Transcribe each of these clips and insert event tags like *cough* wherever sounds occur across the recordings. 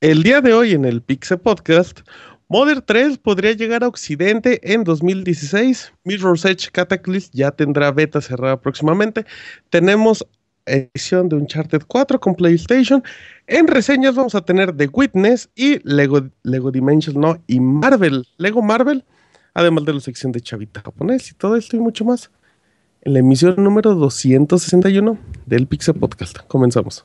El día de hoy en el Pixel Podcast, Modern 3 podría llegar a Occidente en 2016. Mirror's Edge Cataclysm ya tendrá beta cerrada próximamente. Tenemos edición de Uncharted 4 con PlayStation. En reseñas vamos a tener The Witness y Lego, Lego Dimensions, ¿no? Y Marvel, Lego Marvel, además de la sección de Chavita japonés y todo esto y mucho más. En la emisión número 261 del Pixel Podcast. Comenzamos.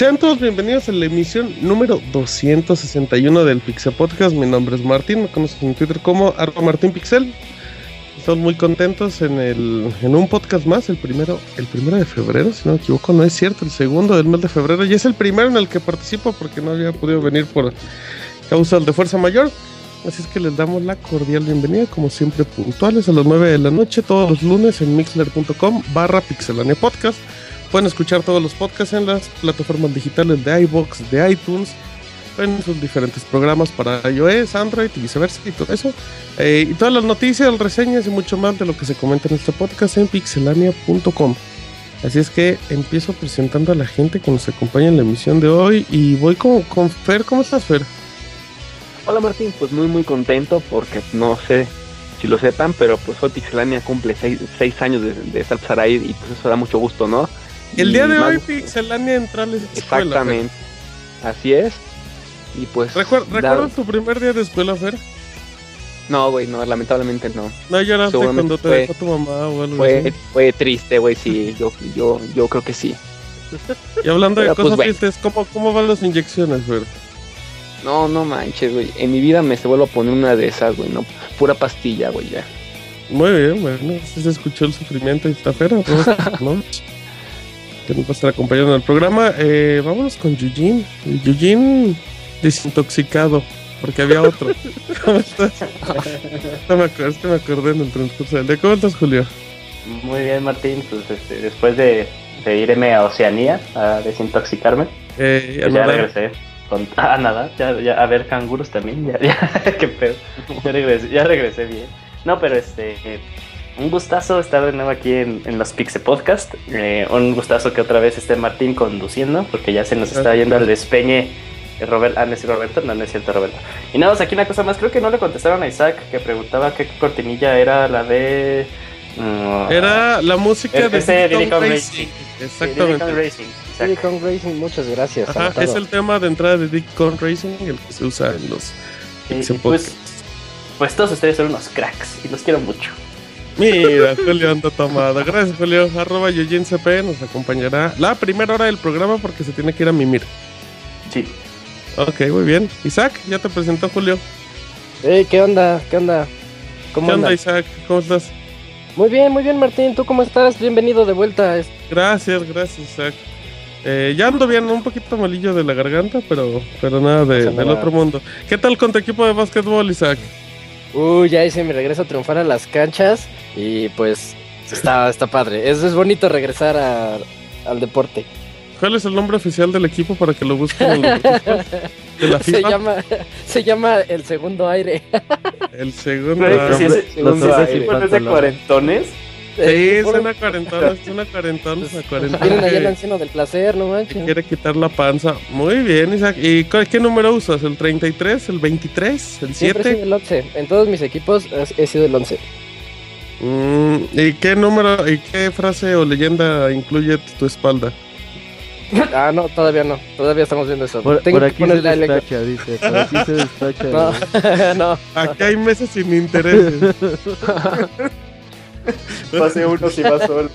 Sean todos bienvenidos a la emisión número 261 del Pixel Podcast. Mi nombre es Martín, me conocen en Twitter como arroba Martín Pixel. Estamos muy contentos en, el, en un podcast más, el primero, el primero de febrero, si no me equivoco, no es cierto, el segundo del mes de febrero, y es el primero en el que participo porque no había podido venir por causas de fuerza mayor. Así es que les damos la cordial bienvenida, como siempre puntuales, a las 9 de la noche, todos los lunes en mixler.com barra pixelania podcast Pueden escuchar todos los podcasts en las plataformas digitales de iBox, de iTunes, en sus diferentes programas para iOS, Android y viceversa y todo eso. Eh, y todas las noticias, reseñas y mucho más de lo que se comenta en este podcast en pixelania.com. Así es que empiezo presentando a la gente que nos acompaña en la emisión de hoy y voy con, con Fer. ¿Cómo estás, Fer? Hola, Martín. Pues muy, muy contento porque no sé si lo sepan, pero pues hoy Pixelania cumple seis, años de, de estar ahí y pues eso da mucho gusto, ¿no? El día de hoy Pixelania entra a la escuela. Exactamente. Así es. Y pues. ¿Recuerdas tu primer día de escuela, Fer? No, güey, no, lamentablemente no. No lloraste cuando te dejó tu mamá o algo fue, así. Fue triste, güey, sí. Yo, yo, yo creo que sí. Y hablando de pues, cosas tristes, ¿cómo, ¿cómo van las inyecciones, Fer? No, no manches, güey. En mi vida me se vuelvo a poner una de esas, güey, no. Pura pastilla, güey, ya. Muy bien, bueno. Se escuchó el sufrimiento y está fera, ¿no? *laughs* que nos va a estar acompañando en el programa. Eh, vámonos con Yujin. Yujin desintoxicado, porque había otro. *laughs* ¿Cómo estás? No me acuerdo, es que me acordé en el transcurso del día. ¿Cómo estás, Julio? Muy bien, Martín. Pues este, después de, de, irme a Oceanía a desintoxicarme, eh, pues ya regresé. Con, *laughs* ah, nada, ya, ya, a ver canguros también, ya, ya, *laughs* qué pedo. Ya regresé, ya regresé bien. No, pero este, un gustazo estar de nuevo aquí en, los Pixe Podcast. Eh, un gustazo que otra vez esté Martín conduciendo, porque ya se nos está yendo al despeñe. Robert, ah, no es Roberto, no, no es cierto Roberto. Y nada, aquí una cosa más, creo que no le contestaron a Isaac que preguntaba qué cortinilla era la de... Mm, era la música de Silicon Racing. Racing. Exactamente. Racing, Silicon Racing, muchas gracias. es el tema de entrada de Silicon Racing, el que se usa en los sí, pues, pues todos ustedes son unos cracks y los quiero mucho. Mira, *laughs* Julio anda tomado. Gracias, Julio. Arroba CP nos acompañará la primera hora del programa porque se tiene que ir a mimir. Sí. Ok, muy bien. Isaac, ya te presentó Julio. Hey, ¿qué onda? ¿Qué onda? ¿Cómo ¿Qué onda, Isaac? ¿Cómo estás? Muy bien, muy bien, Martín. ¿Tú cómo estás? Bienvenido de vuelta. Gracias, gracias, Isaac. Eh, ya ando bien, un poquito malillo de la garganta, pero, pero nada de, del otro mundo. ¿Qué tal con tu equipo de básquetbol, Isaac? Uy, ya hice mi regreso a triunfar a las canchas y pues está, está padre. Es, es bonito regresar al deporte. ¿Cuál es el nombre oficial del equipo para que lo busquen? *laughs* de la FIFA? Se llama, se llama el segundo aire. el segundo aire. Si es, segundo aire. ¿Es de cuarentones? Sí, *laughs* es una cuarentona, es una cuarentona, una cuarentona. Tienen ahí el anciano del placer, no manches. Quiere quitar la panza. Muy bien, Isaac. ¿Y qué número usas? ¿El 33, el 23, el 7? el 11. En todos mis equipos he sido el 11. Mm, ¿Y qué número, y qué frase o leyenda incluye tu espalda? Ah, no, todavía no. Todavía estamos viendo eso. Por, Tengo por aquí se despacha, dice. Por aquí se despacha. *laughs* no, *laughs* no. Aquí hay meses sin intereses. Pase uno si va solo,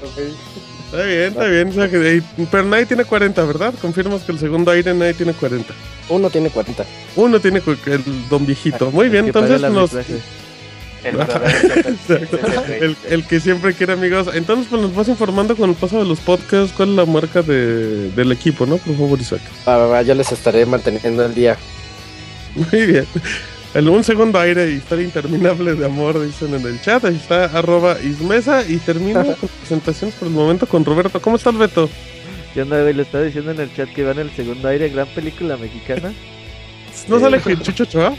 Está bien, está bien. pero nadie tiene 40, ¿verdad? Confirmas que el segundo aire nadie tiene 40. Uno tiene 40. Uno tiene el don viejito. Muy bien, entonces nos... *laughs* El, el, que siempre quiere amigos. Entonces, pues nos vas informando con el paso de los podcasts cuál es la marca de, del equipo, ¿no? Por favor, Isaac. Ah, yo les estaré manteniendo el día. Muy bien. El un segundo aire, historia interminable de amor, dicen en el chat. Ahí está arroba ismesa y termino *laughs* con presentaciones por el momento con Roberto. ¿Cómo estás, Beto? Yo no, le estaba diciendo en el chat que va en el segundo aire, gran película mexicana. ¿No sale que *laughs* Chucho Choa?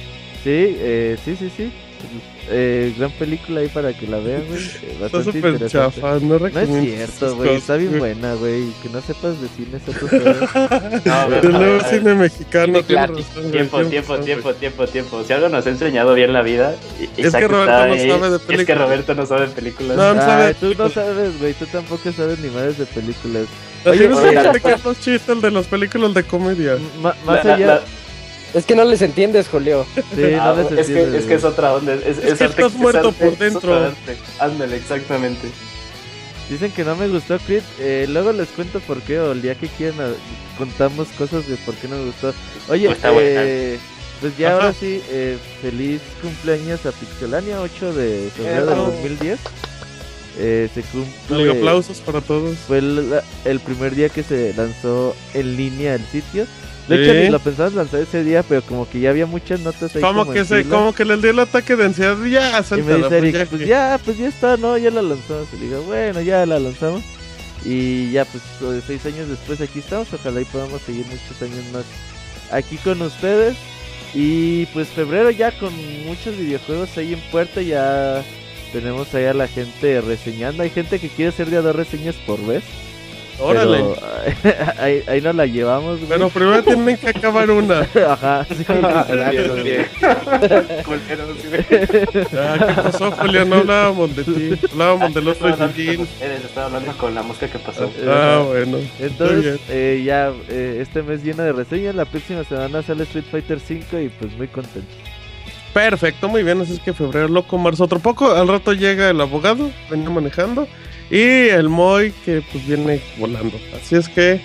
Sí, eh, sí, sí, sí eh, gran película ahí para que la vean, güey. *laughs* Eh, está súper chafa, no No es cierto, güey. Está bien buena, güey. Que no sepas de cine es otro *laughs* no, De nuevo cine mexicano. tiempo, tiempo, tiempo, tiempo, tiempo. Si algo nos ha enseñado bien la vida. Es que Roberto no sabe de películas. Es que Roberto no sabe de películas. No, no sabe. tú no sabes, güey. Tú tampoco sabes ni madres de películas. Oye, no sé los chistes de las películas de comedia. más allá. Es que no les entiendes, Julio. Sí, no *laughs* ah, les es, que, es que es otra onda. Es, es, que estás muerto por dentro. Ándale, exactamente. Dicen que no me gustó Creed. Eh, luego les cuento por qué. O el día que quieran contamos cosas de por qué no me gustó. Oye, pues, eh, pues ya ahora sí, eh, feliz cumpleaños a Pixelania, 8 de febrero del 2010. Eh, se cumple. aplausos para todos. Fue el, el, primer día que se lanzó en línea el sitio. De hecho, ni lo pensabas lanzar ese día, pero como que ya había muchas notas ahí. Como, que se, como que le dio el ataque de ansiedad ya, y me dice pues, ya, pues ya, pues ya está, ¿no? Ya la lanzamos. Y digo, bueno, ya la lanzamos. Y ya, pues seis años después aquí estamos. Ojalá y podamos seguir muchos años más aquí con ustedes. Y pues febrero ya con muchos videojuegos ahí en puerta. Ya tenemos ahí a la gente reseñando. Hay gente que quiere hacer de dos reseñas por vez. Órale. *laughs* ahí, ahí nos la llevamos, güey. Pero primero tienen que acabar una. *laughs* Ajá, *laughs* sí. ah, ¿Qué pasó, Julio? No hablábamos de ti. Hablábamos del otro Eugene. Estaba hablando con la mosca que pasó. Ah, bueno. Entonces, eh, ya eh, este mes lleno de reseñas. La próxima semana sale Street Fighter 5 y pues muy contento. Perfecto, muy bien. Así es que febrero loco, marzo otro poco. Al rato llega el abogado, venía manejando. Y el Moy que pues viene volando. Así es que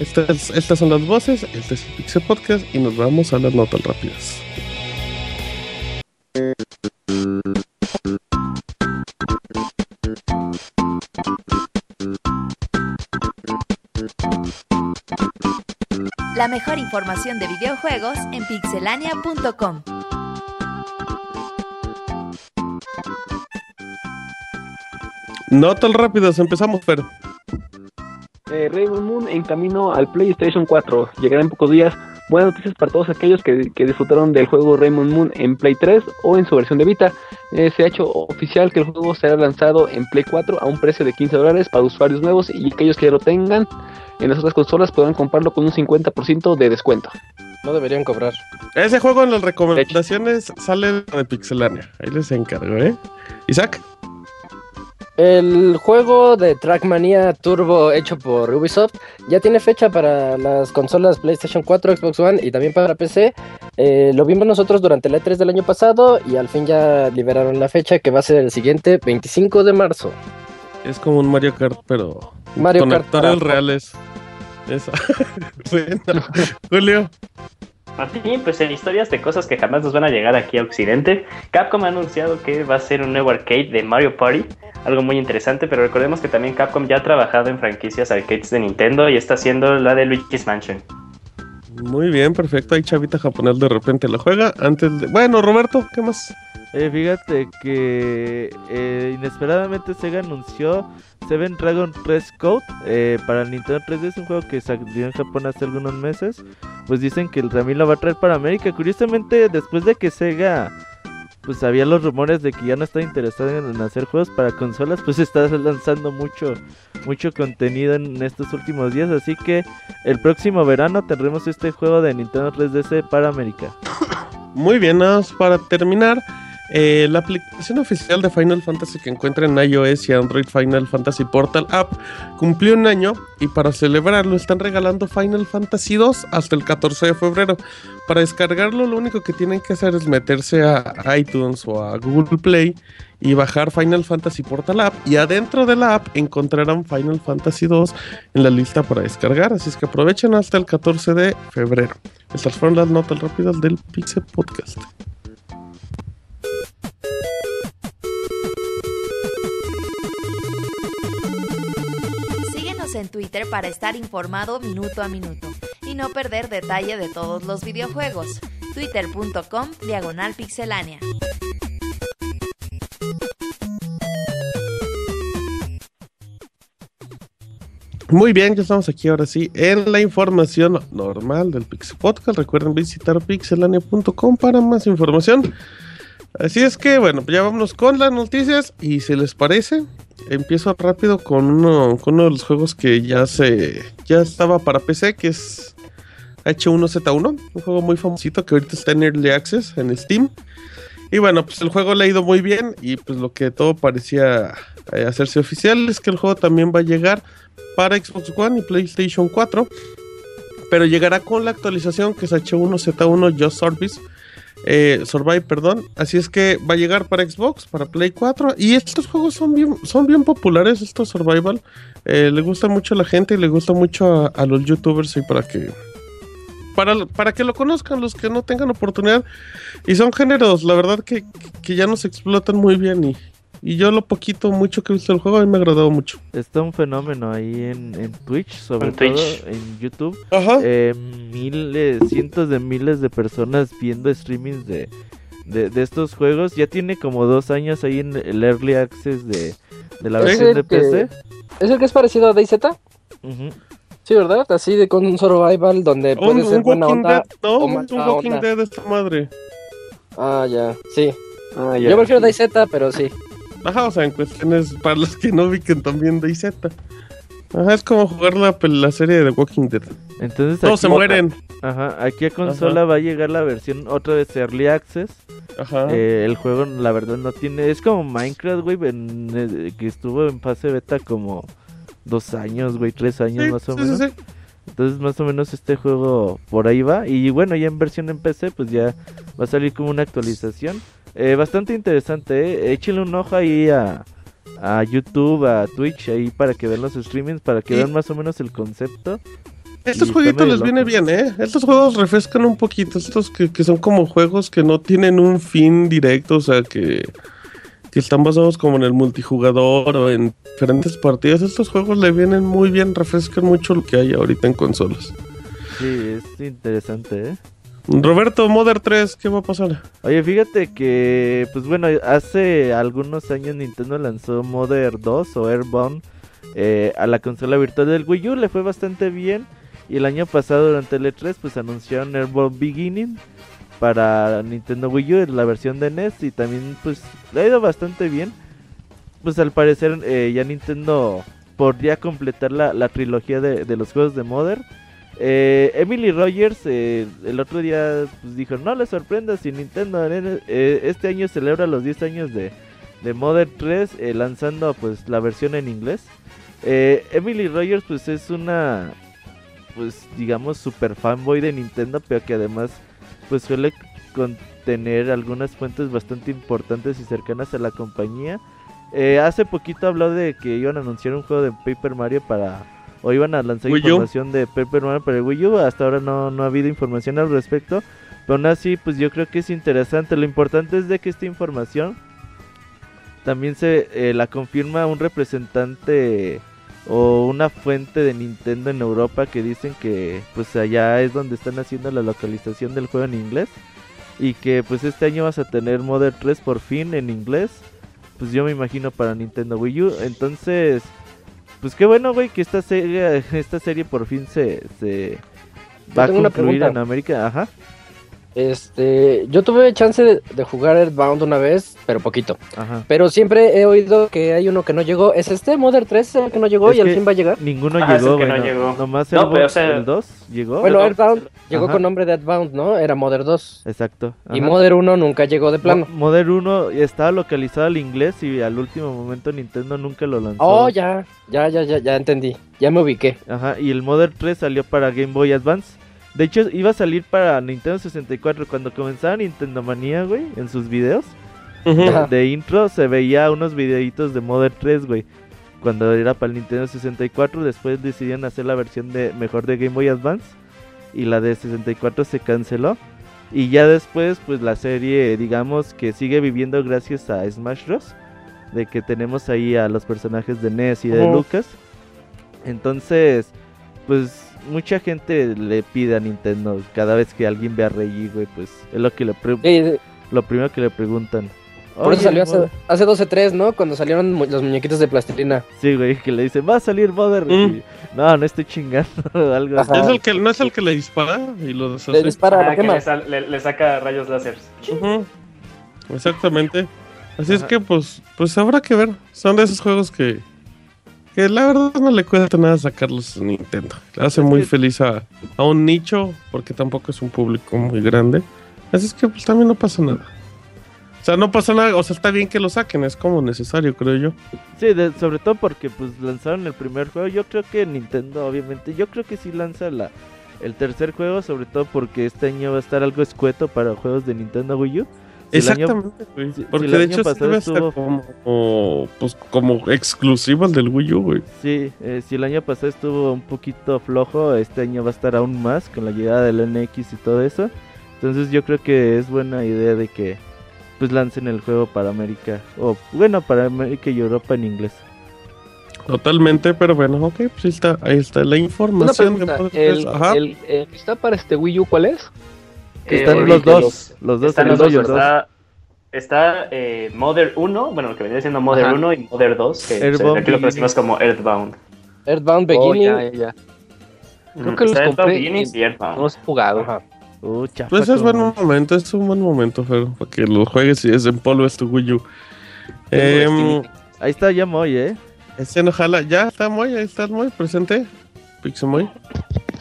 estas, estas son las voces, este es el Pixel Podcast y nos vamos a las notas rápidas. La mejor información de videojuegos en pixelania.com. No tan rápidos, empezamos, pero. Eh, Rainbow Moon en camino al PlayStation 4. Llegará en pocos días. Buenas noticias para todos aquellos que, disfrutaron del juego Rainbow Moon en Play 3 o en su versión de Vita. Eh, se ha hecho oficial que el juego será lanzado en Play 4 a un precio de 15 dólares para usuarios nuevos y aquellos que ya lo tengan en las otras consolas podrán comprarlo con un 50% de descuento. No deberían cobrar. Ese juego en las recomendaciones sale de Pixelania. Ahí les encargo, ¿eh? Isaac. El juego de Trackmania Turbo hecho por Ubisoft ya tiene fecha para las consolas PlayStation 4, Xbox One y también para PC. Eh, lo vimos nosotros durante el E3 del año pasado y al fin ya liberaron la fecha que va a ser el siguiente 25 de marzo. Es como un Mario Kart, pero Mario con actores reales. Esa. *laughs* *laughs* Julio. Martín, pues en historias de cosas que jamás nos van a llegar aquí a Occidente, Capcom ha anunciado que va a ser un nuevo arcade de Mario Party, algo muy interesante, pero recordemos que también Capcom ya ha trabajado en franquicias arcades de Nintendo y está haciendo la de Luigi's Mansion. Muy bien, perfecto. Hay chavita japonés de repente la juega. Antes de... Bueno, Roberto, ¿qué más? Eh, fíjate que eh, inesperadamente Sega anunció Seven Dragon Press Code eh, para Nintendo 3D. Es un juego que salió en Japón hace algunos meses. Pues dicen que el también lo va a traer para América. Curiosamente, después de que Sega pues había los rumores de que ya no está interesado en hacer juegos para consolas, pues *laughs* está lanzando mucho, mucho contenido en estos últimos días. Así que el próximo verano tendremos este juego de Nintendo 3DS para América. Muy bien, nada para terminar. Eh, la aplicación oficial de Final Fantasy que encuentra en iOS y Android Final Fantasy Portal App cumplió un año y para celebrarlo están regalando Final Fantasy 2 hasta el 14 de febrero. Para descargarlo lo único que tienen que hacer es meterse a iTunes o a Google Play y bajar Final Fantasy Portal App y adentro de la app encontrarán Final Fantasy 2 en la lista para descargar, así es que aprovechen hasta el 14 de febrero. Estas fueron las notas rápidas del Pixel Podcast. En Twitter para estar informado minuto a minuto y no perder detalle de todos los videojuegos. Twitter.com Diagonal Pixelánea. Muy bien, ya estamos aquí ahora sí en la información normal del Pixel Podcast. Recuerden visitar pixelania.com para más información. Así es que, bueno, ya vámonos con las noticias y si les parece, empiezo rápido con uno, con uno de los juegos que ya se ya estaba para PC, que es H1Z1, un juego muy famosito que ahorita está en Early Access en Steam. Y bueno, pues el juego le ha ido muy bien y pues lo que todo parecía eh, hacerse oficial es que el juego también va a llegar para Xbox One y PlayStation 4, pero llegará con la actualización que es H1Z1 Just Service eh, Survive, perdón. Así es que va a llegar para Xbox, para Play 4. Y estos juegos son bien, son bien populares, estos Survival. Eh, le gusta mucho a la gente y le gusta mucho a, los youtubers y para que. Para, para, que lo conozcan los que no tengan oportunidad. Y son géneros, la verdad, que, que ya nos explotan muy bien y, y yo lo poquito, mucho que he visto el juego, a mí me ha agradado mucho. Está un fenómeno ahí en, Twitch, sobre todo en YouTube. Ajá. Eh, miles, cientos de miles de personas viendo streamings de, de, estos juegos. Ya tiene como dos años ahí en el Early Access de, la versión de PC. ¿Es el que es parecido a DayZ? Sí, ¿verdad? Así de con un survival donde puede ser buena onda. no, un Walking Dead esta madre. Ah, ya, sí. Ah, ya. Yo prefiero DayZ, pero sí. Ajá, o sea, en cuestiones para los que no ubiquen también de IZ. Ajá, es como jugar la, la serie de The Walking Dead. Entonces Todos se mueren. Ajá, aquí a consola va a llegar la versión otra vez Early Access. Ajá. Eh, el juego, la verdad, no tiene. Es como Minecraft, güey, eh, que estuvo en fase beta como dos años, güey, tres años más o menos. Sí, Entonces, más o menos este juego por ahí va. Y bueno, ya en versión en PC, pues ya va a salir como una actualización. Eh, bastante interesante, eh. Échenle un ojo ahí a, a YouTube, a Twitch, ahí para que vean los streamings, para que vean más o menos el concepto. Estos jueguitos les viene bien, ¿eh? Estos juegos refrescan un poquito. Estos que, que, son como juegos que no tienen un fin directo, o sea, que, que están basados como en el multijugador o en diferentes partidas. Estos juegos le vienen muy bien, refrescan mucho lo que hay ahorita en consolas. Sí, es interesante, ¿eh? Roberto, Mother 3, ¿qué va a pasar? Oye, fíjate que, pues bueno, hace algunos años Nintendo lanzó Mother 2 o Airbound eh, a la consola virtual del Wii U, le fue bastante bien. Y el año pasado, durante el E3, pues anunciaron Airbound Beginning para Nintendo Wii U, la versión de NES, y también, pues, le ha ido bastante bien. Pues al parecer, eh, ya Nintendo podría completar la, la trilogía de, de los juegos de Mother eh, Emily Rogers eh, el otro día pues, dijo, no le sorprenda si Nintendo eh, este año celebra los 10 años de, de Modern 3 lanzando pues la versión en inglés. Emily Rogers pues es una pues digamos super fanboy de Nintendo pero que además pues suele contener algunas fuentes bastante importantes y cercanas a la compañía. hace poquito habló de que iban a anunciar un juego de Paper Mario para o iban a lanzar información de Paper Mario para el Wii U. Hasta ahora no, no ha habido información al respecto. Pero aún así, pues yo creo que es interesante. Lo importante es de que esta información también se eh, la confirma un representante o una fuente de Nintendo en Europa que dicen que pues allá es donde están haciendo la localización del juego en inglés y que pues este año vas a tener Modern 3 por fin en inglés pues yo me imagino para Nintendo Wii U entonces pues qué bueno, güey, que esta serie, *laughs* esta serie por fin se, se va a concluir en América. Ajá. Este, yo tuve chance de, jugar Earthbound una vez, pero poquito. Pero siempre he oído que hay uno que no llegó. ¿Es este Mother 3 el que no llegó y al fin va a llegar? Ninguno llegó, no, llegó. Nomás el, el 2 llegó. Bueno, Earthbound llegó con nombre de Earthbound, ¿no? Era Mother 2. Exacto. Y Mother 1 nunca llegó de plano. Mother 1 estaba localizado al inglés y al último momento Nintendo nunca lo lanzó. Oh, ya, ya, ya, ya, ya entendí. Ya me ubiqué. Ajá, y el Mother 3 salió para Game Boy Advance. De hecho, iba a salir para Nintendo 64 cuando comenzaba Nintendo Manía, güey, en sus videos. de, intro se veía unos videitos de Mother 3, güey. Cuando era para el Nintendo 64, después decidieron hacer la versión de mejor de Game Boy Advance. Y la de 64 se canceló. Y ya después, pues la serie, digamos que sigue viviendo gracias a Smash Bros. De que tenemos ahí a los personajes de NES y de Lucas. Entonces, pues mucha gente le pide a Nintendo cada vez que alguien ve a Reggie, güey, pues es lo que le lo primero que le preguntan. Por eso salió hace, hace 12-3, ¿no? Cuando salieron los muñequitos de plastilina. Sí, güey, que le dice, va a salir Mother. Mm. No, no estoy chingando. *laughs* algo ¿Es el que, ¿No es el que le dispara y lo deshace? Le dispara, ah, le, saca rayos láser. Exactamente. Así es que, pues, pues habrá que ver. Son de esos juegos que que la verdad no le cuesta nada sacarlos a Nintendo. Le hace muy feliz a, un nicho, porque tampoco es un público muy grande. Así es que pues también no pasa nada. O sea, no pasa nada, o sea, está bien que lo saquen, es como necesario, creo yo. Sí, sobre todo porque pues lanzaron el primer juego. Yo creo que Nintendo, obviamente, yo creo que sí lanza la, el tercer juego, sobre todo porque este año va a estar algo escueto para juegos de Nintendo Wii U. Exactamente, Porque de hecho debe estar como, pues, como exclusivo al del Wii U, güey. Sí, eh, si el año pasado estuvo un poquito flojo, este año va a estar aún más con la llegada del NX y todo eso. Entonces yo creo que es buena idea de que pues lancen el juego para América. O bueno, para América y Europa en inglés. Totalmente, pero bueno, ok, pues ahí está, ahí está la información. el, el, ¿Está para este Wii U cuál es? Están los dos. Los, dos están los dos. Está, está eh, Mother 1, bueno, que venía siendo Mother 1 y Mother 2, que aquí lo conocemos como Earthbound. Earthbound oh, Beginning. Oh, ya, ya. Creo que los compré y Earthbound. no los he jugado. Uh, pues es buen momento, es un buen momento, Fer, para que lo juegues y es en polvo es tu Wii U. Eh, ahí está ya Moy, ¿eh? Jala, ya está Moy, ahí está Moy, presente. Pixemoy.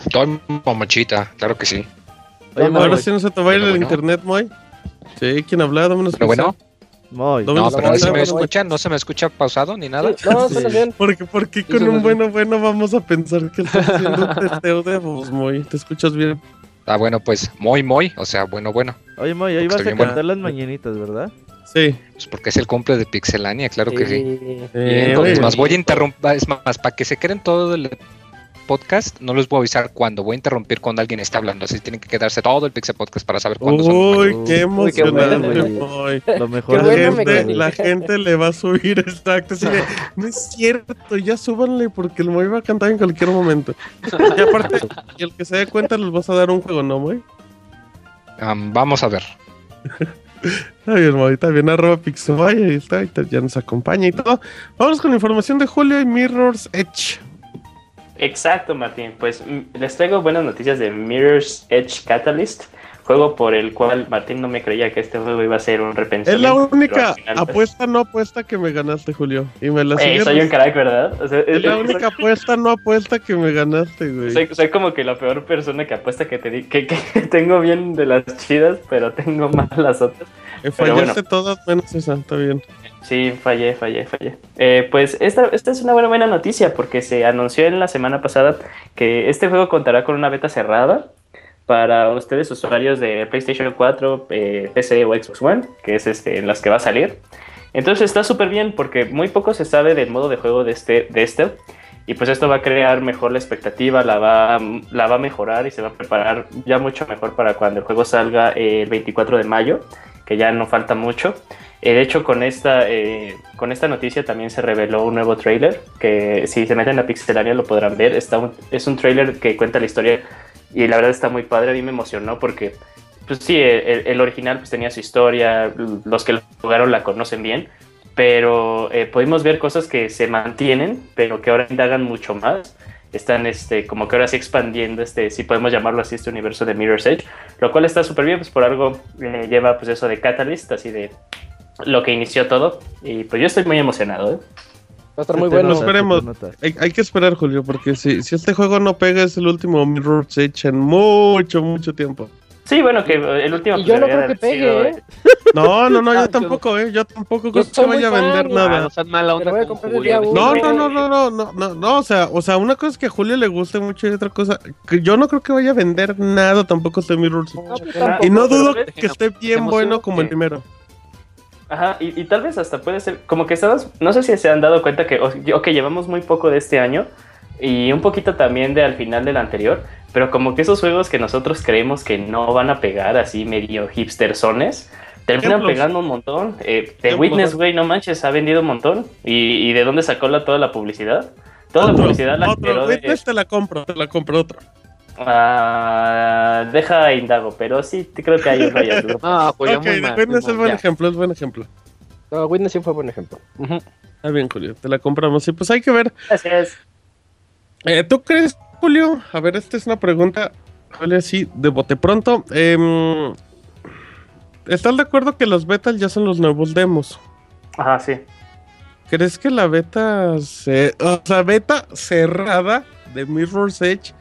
Estoy mamachita, claro que sí. Oye, ahora sí no se te va a ir el internet, Moy. Sí, ¿quién habla? Dame Pero bueno. Moy. No, pero no se me escucha, no se me escucha pausado ni nada. no, suena bien. Porque, porque con un bueno bueno vamos a pensar que estás haciendo un testeo de voz, Moy. ¿Te escuchas bien? Ah, bueno, pues, Moy, Moy, o sea, bueno, bueno. Oye, Moy, ahí vas a cantar las mañanitas, ¿verdad? Sí. Pues porque es el cumple de Pixelania, claro que sí. entonces, más voy a interrumpir, es más, para que se creen todo el podcast, no les voy a avisar cuando voy a interrumpir cuando alguien está hablando, así tienen que quedarse todo el Pixel Podcast para saber cuándo Uy, qué emocionante. Lo mejor la, gente, la gente le va a subir *laughs* exacto, así de, no es cierto, ya súbanle porque el Moy va a cantar en cualquier momento. Y aparte, y el que se dé cuenta les vas a dar un juego, ¿no, Moy? vamos a ver. Está bien, Moy, está bien, arroba Pixelmay, ahí está, ya nos acompaña y todo. Vamos con información de Julio y Mirror's Edge. Exacto, Martín. Pues les traigo buenas noticias de Mirror's Edge Catalyst, juego por el cual Martín no me creía que este juego iba a ser un repensamiento. Es la única pues apuesta no apuesta que me ganaste, Julio. Y me la eh, soy un crack, ¿verdad? es, la *laughs* única apuesta no apuesta que me ganaste, güey. Soy, como que la peor persona que apuesta que te que, *laughs* tengo bien de las chidas, pero tengo *laughs* mal las otras. Eh, fallaste todas menos esa, está bien. Sí, fallé, fallé, fallé. Eh, pues esta, esta es una buena, buena noticia porque se anunció en la semana pasada que este juego contará con una beta cerrada para ustedes usuarios de PlayStation 4, eh, PC o Xbox One, que es este, en las que va a salir. Entonces está súper bien porque muy poco se sabe del modo de juego de este, de este y pues esto va a crear mejor la expectativa, la va, la va a mejorar y se va a preparar ya mucho mejor para cuando el juego salga el 24 de mayo, que ya no falta mucho. Eh, de hecho, con esta, eh, con esta noticia también se reveló un nuevo trailer que si se meten a Pixelania lo podrán ver. Está es un trailer que cuenta la historia y la verdad está muy padre. A mí me emocionó porque, pues sí, el, original pues tenía su historia, los que lo jugaron la conocen bien, pero eh, pudimos ver cosas que se mantienen, pero que ahora indagan mucho más. Están este, como que ahora sí expandiendo este, si podemos llamarlo así, este universo de Mirror's Edge, lo cual está súper bien, pues por algo eh, lleva pues eso de Catalyst, así de lo que inició todo, y pues yo estoy muy emocionado, ¿eh? Va a estar muy bueno. Esperemos. Hay, hay, que esperar, Julio, porque si, si este juego no pega es el último Mirror's Edge en mucho, mucho tiempo. Sí, bueno, que el último. Y yo no creo que pegue, ¿eh? *laughs* No, no, no, yo tampoco, ¿eh? Yo tampoco creo que vaya a vender nada. No, no, no, no, no, no, no, no, o sea, o sea, una cosa es que a Julio le guste mucho y otra cosa, que yo no creo que vaya a vender nada tampoco este Mirror's Edge. y no dudo que esté bien bueno como el primero. Ajá, y, y, tal vez hasta puede ser, como que estamos, no sé si se han dado cuenta que, ok, llevamos muy poco de este año y un poquito también de al final del anterior, pero como que esos juegos que nosotros creemos que no van a pegar así medio hipstersones, terminan pegando un montón. Eh, The Witness, güey, no manches, ha vendido un montón. ¿Y, y de dónde sacó la, toda la publicidad? Toda la publicidad la otro. Witness te la compro, te la compro otra. Ah, deja indago, pero sí creo que hay un rayo. *laughs* no, pues okay, The Witness es buen ejemplo, es buen ejemplo. No, Witness sí fue buen ejemplo. Está bien, Julio, te la compramos. Y pues hay que ver. Gracias. Eh, ¿Tú crees, Julio? A ver, esta es una pregunta, Julio, así de bote pronto. Eh, ¿Estás de acuerdo que los betas ya son los nuevos demos? Ajá, sí. ¿Crees que la beta, se, o sea, beta cerrada de Mirror's Edge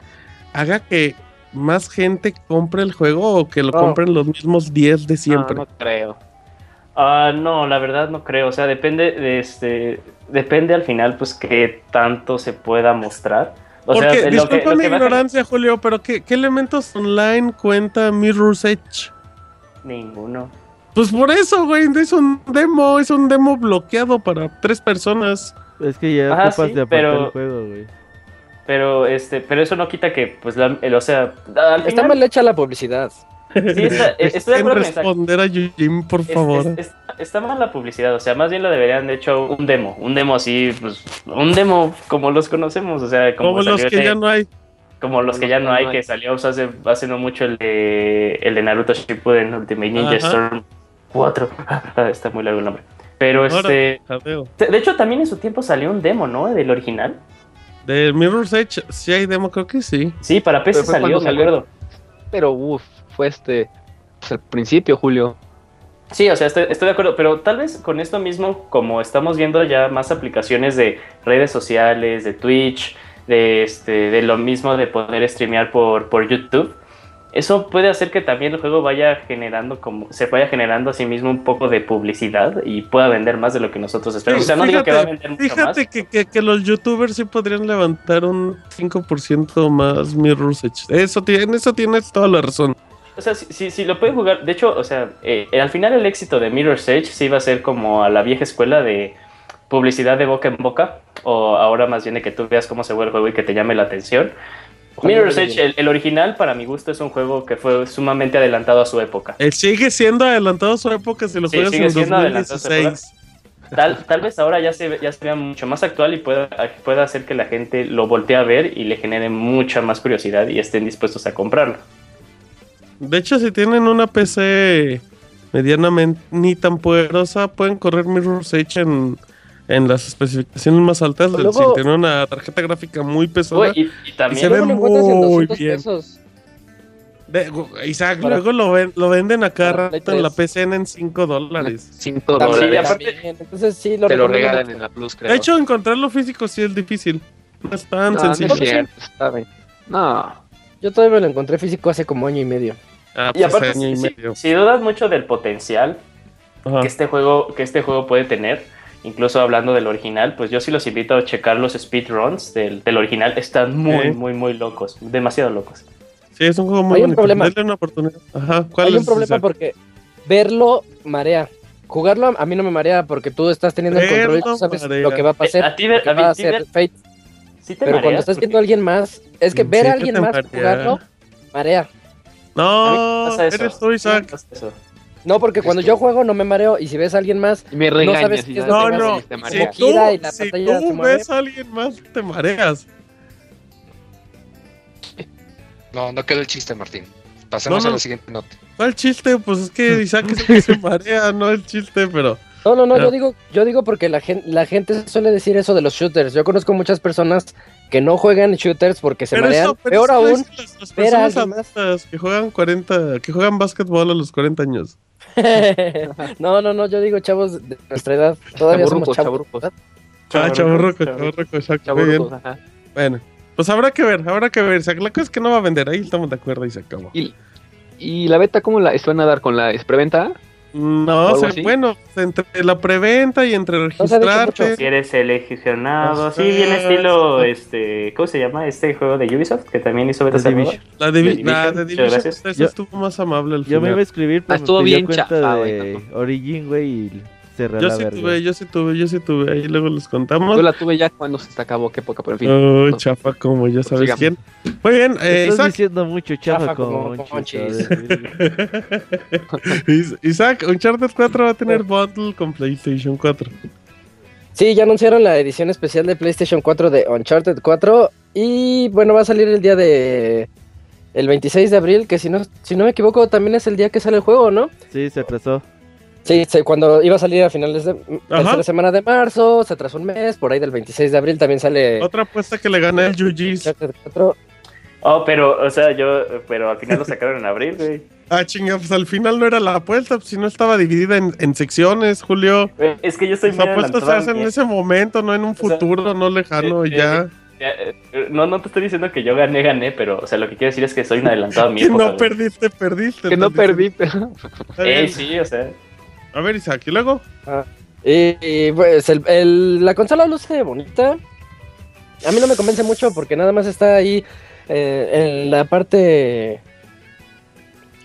haga que más gente compre el juego o que lo compren los mismos 10 de siempre? No, no creo. Uh, no, la verdad no creo. O sea, depende de este. Depende al final, pues, qué tanto se pueda mostrar. O Porque, sea, disculpa mi ignorancia, Julio, pero ¿qué, ¿qué, elementos online cuenta Mirror's Edge? Ninguno. Pues por eso, güey, es un demo, es un demo bloqueado para tres personas. Es que ya Ajá, sí, de pero... el juego, güey. Pero este, pero eso no quita que, pues, la, el, o sea, está mal hecha la publicidad. Sí, está, *laughs* estoy de acuerdo responder a Yujin, por favor. está mal la publicidad, o sea, más bien lo deberían de hecho un demo, un demo así, pues, un demo como los conocemos, o sea, como, los que ya no hay. Como los que ya no hay, que salió hace, hace no mucho el de, el de Naruto Shippuden Ultimate Ninja Storm 4. *laughs* Está muy largo el nombre. Pero este. De hecho, también en su tiempo salió un demo, ¿no? Del original. De Mirror's Edge, sí hay demo, creo que sí. Sí, para PC salió, me acuerdo. Pero uff, fue este. Pues al principio, Julio. Sí, o sea, estoy, estoy, de acuerdo, pero tal vez con esto mismo, como estamos viendo ya más aplicaciones de redes sociales, de Twitch, de, este, de lo mismo de poder streamear por, por YouTube, eso puede hacer que también el juego vaya generando como se vaya generando a sí mismo un poco de publicidad y pueda vender más de lo que nosotros esperamos. o sea, no fíjate, digo que va a vender mucho fíjate más. Que, que, que, los youtubers sí podrían levantar un 5% más Mirror's Edge. Eso, en eso tienes toda la razón. O sea, si, si, lo pueden jugar, de hecho, o sea, eh, al final el éxito de Mirror's Edge sí va a ser como a la vieja escuela de publicidad de boca en boca, o ahora más bien de que tú veas cómo se ve el juego y que te llame la atención. Mirror's Edge, el, el, original, para mi gusto, es un juego que fue sumamente adelantado a su época. Él sigue siendo adelantado a su época si lo sí, juegas sigue en siendo 2016. Tal, tal vez ahora ya se ya sea mucho más actual y pueda, pueda hacer que la gente lo voltee a ver y le genere mucha más curiosidad y estén dispuestos a comprarlo. De hecho, si tienen una PC medianamente ni tan poderosa, pueden correr Mirror's Edge en en las especificaciones más altas Luego, si tiene una tarjeta gráfica muy pesada y, y, también y se ve muy bien. Pesos. De, Isaac, Para... luego lo, ven, lo, venden acá rato en la PCN en 5 dólares. 5 dólares. Entonces sí, lo te lo regalan en la Plus, creo. De hecho, encontrarlo físico sí es difícil. No es tan no, sencillo. No, es cierto, no. Yo todavía lo encontré físico hace como año y medio. Ah, y pues aparte, año y si, medio. si, dudas mucho del potencial que este juego que este juego puede tener, incluso hablando del original, pues yo sí los invito a checar los speedruns del, del original. Están muy, Sí. muy, muy locos. Demasiado locos. Sí, es un juego muy Hay un problema. Denle una oportunidad. Ajá, ¿cuál Hay es un problema porque verlo marea. Jugarlo a mí no me marea porque tú estás teniendo el control y tú sabes marea. lo que va a pasar. Eh, a ti ver- lo que a va a hacer Fate. Sí te Pero cuando estás viendo a alguien más, es que Sí, ver a alguien más marea. jugarlo, marea. No, pasa eso. eres tú, Isaac. No, porque cuando yo juego no me mareo y si ves a alguien más, me no regañas. sabes y qué es lo No, que no. te Si mareas. tú, gira y la si tú mueve. ves a alguien más, te mareas. No, no quedó el chiste, Martín. Pasemos No, no. a la siguiente nota. ¿Cuál chiste? Pues es que *laughs* Isaac es el que se marea, no el chiste, pero. No, no, no, yo digo, yo digo porque la gente, la gente suele decir eso de los shooters. Yo conozco muchas personas que no juegan shooters porque se pero marean. Peor aún, las, personas que juegan 40, que juegan básquetbol a los 40 años. *laughs* no, no, no, yo digo chavos de nuestra edad, todavía somos chavos. Ah, chaburruco, chaburruco, bien. Bueno, pues habrá que ver, habrá que ver. La cosa es que no va a vender, ahí estamos de acuerdo y se acabó. ¿Y, y la beta cómo la van a dar con la preventa? No, o bueno, entre la preventa y entre registrarte. Si eres seleccionado, sí, bien estilo, este, ¿cómo se llama? Este juego de Ubisoft que también hizo beta La de Division, estuvo más amable al Yo me iba a escribir, pero estuvo bien cuenta de Origin, güey, y yo sí tuve, yo sí tuve, yo sí tuve. Ahí luego les contamos. Yo la tuve ya cuando se acabó, qué poca, pero en fin. Uy, chafa como, ya sabes quién. Muy bien, eh, Estás diciendo mucho chafa, como, Isaac, Uncharted 4 va a tener bundle con PlayStation 4. Sí, ya anunciaron la edición especial de PlayStation 4 de Uncharted 4 y bueno, va a salir el día de el 26 de abril, que si no si no me equivoco también es el día que sale el juego, ¿no? Sí, se atrasó. Sí, cuando iba a salir a finales de la semana de marzo, se atrasó un mes, por ahí del 26 de abril también sale. Otra apuesta que le gané al Yujis. Oh, pero, o sea, yo, pero al final lo sacaron en abril, güey. Ah, chinga, pues al final no era la apuesta, pues, si no estaba dividida en, secciones, Julio. Es que yo estoy Las apuestas se hacen en ese momento, no en un futuro, no lejano, eh, ya. Eh, eh, no, no te estoy diciendo que yo gané, gané, pero, o sea, lo que quiero decir es que soy un adelantado a mi *laughs* Que no perdiste, perdiste. Que no perdiste. eh, sí, o sea. A ver, Isaac, ¿y luego? Ah, y, pues el, la consola luce bonita. A mí no me convence mucho porque nada más está ahí eh, en la parte.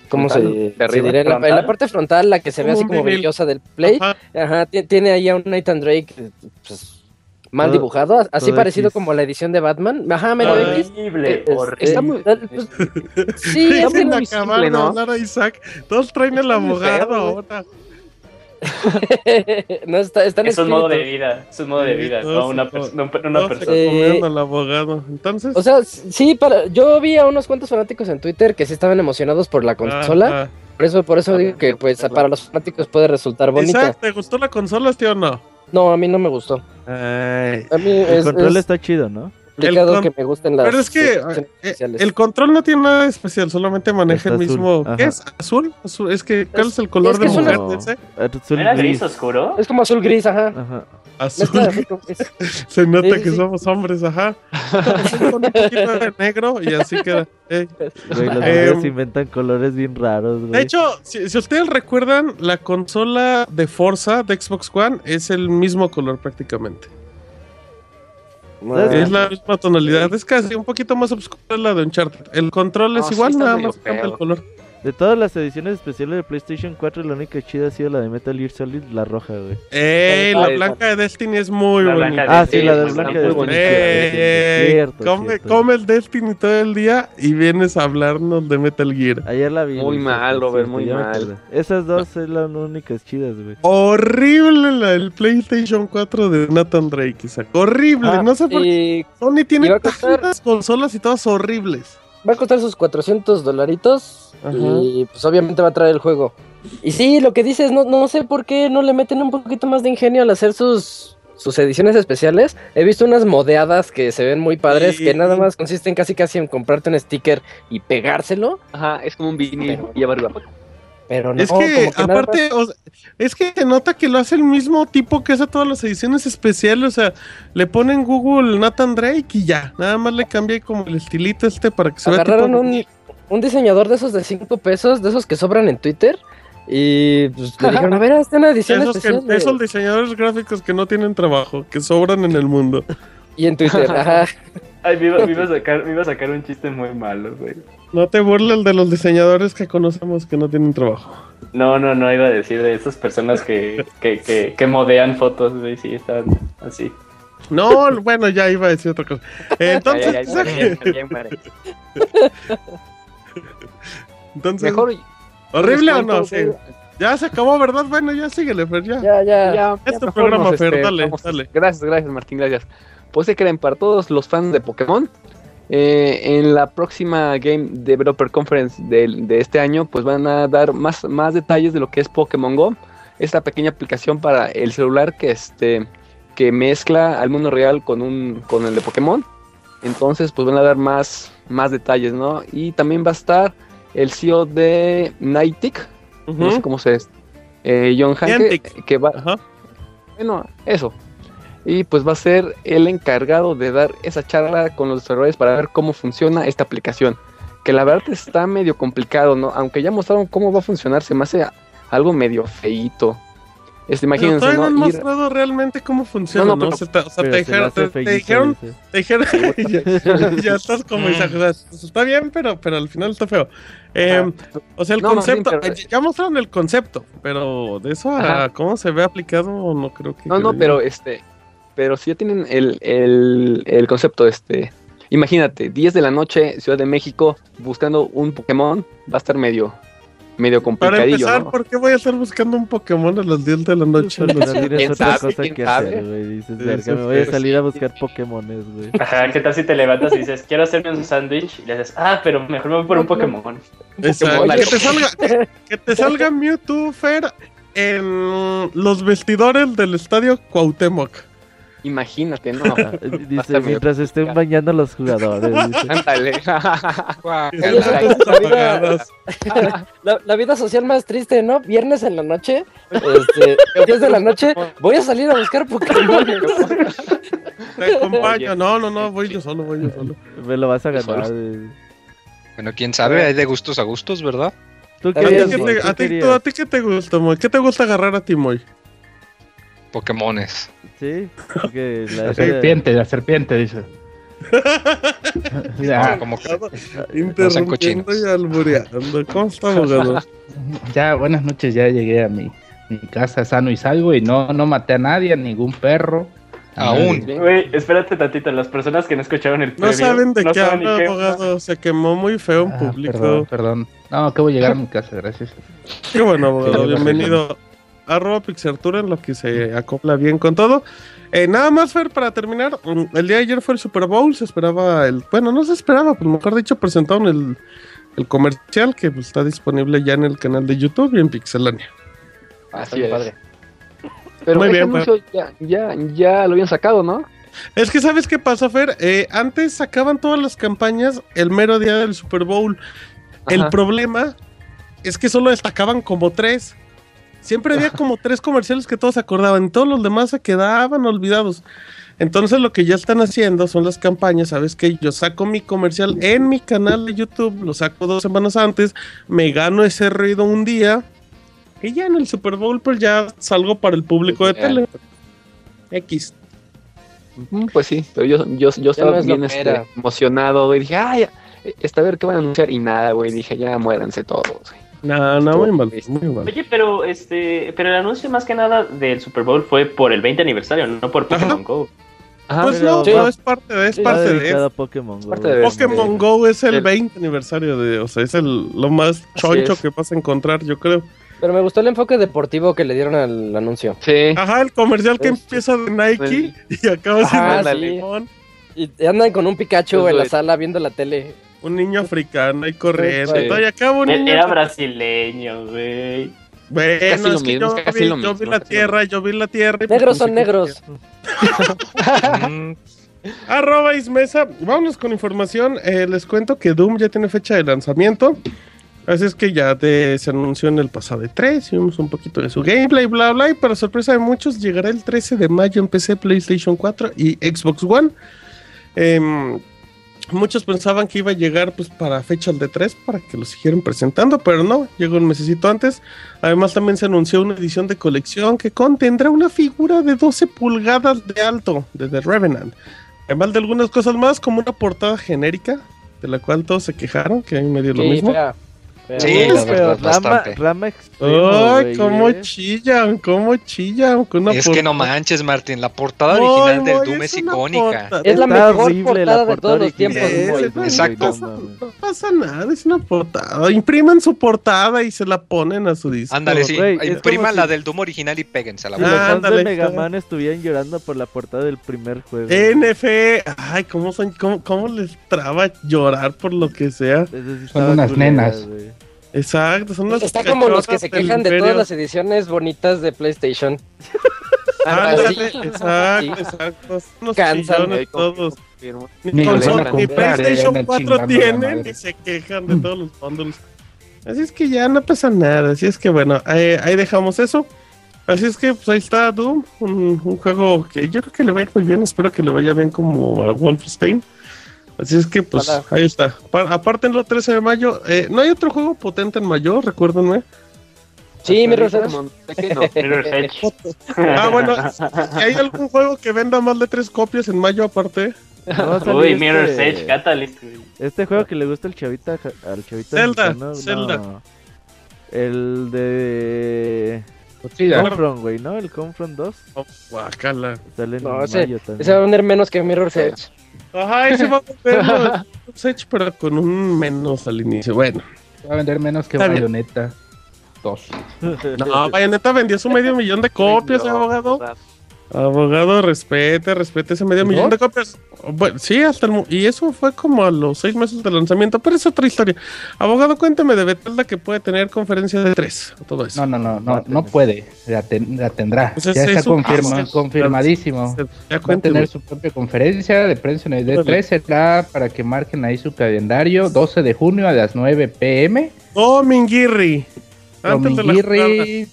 ¿Cómo se, diría? En la, parte frontal, la que se ve así como brillosa del Play. Ajá. tiene ahí a un Nathan Drake pues, mal dibujado, así parecido como la edición de Batman. Ajá, medio horrible, horrible. Está muy, pues, *laughs* sí, es muy simple, ¿no? hablar a Isaac. Todos traen el abogado ahora. *laughs* no, está, está es un modo de vida, es un modo de vida, no una, persona. al abogado. Entonces, o sea, sí, para, yo vi a unos cuantos fanáticos en Twitter que sí estaban emocionados por la consola. Por eso, por eso digo que pues para los fanáticos puede resultar bonita. ¿Te gustó la consola, tío, o no? No, a mí no me gustó. a mí el control está chido, ¿no? Que me gusten las Pero es que eh, el control no tiene nada especial, solamente maneja el mismo. ¿Qué es? ¿Azul? Es que, ¿cuál es el color de mujer? Azul ¿Era gris oscuro? Es como azul gris, ajá. Azul. *laughs* Se nota que somos hombres, ajá. Con un poquito de negro y así queda. los eh, inventan colores bien raros, De hecho, si, si, ustedes recuerdan, la consola de Forza de Xbox One es el mismo color prácticamente. Es la misma tonalidad, es casi un poquito más oscura la de Uncharted. El control es igual, nada más cambia el color. De todas las ediciones especiales de PlayStation 4, la única chida ha sido la de Metal Gear Solid, la roja, güey. ¡Ey! La blanca de Destiny es muy bonita. Ah, sí, la de blanca de Destiny. ¡Ey! come, come, el Destiny todo el día y vienes a hablarnos de Metal Gear. Ayer la vi. Muy mal, Robert, muy mal. Esas dos son las únicas chidas, güey. Horrible la del PlayStation 4 de Nathan Drake, Isaac. Horrible, ah, no sé por qué. Sony tiene tantas consolas y todas horribles. Va a costar sus 400 dolaritos y pues obviamente va a traer el juego. Y sí, lo que dices, no, no sé por qué no le meten un poquito más de ingenio al hacer sus, sus ediciones especiales. He visto unas modeadas que se ven muy padres, que nada más consisten casi casi en comprarte un sticker y pegárselo. Ajá, es como un vinil y arriba. Pero no, es que, aparte, es que se nota que lo hace el mismo tipo que hace todas las ediciones especiales. O sea, le ponen Google Nathan Drake y ya. Nada más le cambia como el estilito este para que se vea. Agarraron un, un diseñador de esos de 5 pesos, de esos que sobran en Twitter. Y pues le dijeron, a ver, esta una edición esos especial. Que, Esos diseñadores gráficos que no tienen trabajo, que sobran en el mundo. *laughs* Y en Twitter, *laughs* ajá. Ay, me iba, me iba, a *laughs* sacar, me iba a sacar un chiste muy malo, güey. No te burles de los diseñadores que conocemos que no tienen trabajo. No, no, no iba a decir de esas personas que, que, que, que modean fotos, güey, sí, están así. No, bueno, ya iba a decir otra cosa. Entonces, Entonces, Mejor, ¿horrible o no? Ya se acabó, ¿verdad? Bueno, ya síguele, Fer, ya. Ya, ya. ya este programa, Fer, este, dale, dale. Gracias, gracias, Martín, gracias. Pues se creen para todos los fans de Pokémon. Eh, en la próxima Game Developer Conference de, de, este año, pues van a dar más, más detalles de lo que es Pokémon Go. esta pequeña aplicación para el celular que este que mezcla al mundo real con un con el de Pokémon. Entonces, pues van a dar más más detalles, ¿no? Y también va a estar el CEO de Niantic, no sé cómo se es, eh, John Hanke, que va Bueno, eso. Y pues va a ser el encargado de dar esa charla con los desarrolladores para ver cómo funciona esta aplicación. Que la verdad está medio complicado, ¿no? Aunque ya mostraron cómo va a funcionar, se me hace algo medio feito. Este, imagínense, pero no han mostrado realmente cómo funciona, ¿no? o sea, te, dijeron, te, dijeron, te dijeron, ya, estás como exagerado. Pues está bien, pero, pero al final está feo. Eh, o sea, el concepto, ya mostraron el concepto, pero de eso a cómo se ve aplicado, no creo que. No, no, pero este, pero si ya tienen el, el, el concepto, este, imagínate, 10 de la noche, Ciudad de México, buscando un Pokémon, va a estar medio, medio complicadillo. Para empezar, ¿por qué voy a estar buscando un Pokémon a las 10 de la noche? otra cosa que hacer, güey. Dices, verga, me voy a salir a buscar Pokémones, güey. Ajá, ¿qué tal si te levantas y dices, quiero hacerme un sándwich? Y le dices, ah, pero mejor me voy por un Pokémon. Exacto. Que te salga, que te salga Mewtwo, Fer, en los vestidores del estadio Cuauhtémoc. Imagínate, ¿no? *laughs* dice, mientras estén bañando los jugadores. *laughs* Ándale. *laughs* la, vida social más triste, ¿no? Viernes en la noche, este, 10 de la noche, voy a salir a buscar Pokémon. Te acompaño. No, no, no, voy yo solo, voy yo solo. Me lo vas a ganar. Bueno, quién sabe, hay de gustos a gustos, ¿verdad? ¿Tú ¿A, ti, a, ti, ¿A ti qué te gusta, Moy? ¿Qué te gusta agarrar a ti, Moy? Pokémones. Sí, *laughs* la, serpiente, la serpiente, dice. *laughs* ya, como que interrumpiendo y albureando. ¿Cómo estamos, *laughs* Ya, buenas noches, ya llegué a mi, mi, casa sano y salvo y no, no maté a nadie, a ningún perro. Aún. Güey, espérate tantito, las personas que no escucharon el No saben de qué habla, abogado, se quemó muy feo en ah, público. Perdón, perdón. No, acabo de llegar a mi casa, gracias. Qué bueno, abogado, bienvenido arroba Pixartura en lo que se acopla bien con todo. Eh, nada más, Fer, para terminar, mm, el día de ayer fue el Super Bowl, se esperaba el, bueno, no se esperaba, pues mejor dicho, presentaron el, el comercial que pues, está disponible ya en el canal de YouTube y en Pixelania. Así es. Padre. Pero Muy bien, ya, ya, ya lo habían sacado, ¿no? Es que sabes qué pasa, Fer, eh, antes sacaban todas las campañas el mero día del Super Bowl. El problema es que solo destacaban como tres. Siempre había como tres comerciales que todos acordaban, y todos los demás se quedaban olvidados. Entonces lo que ya están haciendo son las campañas, ¿sabes que Yo saco mi comercial en mi canal de YouTube, lo saco dos semanas antes, me gano ese ruido un día y ya en el Super Bowl pues ya salgo para el público de tele. X. Pues sí, pero yo, yo, yo estaba bien este, emocionado, y dije, ay, esta vez que van a anunciar y nada, güey, dije, ya muéranse todos, güey. No, no, muy mal, muy mal. Oye, pero este, pero el anuncio más que nada del Super Bowl fue por el 20 aniversario, no por Pokémon Go. pues no, no, es parte de, es parte de, Pokémon Go. Pokémon Go es el 20 aniversario de, o sea, es el, lo más choncho que vas a encontrar, yo creo. Pero me gustó el enfoque deportivo que le dieron al anuncio. Sí. Ajá, el comercial que empieza de Nike *laughs* y acaba sin el limón. Y andan con un Pikachu en la sala viendo la tele. Un niño africano y corriendo. Y acá un niño... Era brasileño, güey. Bueno, es que yo, vi, yo vi la tierra, yo vi la tierra. Negros son negros. *laughs* Arroba Ismesa. Vámonos con información. Eh, les cuento que Doom ya tiene fecha de lanzamiento. Así es que ya se anunció en el pasado de 3, vimos un poquito de su gameplay, bla, bla, y para sorpresa de muchos, llegará el 13 de mayo en PC, PlayStation 4 y Xbox One. Eh, Muchos pensaban que iba a llegar pues para fecha de 3 para que lo siguieran presentando, pero no, llegó un mesecito antes. Además también se anunció una edición de colección que contendrá una figura de 12 pulgadas de alto de The Revenant. Además de algunas cosas más como una portada genérica de la cual todos se quejaron, que a mí me dio lo mismo. Sí, la bastante. Rama, Ay, cómo eh. chillan, cómo chillan. es que no manches, Martín, la portada original del Doom es, icónica. Es la mejor portada, de todos los tiempos. Exacto. No, pasa nada, es una portada. Impriman su portada y se la ponen a su disco. Ándale, sí. Impriman la del Doom original y péguense a la ah, Los de Mega Man estuvieran llorando por la portada del primer juego. NF, ay, cómo, son, cómo, cómo les traba llorar por lo que sea. Son unas nenas. Exacto, son las Está como los que se quejan de todas las ediciones bonitas de PlayStation. *laughs* Ah, exacto, exacto. Nos Cansan de todos. Ni, ni PlayStation 4 tienen y se quejan de todos los bundles. Así es que ya no pasa nada. Así es que bueno, ahí, dejamos eso. Así es que pues ahí está Doom, un, juego que yo creo que le va a ir muy bien. Espero que le vaya bien como a Wolfenstein. Así es que pues ahí está. aparte en el 13 de mayo, eh, ¿no hay otro juego potente en mayo? Recuérdenme. Sí, *laughs* Mirror's Edge. *laughs* ah, bueno, ¿hay algún juego que venda más de tres copias en mayo aparte? Uy, este... Mirror's Edge, Catalyst. Este juego que le gusta al chavita, al chavita Zelda, Zelda. El de Sí, Confront, güey, ¿no? El Confront 2. Oh, guacala. Sale en no, ese, mayo también. ese va a vender menos que Mirror's Edge. Ajá, ese va a vender *laughs* Mirror's Edge, pero con un menos al inicio. Bueno. Va a vender menos que Bayonetta. Dos. No, Bayonetta vendió su medio millón de copias, abogado. Abogado, respete, respete ese medio millón de copias. Bueno, sí, hasta el, y eso fue como a los seis meses de lanzamiento, pero es otra historia. Abogado, cuénteme de Bethesda que puede tener conferencia de tres, todo eso. No, no, no, no, puede, la, tendrá. Pues ya está confirmadísimo. Va a tener su propia conferencia de prensa en el D3, será para que marquen ahí su calendario, 12 de junio a las 9 pm. Oh, Minguirri. Antes de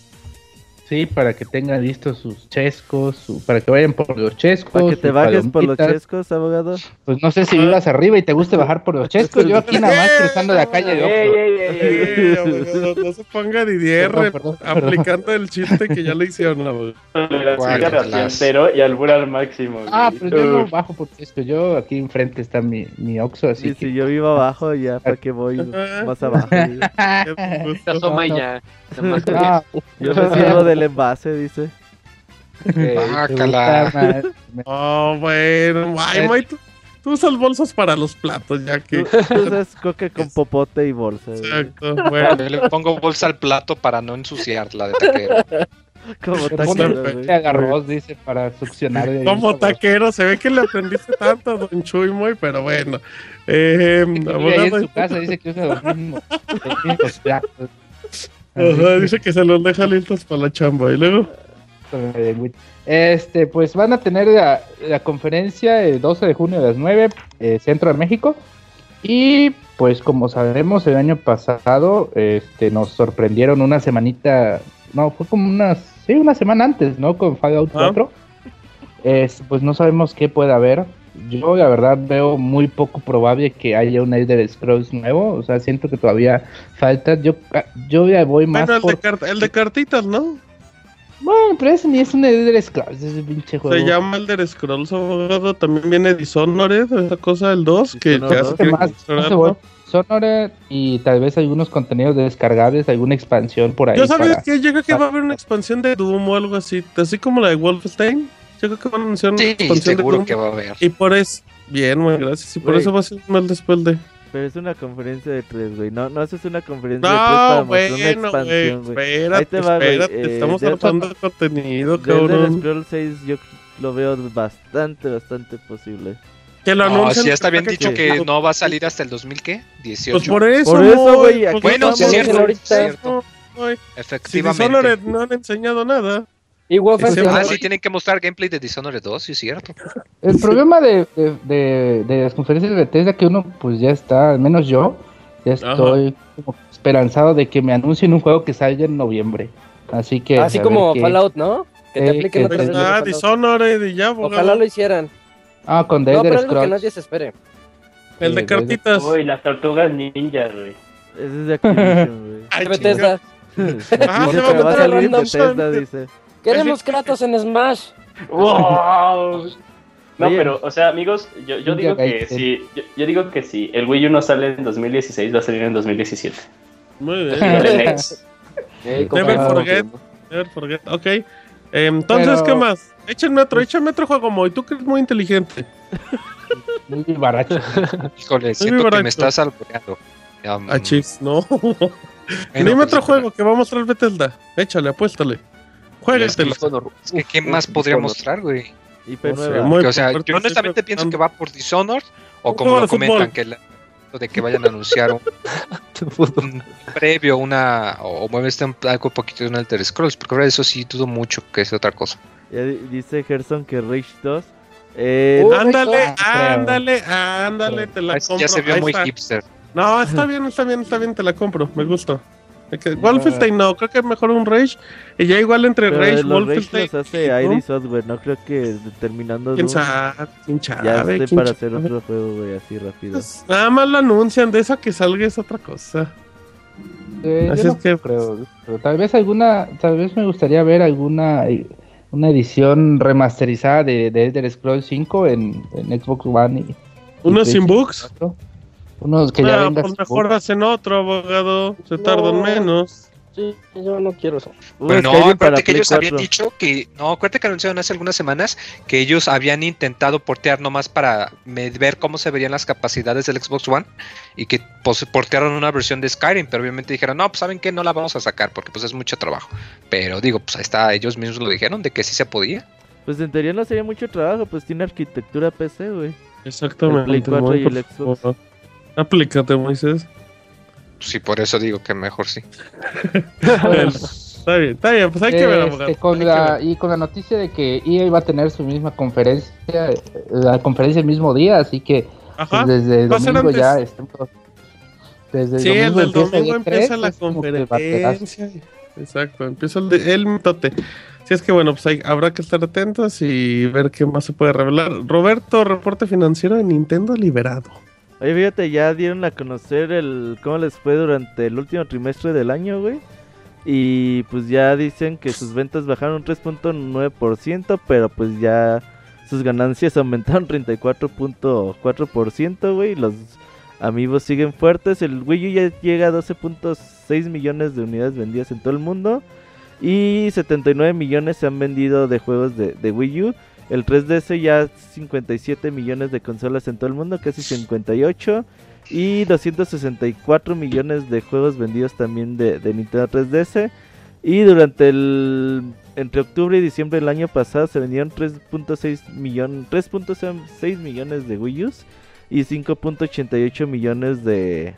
Sí, para que tengan listos sus chescos, para que vayan por los chescos. Para que te bajes por los chescos, abogado. Pues no sé si vivas arriba y te guste bajar por los chescos. Yo aquí nada más cruzando la calle de Oxford. no *laughs* se ponga Didier aplicando el chiste que ya le hicieron, abogado. Pero y albur al máximo. Ah, pero yo no bajo por chesco. Yo aquí enfrente está mi, mi Oxo, así sí, Si yo vivo abajo, ya para que voy más abajo. Se asoma ya. Yo me sirvo del envase, dice. Bácala. *laughs* *laughs* Oh, bueno. Ay, tú, usas bolsas para los platos, ya que. usas coque con popote y bolsa. Exacto. Bueno. Yo le pongo bolsa al plato para no ensuciarla de taquero. *laughs* Como taquero. dice, para succionar. Como taquero, se ve que le aprendiste tanto a Don Chuy muy, pero bueno. Eh, en su casa dice que usa los mismos, los platos dice que se los deja listos para la chamba. Y luego. Este, pues van a tener la, conferencia el 12 de junio a las 9, eh, Centro de México. Y pues como sabemos, el año pasado este, nos sorprendieron una semanita, no, fue como unas, sí, una semana antes, ¿no? Con Fallout 4. pues no sabemos qué puede haber. Yo la verdad veo muy poco probable que haya un Elder Scrolls nuevo, o sea, siento que todavía falta. Yo, ah, yo ya voy más bueno, el, de el de cartitas, ¿no? Bueno, pero ese ni es un Elder Scrolls, ese pinche juego. Se llama Elder Scrolls, abogado. También viene Dishonored, esa cosa del 2, que te hace más, Dishonored y tal vez algunos contenidos descargables, alguna expansión por ahí. Yo sabes que yo creo que va a haber una expansión de Doom o algo así, así como la de Wolfenstein. Yo creo que van a anunciar una sí, seguro que va a haber. Y por eso, bien, muy gracias. Y por eso va a ser mal después de. Pero es una conferencia de tres, güey. No, no haces una conferencia de tres para bueno, mostrar una expansión, güey. Espérate, te va, espérate. Eh, estamos hablando de contenido, cabrón. De Scroll 6 yo lo veo bastante, bastante posible. Que lo no, si ya está bien dicho que no va a salir hasta el 2000, ¿qué? 18. Pues por eso, por eso, güey. Pues bueno, cierto, cierto. Efectivamente. Si no han enseñado nada. Y ah, sí, tienen que mostrar gameplay de Dishonored 2, sí es cierto. El problema de, de, de, las conferencias de Bethesda que uno pues ya está, al menos yo, ya estoy como esperanzado de que me anuncien un juego que salga en noviembre. Así que... Así como Fallout, ¿no? Que te apliquen que Ah, Dishonored y ya, Ojalá lo hicieran. Ah, con The No, pero es que nadie se espere. El de cartitas. Uy, las tortugas ninjas, güey. Ese es de Activision, güey. Bethesda. Ah, *laughs* se va a salir Bethesda, dice. Queremos *laughs* Kratos en Smash. ¡Wow! No, pero, o sea, amigos, yo, yo digo que si, yo, digo que si el Wii U no sale en 2016, va a salir en 2017. Muy bien. *laughs* never forget, never forget. Ok. Eh, entonces, ¿qué más? Échenme otro, échame otro juego, Moy. Tú que eres muy inteligente. Muy barato. *laughs* Híjole, siento que me estás alboreando. Um, ah, chis, no. Dime otro pues, juego que va a mostrar Bethesda. Échale, apuéstale. Juégatelo. Es que, ¿qué más podría mostrar, güey? o sea, yo honestamente pienso que va por Dishonored o como lo comentan, que de que vayan a anunciar un *laughs* previo una o mueves algo poquito de un Alter Scrolls, porque ahora eso sí dudo mucho que es otra cosa. Ya dice Gerson que Rage 2 eh, ándale, ándale, ándale, te la compro. Ya se vio muy hipster. No, está bien, está bien, está bien, te la compro, me gusta. Wolfenstein no, creo que es mejor un Rage. Y ya igual entre Rage y Wolfenstein. Rage los hace ID Software, no creo que terminando. ¿Quién sabe? ¿Quién sabe? Ya esté para hacer otro juego, güey, así rápido. Pues, nada más lo anuncian, de eso que salga es otra cosa. Eh, así es que creo. tal vez alguna, tal vez me gustaría ver alguna una edición remasterizada de, de Elder Scrolls 5 en, en Xbox One. Y, ¿Unos sin bugs? Unos que ya ah, vengan. Pues mejor hacen otro, abogado. Se tardan menos. Sí, yo no quiero eso. Bueno, no, acuérdate que ellos habían dicho que. No, acuérdate que anunciaron hace algunas semanas que ellos habían intentado portear nomás para ver cómo se verían las capacidades del Xbox One y que pues, portearon una versión de Skyrim, pero obviamente dijeron, no, pues saben que no la vamos a sacar porque pues es mucho trabajo. Pero digo, pues ahí está, ellos mismos lo dijeron de que sí se podía. Pues en teoría no sería mucho trabajo, pues tiene arquitectura PC, güey. Exactamente. El Play 4 y el Xbox. Aplícate, Moisés. Sí, por eso digo que mejor sí. *laughs* está bien, está bien, pues hay que ver, este, con la, Y con la noticia de que EA iba a tener su misma conferencia, la conferencia el mismo día, así que pues, desde el domingo ya Desde sí, el domingo, el domingo empieza la conferencia. Exacto, empieza el, de, el mitote. Si es que bueno, pues hay, habrá que estar atentos y ver qué más se puede revelar. Roberto, reporte financiero de Nintendo liberado. Oye, fíjate, ya dieron a conocer el cómo les fue durante el último trimestre del año, güey. Y pues ya dicen que sus ventas bajaron 3.9%, pero pues ya sus ganancias *laughs* aumentaron 34.4%, güey. Los amigos siguen fuertes. El Wii U ya llega a 12.6 millones de unidades vendidas en todo el mundo. Y 79 millones se han vendido de juegos de, de Wii U. El 3DS ya 57 millones de consolas en todo el mundo, casi 58. Y 264 millones de juegos vendidos también de, Nintendo 3DS. Y durante el... Entre octubre y diciembre del año pasado se vendieron 3.6 millones, 3.6 millones de Wii U y 5.88 millones de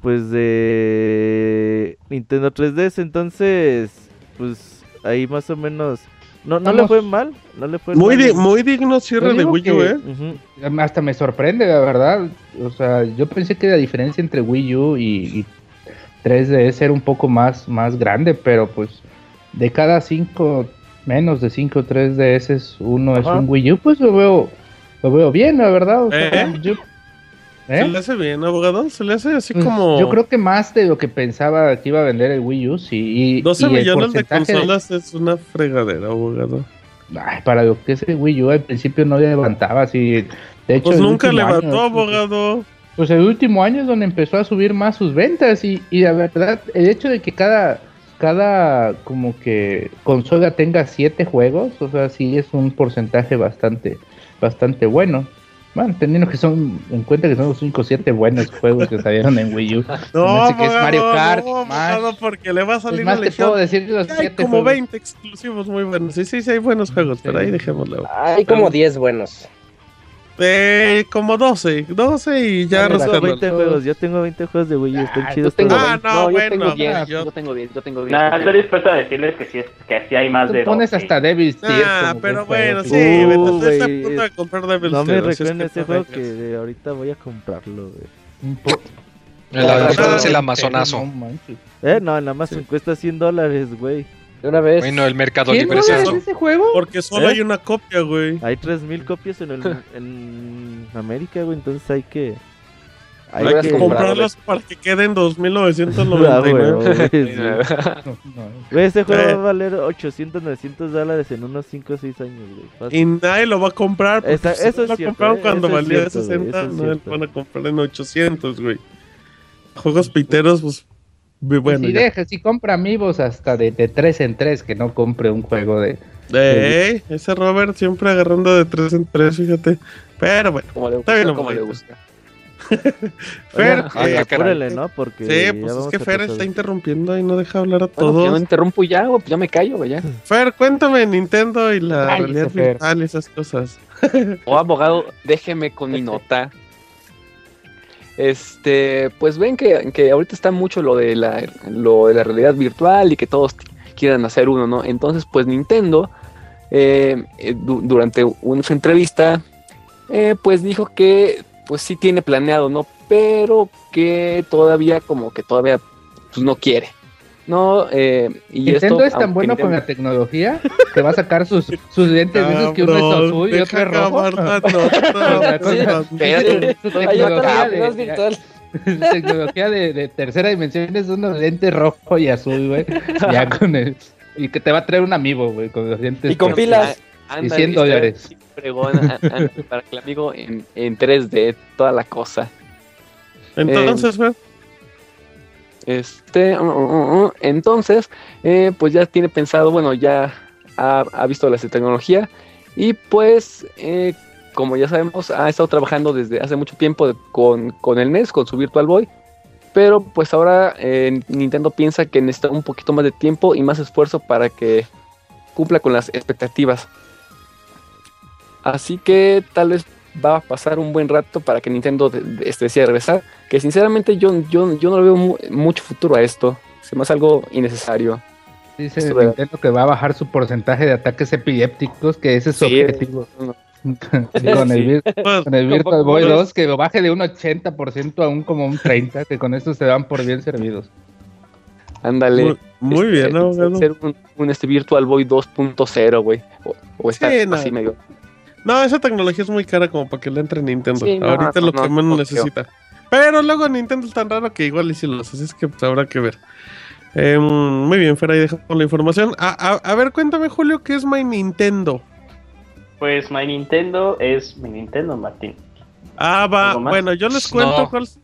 pues de Nintendo 3DS, entonces pues ahí más o menos no, no le fue mal, no le fue muy, muy digno cierre de Wii U, ¿eh? Hasta me sorprende, la verdad. O sea, yo pensé que la diferencia entre Wii U y, 3DS era un poco más, más grande, pero pues de cada cinco, menos de cinco 3DS, uno es un Wii U, pues lo veo, lo veo bien, la verdad. O sea, ¿Eh? yo, ¿Se ¿Eh? le hace bien, abogado? ¿Se le hace así pues, como...? Yo creo que más de lo que pensaba que iba a vender el Wii U, sí. Y, 12 millones de consolas es una fregadera, abogado. Ay, para lo que es el Wii U, al principio no levantaba así. De hecho, pues nunca levantó, abogado. Pues el último año es donde empezó a subir más sus ventas y, y la verdad, el hecho de que cada, cada como que consola tenga siete juegos, o sea, sí es un porcentaje bastante, bastante bueno. Bueno, teniendo que son en cuenta que son los 5 o 7 buenos juegos que salieron en Wii U. *laughs* No, que es Mario Kart, no, más, porque le va a salir más te puedo decir los Hay como 20 exclusivos muy buenos. Sí, sí, sí, hay buenos juegos, pero ahí dejémoslo. Hay como 10 buenos. Eh, como 12, 12 y ya Yo tengo 20 juegos, yo tengo 20 juegos de Wii U, están ah, chidos. Tengo ah, no, no, bueno, yo tengo 10, yo... yo tengo 10, yo tengo 10. Nah, estoy dispuesto a decirles que sí, que sí hay más de pones hasta Devil's Tears. Ah, pero bueno, sí, uh, estoy a punto de comprar Devil's No me recuerden ese juego que ahorita voy a comprarlo, güey. La verdad es el amazonazo. Eh, no, nada más cuesta 100 dólares, güey. De una vez. Bueno, el mercado libre es ese juego? Porque solo ¿Eh? hay una copia, güey. Hay 3000 copias en, el, *laughs* en América, güey, entonces hay que. Hay, que comprarlas para que queden *laughs* 2999. Ah, *laughs* güey, ese juego va a valer 800, 900 dólares en unos 5 o 6 años, güey. Y nadie lo va a comprar. Esa, eso es cierto, compraron cuando valía 60, no lo van a comprar en 800, güey. Juegos piteros, pues bueno, si, deja, si compra amigos hasta de, de 3 en 3, que no compre un juego de. de... ese Robert siempre agarrando de 3 en 3, fíjate. Pero bueno, como le gusta, está bien, como le gusta. *laughs* Fer, eh, apúrele, ¿no? Porque sí, pues es que Fer está interrumpiendo y no deja hablar a todos. Bueno, yo interrumpo ya, pues ya me callo, ya. Fer, cuéntame Nintendo y la Ay, realidad virtual y esas cosas. *laughs* oh, abogado, déjeme con mi nota. Este, pues ven que, que, ahorita está mucho lo de, la, lo de la realidad virtual y que todos quieran hacer uno, ¿no? Entonces, pues Nintendo, eh, eh, durante una entrevista, eh, pues dijo que, pues sí tiene planeado, ¿no? Pero que todavía, como que todavía, pues no quiere. No, eh, y Nintendo es tan bueno con la tecnología que va a sacar sus, sus lentes esos que uno es azul y otro es rojo. Tecnología de, de, tercera dimensión es unos lentes rojo y azul, güey. Ya con el, y que te va a traer un amigo, güey, con los dientes. Y con pilas. y 100 dólares. para que el amigo en, en 3D, toda la cosa. Entonces, güey. Este, uh, uh, uh, entonces, eh, pues ya tiene pensado, bueno, ya ha, visto la tecnología y pues, eh, como ya sabemos, ha estado trabajando desde hace mucho tiempo con, con el NES, con su Virtual Boy. Pero pues ahora eh, Nintendo piensa que necesita un poquito más de tiempo y más esfuerzo para que cumpla con las expectativas. Así que tal vez va a pasar un buen rato para que Nintendo este, decida regresar. Que sinceramente yo, yo, yo no le veo mucho futuro a esto. Se me hace algo innecesario. Dice Nintendo que va a bajar su porcentaje de ataques epilépticos, que ese es su objetivo. *laughs* con, el, Virtual Boy 2, que baje de un 80% a un como un 30%, que con esto se van por bien servidos. Ándale. Muy, bien, ¿no? Ser un, este Virtual Boy 2.0, güey. O, estar así medio no, esa tecnología es muy cara como para que le entre Nintendo. Ahorita es lo que menos necesita. Pero luego Nintendo es tan raro que igual y si lo hace, así es que pues, habrá que ver. Em, muy bien, Fer, ahí dejamos la información. A, ver, cuéntame, Julio, ¿qué es My Nintendo? Pues My Nintendo es mi Nintendo, Martín. Ah, va. Bueno, yo les cuento cuál es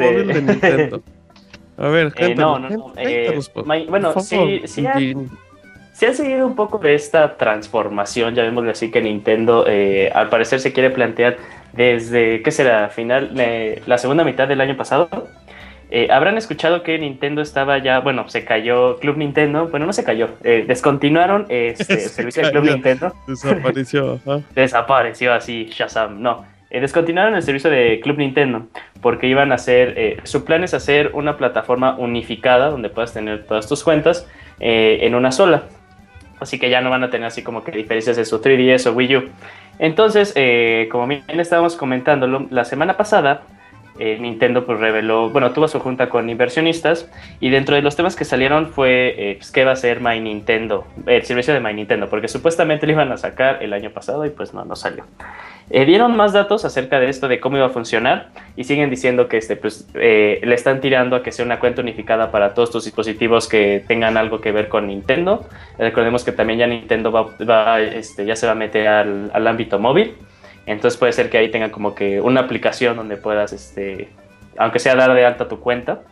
el de Nintendo. *laughs* A ver, eh, no, no, no. Eh, bueno, sí, sí, se ha seguido un poco de esta transformación, ya vemos así que Nintendo eh, al parecer se quiere plantear desde, ¿qué será? Final, eh, la segunda mitad del año pasado. Eh, habrán escuchado que Nintendo estaba ya, bueno, se cayó Club Nintendo, bueno, no se cayó, descontinuaron este, *laughs* el servicio de Club Nintendo. Desapareció, Desapareció así, Shazam, no. descontinuaron el servicio de Club Nintendo porque iban a hacer, su plan es hacer una plataforma unificada donde puedas tener todas tus cuentas en una sola. Así que ya no van a tener así como que diferencias de su 3DS o Wii U. Entonces, eh, como bien estábamos comentando la semana pasada, eh, Nintendo pues reveló, bueno, tuvo su junta con inversionistas y dentro de los temas que salieron fue eh, pues, qué va a ser My Nintendo, el servicio de My Nintendo, porque supuestamente lo iban a sacar el año pasado y pues no, no salió. Eh, dieron más datos acerca de esto, de cómo iba a funcionar y siguen diciendo que este, pues, eh, le están tirando a que sea una cuenta unificada para todos tus dispositivos que tengan algo que ver con Nintendo. Recordemos que también ya Nintendo va, este, ya se va a meter al, ámbito móvil. Entonces puede ser que ahí tengan como que una aplicación donde puedas, este, aunque sea dar de alta tu cuenta.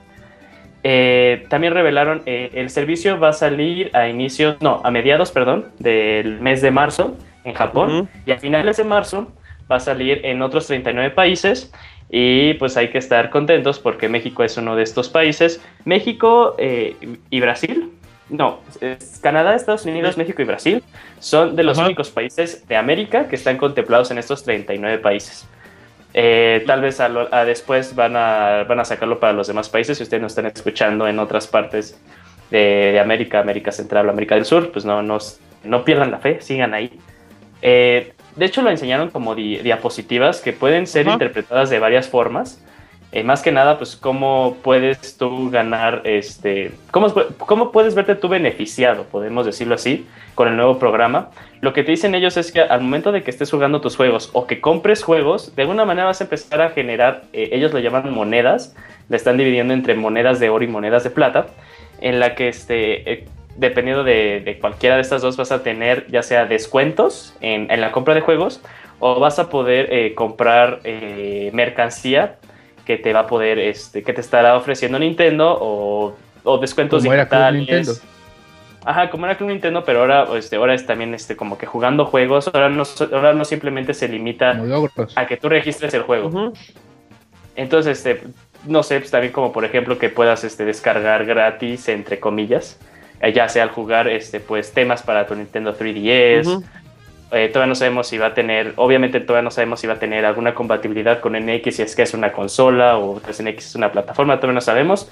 Eh, también revelaron el servicio va a salir a inicios, no, a mediados, perdón, del mes de marzo en Japón y a finales de marzo va a salir en otros 39 países y pues hay que estar contentos porque México es uno de estos países. México eh, y Brasil, no, Canadá, Estados Unidos, México y Brasil son de los únicos países de América que están contemplados en estos 39 países. Eh, tal vez a, después van a, van a sacarlo para los demás países. Si ustedes nos están escuchando en otras partes de, América, América Central, América del Sur, pues no, no pierdan la fe, sigan ahí. Eh, de hecho, lo enseñaron como diapositivas que pueden ser interpretadas de varias formas. Eh, más que nada, pues, cómo puedes tú ganar, este, cómo, cómo puedes verte tú beneficiado, podemos decirlo así, con el nuevo programa. Lo que te dicen ellos es que al momento de que estés jugando tus juegos o que compres juegos, de alguna manera vas a empezar a generar, eh, ellos lo llaman monedas, le están dividiendo entre monedas de oro y monedas de plata, en la que este, dependiendo de, cualquiera de estas dos, vas a tener ya sea descuentos en, la compra de juegos o vas a poder eh, comprar eh, mercancía que te va a poder, este, que te estará ofreciendo Nintendo o, descuentos como digitales. Ajá, como era Club Nintendo, pero ahora, este, ahora es también este, como que jugando juegos, ahora no, ahora no simplemente se limita a que tú registres el juego. Entonces, este, no sé, pues también como por ejemplo que puedas este, descargar gratis, entre comillas, eh, ya sea al jugar este, pues, temas para tu Nintendo 3DS, Eh, todavía no sabemos si va a tener, obviamente todavía no sabemos si va a tener alguna compatibilidad con NX, si es que es una consola o pues NX es una plataforma, todavía no sabemos.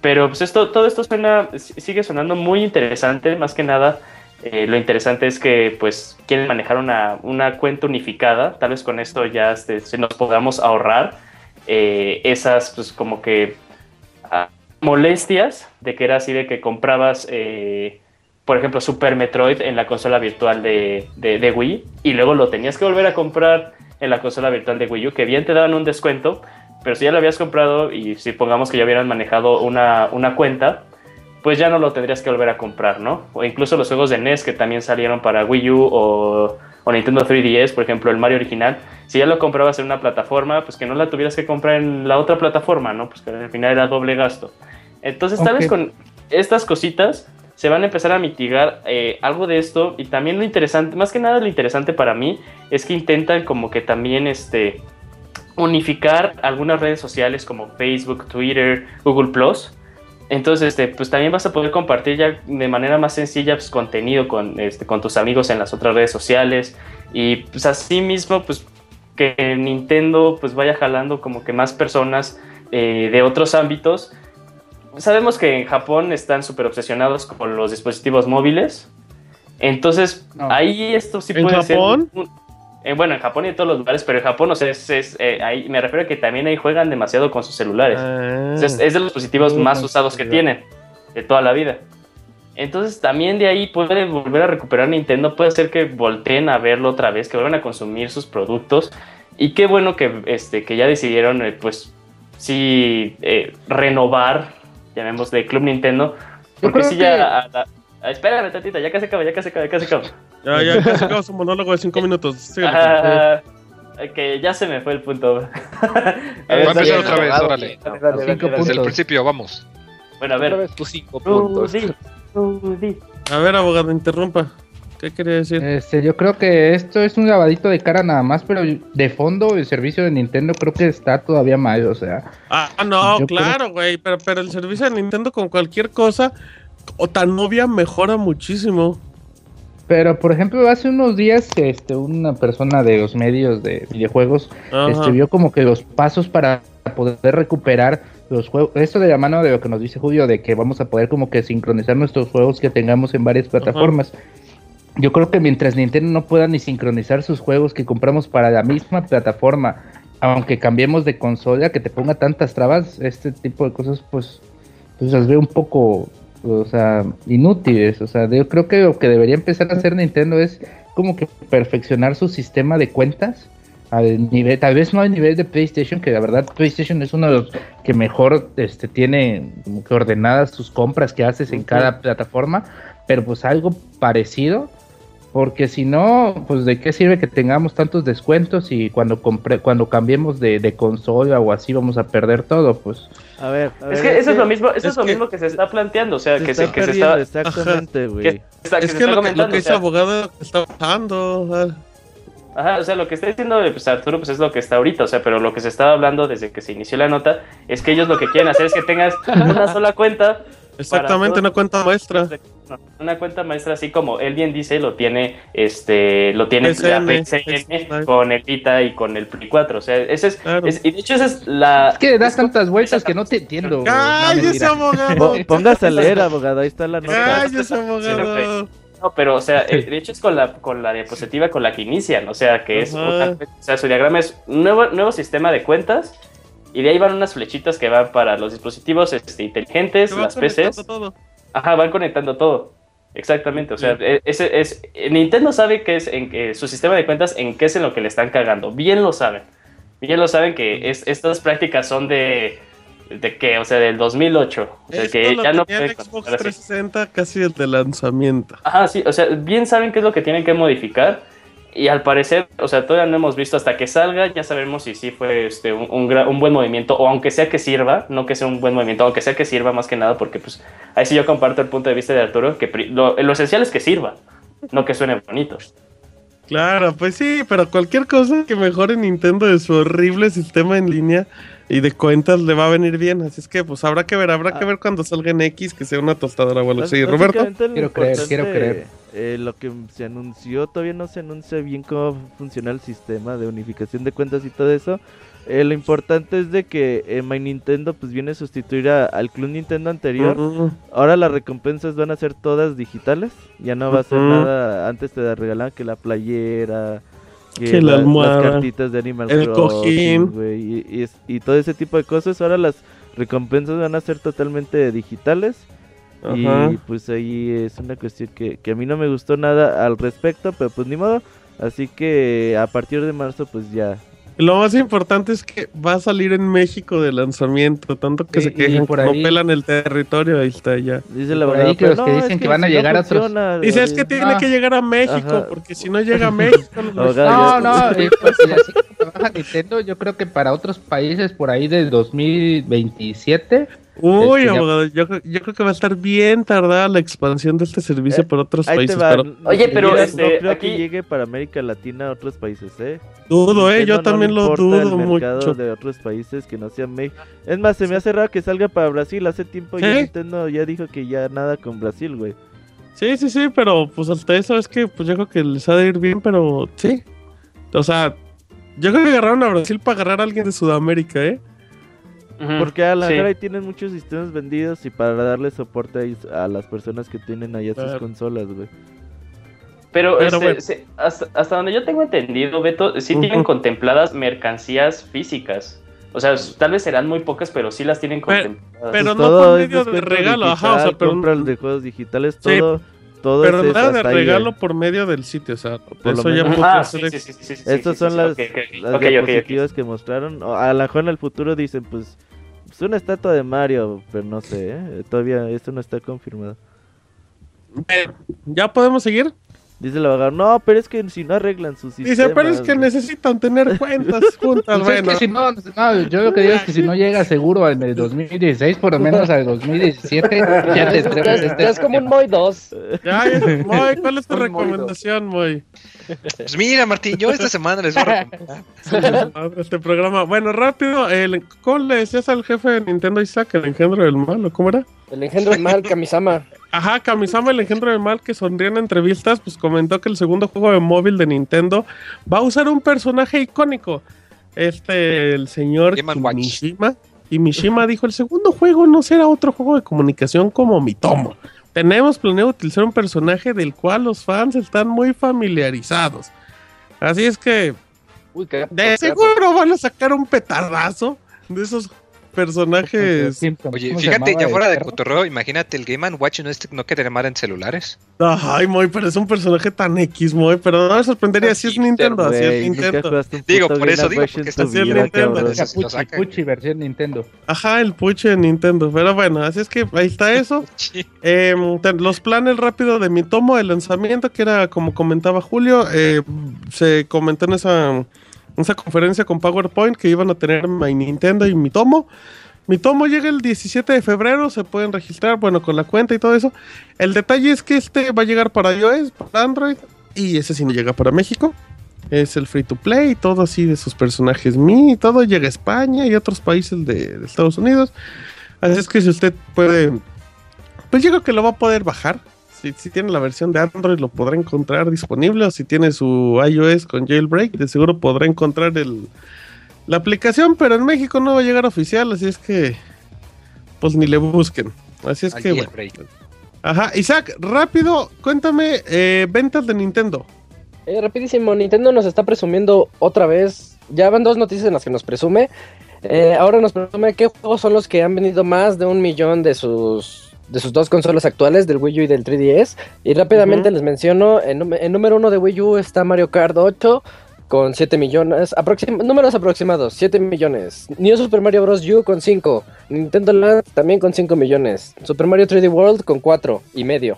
Pero pues esto, todo esto suena, sigue sonando muy interesante, más que nada. Eh, lo interesante es que pues quieren manejar una, una cuenta unificada, tal vez con esto ya se, nos podamos ahorrar eh, esas pues como que ah, molestias de que era así de que comprabas por ejemplo, Super Metroid en la consola virtual de, de, Wii y luego lo tenías que volver a comprar en la consola virtual de Wii U, que bien te daban un descuento, pero si ya lo habías comprado y si pongamos que ya hubieran manejado una, una cuenta, pues ya no lo tendrías que volver a comprar, ¿no? O incluso los juegos de NES que también salieron para Wii U o, o, Nintendo 3DS, por ejemplo, el Mario original, si ya lo comprabas en una plataforma, pues que no la tuvieras que comprar en la otra plataforma, ¿no? Pues que al final era doble gasto. Entonces, tal vez con estas cositas se van a empezar a mitigar eh, algo de esto y también lo interesante, más que nada lo interesante para mí es que intentan como que también este unificar algunas redes sociales como Facebook, Twitter, Google Plus. Entonces, este, pues también vas a poder compartir ya de manera más sencilla pues, contenido con, este, con tus amigos en las otras redes sociales. Y pues así mismo, pues que Nintendo pues vaya jalando como que más personas eh, de otros ámbitos sabemos que en Japón están súper obsesionados con los dispositivos móviles. Entonces, ahí esto sí puede Japón? ser. Eh, bueno, en Japón y en todos los lugares, pero en Japón, o sea, es, eh, ahí, me refiero a que también ahí juegan demasiado con sus celulares. Ah. es, de los dispositivos más usados que tienen de toda la vida. Entonces, también de ahí puede volver a recuperar Nintendo. Puede ser que volteen a verlo otra vez, que vuelvan a consumir sus productos. Y qué bueno que, este, que ya decidieron, eh, pues, sí, renovar llamemos de Club Nintendo. Porque si ya. espérame, tatita, ya casi acaba, ya casi acaba, ya casi acaba. Ya, ya casi acaba su monólogo de 5 *laughs* minutos. que ya se me fue el punto. *laughs* Va a empezar otra vez, órale. Desde el principio, vamos. Bueno, a ver. Tus 5 puntos. A ver, abogado, interrumpa. ¿Qué quiere decir? Este, yo creo que esto es un lavadito de cara nada más, pero de fondo el servicio de Nintendo creo que está todavía mal, o sea. Ah, no, claro, güey, pero, pero el servicio de Nintendo con cualquier cosa o tan novia mejora muchísimo. Pero, por ejemplo, hace unos días este, una persona de los medios de videojuegos escribió como que los pasos para poder recuperar los juegos. Esto de la mano de lo que nos dice Julio, de que vamos a poder como que sincronizar nuestros juegos que tengamos en varias plataformas yo creo que mientras Nintendo no pueda ni sincronizar sus juegos que compramos para la misma plataforma, aunque cambiemos de consola, que te ponga tantas trabas, este tipo de cosas, pues, pues las veo un poco, o sea, inútiles. O sea, yo creo que lo que debería empezar a hacer Nintendo es como que perfeccionar su sistema de cuentas al nivel, tal vez no al nivel de PlayStation, que la verdad PlayStation es uno de los que mejor este, tiene ordenadas sus compras que haces en cada plataforma, pero pues algo parecido porque si no, pues de qué sirve que tengamos tantos descuentos y cuando compre, cuando cambiemos de, de consola o así vamos a perder todo, pues. A ver, es que eso es lo mismo, eso es, lo mismo que se está planteando, o sea, que, se, que se está exactamente, güey. Es que lo, que dice abogado está bajando. Ajá, o sea, lo que está diciendo pues, Arturo pues es lo que está ahorita, o sea, pero lo que se estaba hablando desde que se inició la nota es que ellos lo que quieren hacer es que tengas una sola cuenta Exactamente, una cuenta maestra. Una cuenta maestra, así como él bien dice, lo tiene, este, lo tiene con el Vita y con el Play 4. O sea, ese es, y de hecho esa es la. Es que das tantas vueltas que no te entiendo. Cállese, abogado. Póngase a leer, abogado, ahí está la nota. Cállese, abogado. No, pero o sea, eh, de hecho es con la, con la diapositiva con la que inician, o sea, que es, o sea, su diagrama es un nuevo, nuevo sistema de cuentas y de ahí van unas flechitas que van para los dispositivos este, inteligentes, las PCs. Todo. Ajá, van conectando todo. Exactamente, o sea, e, ese es, Nintendo sabe que es en su sistema de cuentas en qué es en lo que le están cagando. Bien lo saben. Bien lo saben que es, estas prácticas son de de qué, o sea, del 2008. O sea, que ya no puede Xbox 360 casi el de lanzamiento. Ajá, sí, o sea, bien saben qué es lo que tienen que modificar y al parecer, o sea, todavía no hemos visto hasta que salga, ya sabemos si sí fue este, un, un, buen movimiento, o aunque sea que sirva, no que sea un buen movimiento, aunque sea que sirva más que nada, porque pues ahí sí yo comparto el punto de vista de Arturo, que lo, esencial es que sirva, no que suene bonito. Claro, pues sí, pero cualquier cosa que mejore Nintendo de su horrible sistema en línea y de cuentas le va a venir bien. Así es que pues habrá que ver, habrá que ah. ver cuando salga en X que sea una tostadora o algo así. Roberto. Quiero creer, quiero creer eh, lo que se anunció, todavía no se anuncia bien cómo funciona el sistema de unificación de cuentas y todo eso. Eh, lo importante es de que eh, My Nintendo pues viene a sustituir al Club Nintendo anterior. Ahora las recompensas van a ser todas digitales. Ya no va a ser nada. Antes te regalaban que la playera, que, las cartitas de Animal el Crossing, y, y, todo ese tipo de cosas. Ahora las recompensas van a ser totalmente digitales. Y pues ahí es una cuestión que, que a mí no me gustó nada al respecto, pero pues ni modo. Así que a partir de marzo pues ya lo más importante es que va a salir en México de lanzamiento, tanto que se quejan por ahí, no pelan el territorio, ahí está ya. Dice la verdad, que los que dicen que, van a llegar a otros. Dice es que tiene que llegar a México, porque si no llega a México. no, no, pues, trabaja Nintendo, yo creo que para otros países por ahí del 2027 Uy, este, yo, yo, creo que va a estar bien tardada la expansión de este servicio eh, por otros países. Oye, pero este, creo que llegue para América Latina a otros países, ¿eh? Dudo, eh, yo también lo dudo el mucho. de otros países que no sean México. Es más, se me hace raro que salga para Brasil. Hace tiempo ya Nintendo ya dijo que ya nada con Brasil, güey. Sí, sí, sí, pero pues hasta eso es que pues yo creo que les ha de ir bien, pero sí. O sea, yo creo que agarraron a Brasil para agarrar a alguien de Sudamérica, ¿eh? Porque a la sí. ahí tienen muchos sistemas vendidos y para darle soporte a las personas que tienen allá sus consolas, güey. Pero, este, hasta, donde yo tengo entendido, Beto, sí tienen contempladas mercancías físicas. O sea, tal vez serán muy pocas, pero sí las tienen contempladas. Pero, no por medio de regalo, ajá, o sea, pero... compra de juegos digitales, todo... Todo pero nada de regalo por medio del sitio, o sea, por eso ya ah, sí, sí, sí, Estas son las, las diapositivas que mostraron. A lo mejor en el futuro dicen, pues, es una estatua de Mario, pero no sé, ¿eh? todavía esto no está confirmado. ¿Ya podemos seguir? Dice la vaga, no, pero es que si no arreglan sus sistemas... Dice, pero es que necesitan tener *laughs* cuentas juntas, bueno. si no, no, yo lo que digo es que si no llega seguro al 2016, por lo menos al 2017, ya te Es como un Moy 2. Ya, *laughs* Moy, ¿cuál es tu recomendación, Moy? Pues mira, Martín, yo esta semana les voy a recomendar. *laughs* este programa. Bueno, rápido, el, ¿cómo le decías al jefe de Nintendo Isaac, el engendro del mal, cómo era? El engendro del mal, Kamisama. Ajá, Kamisama, el engendro del mal, que sonría en entrevistas, pues comentó que el segundo juego de móvil de Nintendo va a usar un personaje icónico. Este, el señor Mishima. Y Mishima dijo, el segundo juego no será otro juego de comunicación como Mitomo. Tenemos planeado utilizar un personaje del cual los fans están muy familiarizados. Así es que... de seguro van a sacar un petardazo de esos personajes. Oye, fíjate, ya fuera de cotorreo, imagínate el Game Watch no, no que llamar en celulares. Ay, muy, pero es un personaje tan X, muy, pero no me sorprendería si es Nintendo, así es Nintendo. Digo, por eso digo, porque está así Nintendo. El Puchi versión Nintendo. Ajá, el Puchi de Nintendo, pero bueno, así es que ahí está eso. *laughs* eh, los planes rápidos de mi tomo de lanzamiento, que era como comentaba Julio, eh, se comentó en esa esa conferencia con PowerPoint que iban a tener mi Nintendo y mi tomo. Mi tomo llega el 17 de febrero, se pueden registrar, bueno, con la cuenta y todo eso. El detalle es que este va a llegar para iOS, para Android, y ese sí no llega para México. Es el free to play, todo así de sus personajes Mi, todo llega a España y otros países de Estados Unidos. Así es que si usted puede, pues yo creo que lo va a poder bajar si, tiene la versión de Android lo podrá encontrar disponible o si tiene su iOS con jailbreak de seguro podrá encontrar el, la aplicación, pero en México no va a llegar oficial, así es que pues ni le busquen. Así es que bueno. Ajá, Isaac, rápido, cuéntame eh, ventas de Nintendo. Eh, rapidísimo, Nintendo nos está presumiendo otra vez, ya van dos noticias en las que nos presume. Eh, ahora nos presume qué juegos son los que han vendido más de un millón de sus de sus dos consolas actuales, del Wii U y del 3DS. Y rápidamente les menciono, en, número uno de Wii U está Mario Kart 8 con 7 millones, números aproximados, 7 millones. New Super Mario Bros. U con 5. Nintendo Land también con 5 millones. Super Mario 3D World con 4 y medio.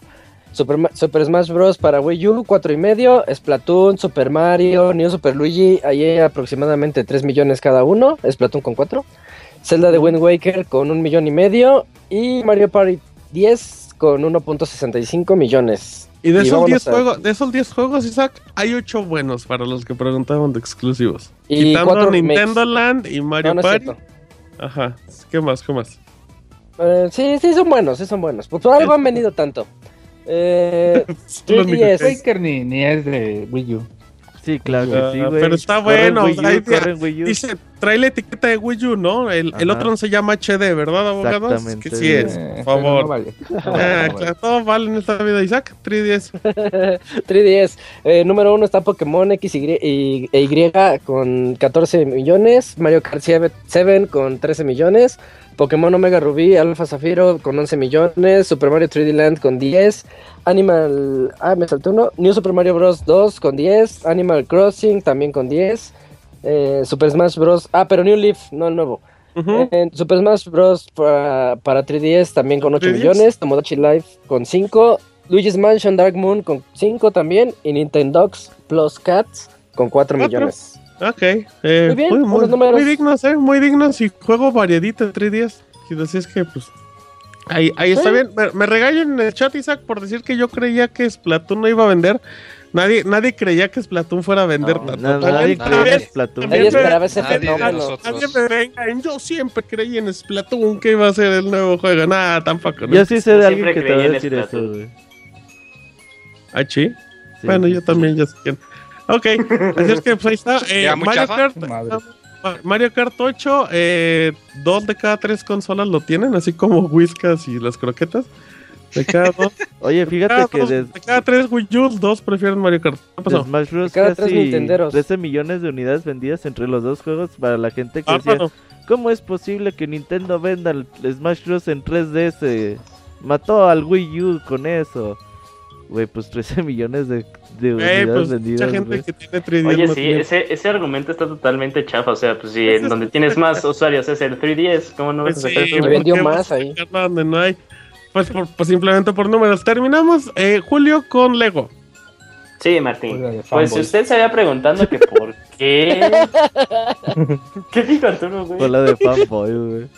Super, Super Smash Bros. para Wii U, 4 y medio. Splatoon, Super Mario, New Super Luigi, ahí aproximadamente 3 millones cada uno. Splatoon con 4. Zelda de Wind Waker con un millón y medio. Y Mario Party 10 con 1.65 millones. Y de esos, 10 juegos, de esos 10 juegos, Isaac, hay 8 buenos para los que preguntaban de exclusivos. Y Quitando Nintendo Land y Mario Party. Ajá. ¿Qué más? ¿Qué más? Eh, sí, sí, son buenos, sí son buenos. Por algo han venido tanto. Eh, *laughs* ni, ni es de Wii U. Sí, claro que sí, güey. Pero está bueno. dice, trae la etiqueta de Wii U, ¿no? El, el otro no se llama HD, ¿verdad, abogados? Exactamente. Que sí es, por favor. No vale. *laughs* Ah, claro, todo vale en esta vida. Isaac, 3DS. 3DS. *laughs* Eh, número uno está Pokémon X y, e Y con 14 millones. Mario Kart 7 con 13 millones. Pokémon Omega Rubí, Alpha Zafiro con 11 millones. Super Mario 3D Land con 10. Animal. Ah, me saltó uno. New Super Mario Bros. 2 con 10. Animal Crossing también con 10. Eh, Super Smash Bros. Ah, pero New Leaf, no el nuevo. Eh, Super Smash Bros. Para, para 3DS también con 8 millones. Tomodachi Life con 5. Luigi's Mansion Dark Moon con 5 también. Y Nintendox Plus Cats con 4 millones. Ok. Eh, muy bien, muy, muy, dignos, ¿eh? Muy dignos y juego variadito en 3DS. Si decís que, pues, Ahí, ahí está bien. Me, me, regañan en el chat, Isaac, por decir que yo creía que Splatoon no iba a vender. Nadie, nadie creía que Splatoon fuera a vender tanto. nadie, nadie, Splatoon. nadie esperaba ese fenómeno. Nadie me venga. Yo siempre creí en Splatoon que iba a ser el nuevo juego. Nada, tampoco. Yo sí sé de alguien que te va a decir eso, güey. ¿Ah, sí? Bueno, yo también ya sé quién. Ok, así es que pues ahí está. Eh, Mario Kart. Mario Kart 8, eh, dos de cada tres consolas lo tienen, así como Whiskas y las croquetas. *laughs* De cada dos. Oye, fíjate que de cada tres Wii U, dos prefieren Mario Kart. ¿Qué pasó? Smash Bros. cada casi 13 millones de unidades vendidas entre los dos juegos para la gente que ah, decía, ¿cómo es posible que Nintendo venda el Smash Bros. en 3DS? Mató al Wii U con eso. Güey, pues 13 *laughs* millones de, de unidades pues, vendidas. Mucha gente que tiene 3DS Oye, sí, ese, ese argumento está totalmente chafa. O sea, pues si en donde tienes más *laughs* usuarios es el 3DS, ¿cómo no ves pues sí, Me vendió más ahí. Donde no hay. Pues, pues, simplemente por números. Terminamos, eh, Julio, con Lego. Sí, Martín. Pues si usted se había preguntando que por qué. *laughs* ¿Qué dijo Arturo, güey? Con la de fanboy, güey.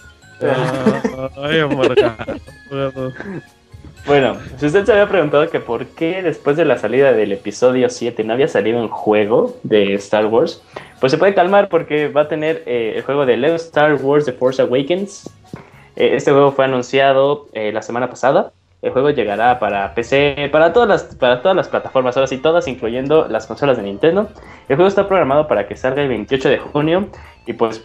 Ay, amargado. Bueno, si usted se había preguntado que por qué después de la salida del episodio 7 no había salido un juego de Star Wars, pues se puede calmar porque va a tener eh, el juego de Lego Star Wars The Force Awakens. Eh, este juego fue anunciado eh, la semana pasada. El juego llegará para PC, para todas las, para todas las plataformas, ahora sí todas, incluyendo las consolas de Nintendo. El juego está programado para que salga el 28 de junio y pues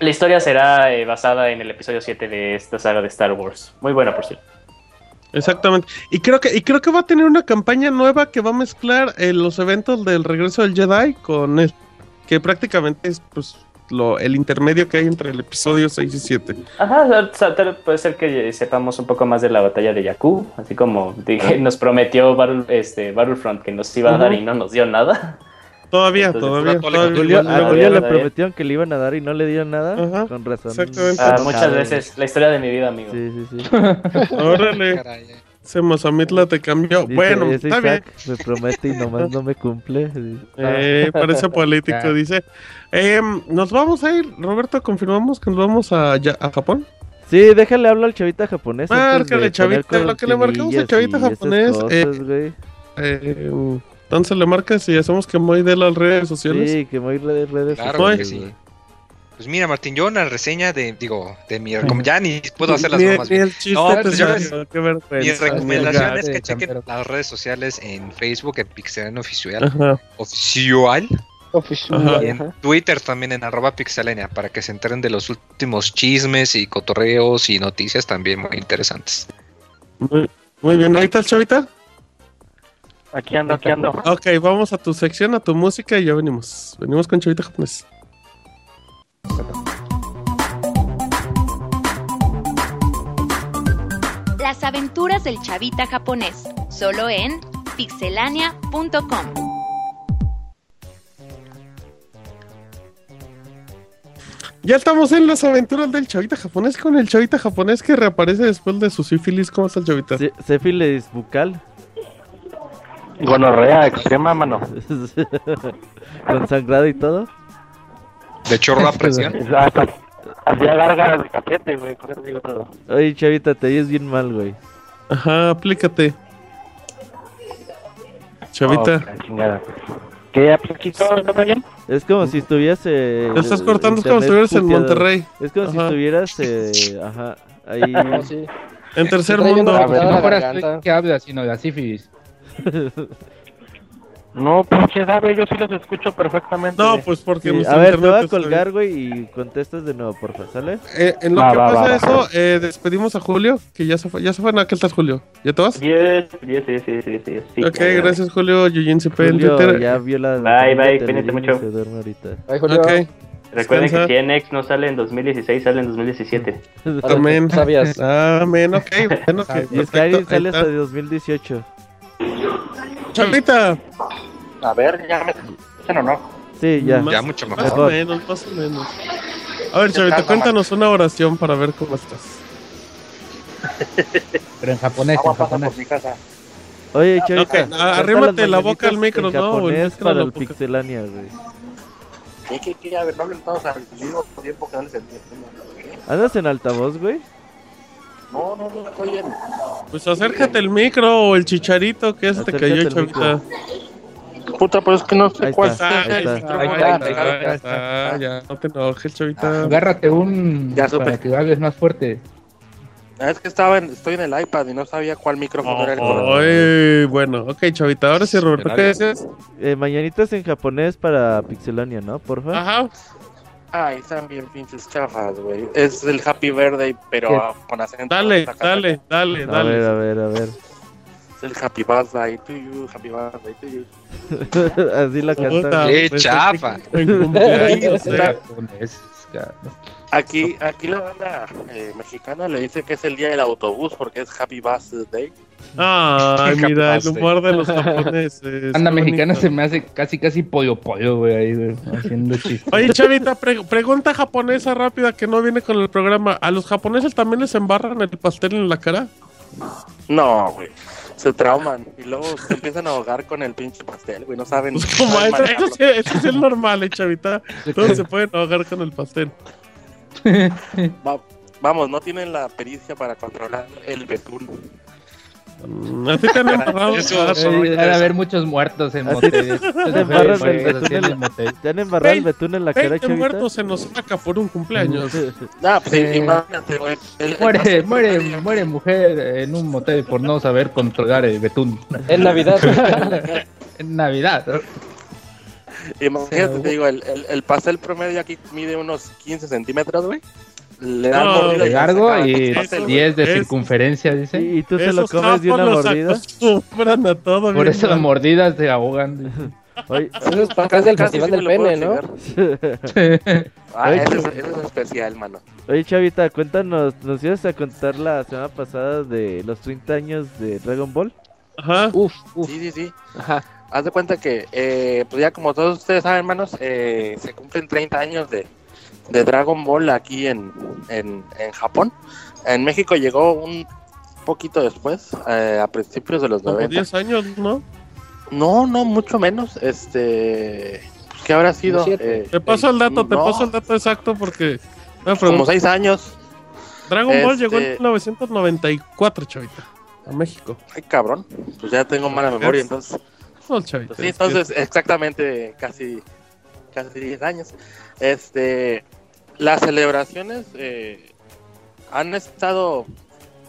la historia será basada en el episodio 7 de esta saga de Star Wars. Muy buena, por cierto. Exactamente. Y creo que, y creo que va a tener una campaña nueva que va a mezclar eh, los eventos del regreso del Jedi con el que prácticamente es pues lo, el intermedio que hay entre el episodio 6 y 7. Ajá, puede ser que sepamos un poco más de la batalla de Jakku, así como dije, nos prometió Battle, este, Battlefront que nos iba a dar y no nos dio nada. Todavía, todavía. todavía. A Julio, le prometieron que le iban a dar y no le dieron nada. Con razón. Exactamente. Ah, muchas veces. La historia de mi vida, amigo. Sí, sí, sí. *laughs* Órale. Ese Mazamitla te cambió. bueno, está bien. Me promete y nomás no me cumple. Eh, parece *laughs* político, dice. Eh, nos vamos a ir, Roberto, confirmamos que nos vamos a, a Japón. Sí, déjale hablar al chavita japonés. Márcale, chavita, lo que le marcamos al chavita japonés. eh, eh, entonces le marcas y hacemos que Moy dé las redes sociales. Sí, que Moy de redes claro Que sí. Pues mira, Martín, yo una reseña de, digo, de mi ya ni puedo hacerlas más bien. No, pues yo les, mi recomendación es que chequen las redes sociales en Facebook, en Pixelania Oficial, Oficial, Oficial. Y en Twitter también en arroba pixelania para que se enteren de los últimos chismes y cotorreos y noticias también muy interesantes. Muy, muy bien, ahí está chavita. Aquí ando, aquí ando. Ok, vamos a tu sección, a tu música y ya venimos. Venimos con Chavita Japonés. Las aventuras del Chavita Japonés, solo en pixelania.com. Ya estamos en las aventuras del chavita japonés con el chavita japonés que reaparece después de su sífilis. ¿Cómo está el chavita? sífilis bucal. Gonorrea extrema, mano. *laughs* Con sangrado y todo. De chorro a presión. *laughs* Hacía gárgaras de cafete, güey. Con eso digo todo. Oye, chavita, te oyes bien mal, güey. Ajá, aplícate. Chavita. Oh, ¿Qué apliquito? ¿No bien? Es como si estuvieras. Eh, estás cortando, es como si estuvieras en Monterrey. Es como si estuvieras. Eh, ajá, ahí. *laughs* sí. En tercer mundo. No que habla, sino sífilis. *laughs* No, pinche sabe, yo sí los escucho perfectamente. No, pues porque A ver, te voy a colgar, güey, y contestas de nuevo, porfa, ¿sale? Eh, en lo que pasa eso, eh, despedimos a Julio, que ya se fue, ya se fue, ¿no? ¿Qué estás, Julio? ¿Ya te vas? Sí, sí, sí, sí, sí, sí. Ok, gracias, Julio, Yujin CP en Twitter. ya vio la... Bye, bye, cuídense mucho. Se duerme ahorita. Bye, Julio. Ok. Recuerden que que TNX no sale en 2016, sale en 2017. Amén. Sabías. Amén, ok. Bueno, *laughs* ok, Y Skyrim sale hasta 2018. Chavita. A ver, ya me escuchan o no. Sí, ya. Ya mucho Más mejor. o menos, más o menos. A ver, Chavita, cuéntanos una oración para ver cómo estás. *laughs* Pero en japonés, en japonés. mi casa. Oye, Chavita. Ok, a- arrímate la boca al micro, en ¿no? O el japonés para el boca. Pixelania, güey. ¿Qué, qué, qué? A ver, no hablen todos al mismo tiempo que no les entiendo. ¿Andas en altavoz, güey? No, no, no, estoy bien. Pues acércate el micro o el chicharito que ya se te Acércate cayó, el Chavita. Puta, pero es que no sé Ahí cuál está, ahí el está. micrófono. Ahí está, está, ahí está, ya, no te enojes, Chavita. Agárrate un Ya supe. para que hables más fuerte. Ah, Es que estaba en, estoy en el iPad y no sabía cuál micrófono era el correcto. Ay, bueno, ok, Chavita, ahora sí, Roberto, ¿qué decías? Eh, mañanitas en japonés para Pixelania, ¿no? Porfa. Ajá. Ay, están bien pinches chafas, güey. Es el Happy Birthday, pero ¿Qué? ah, con acento. Dale, Saca- dale, dale, A ver, a dale. ver, a ver. Es el Happy Birthday to you, Happy Birthday to you. *laughs* Así la cantan. ¡Qué pues, chafa! en cumpleaños, *laughs* Aquí, aquí la banda eh, mexicana le dice que es el día del autobús porque es Happy Birthday. Ay, mira, el humor de los *laughs* japoneses. Anda mexicana se me hace casi casi pollo pollo, güey, ahí, güey, haciendo *laughs* chistes. Oye, Chavita, pre- pregunta japonesa rápida que no viene con el programa. ¿A los japoneses también les embarran el pastel en la cara? No, güey. Se trauman y luego se empiezan a ahogar con el pinche pastel, güey. No saben. Pues como saben eso, eso, eso es normal, eh, Chavita. *laughs* Todos se pueden ahogar con el pastel. Va- vamos, no tienen la pericia para controlar el betún. Mm, ¿A ti te han embarrado? Debe haber muchos muertos en en motel. ¿Te han embarrado el betún en la cara, 20 Chavita? muertos se nos saca por un cumpleaños. *laughs* Ah, pues Eh, imagínate, güey. Muere, muere, muere mujer en un motel por no saber controlar el betún. En Navidad. *laughs* En Navidad. Imagínate, te digo, el, el, el pastel promedio aquí mide unos 15 centímetros, güey. Le dan No, mordida De y largo y el pastel, güey. 10 de Es- circunferencia, dice. Y, tú te lo comes de una mordida. acostumbran a todo. Por eso las mordidas se ahogan. Oye, *laughs* Eso es para del Casi Festival sí del Pene, ¿no? *laughs* Ah, Oye, ese es, es especial, mano. oye, Chavita, cuéntanos, ¿nos ibas a contar la semana pasada de los 30 años de Dragon Ball? Ajá. Uf, uf. Sí, sí, sí. Ajá. Haz de cuenta que, eh, pues ya como todos ustedes saben, hermanos, eh, se cumplen 30 años de, de Dragon Ball aquí en, en, en Japón. En México llegó un poquito después, eh, a principios de los Como 90. 10 años, ¿no? No, no, mucho menos. Este, pues, ¿qué habrá sido? Eh, Te paso el dato, te no, paso el dato exacto porque. No, Como pregunta, 6 años. Dragon Ball llegó en este- 1994, chavita. A México. Ay, cabrón. Pues ya tengo mala memoria, Es- entonces. No, chavita. Pues sí, entonces exactamente casi casi 10 años. Este las celebraciones eh, han estado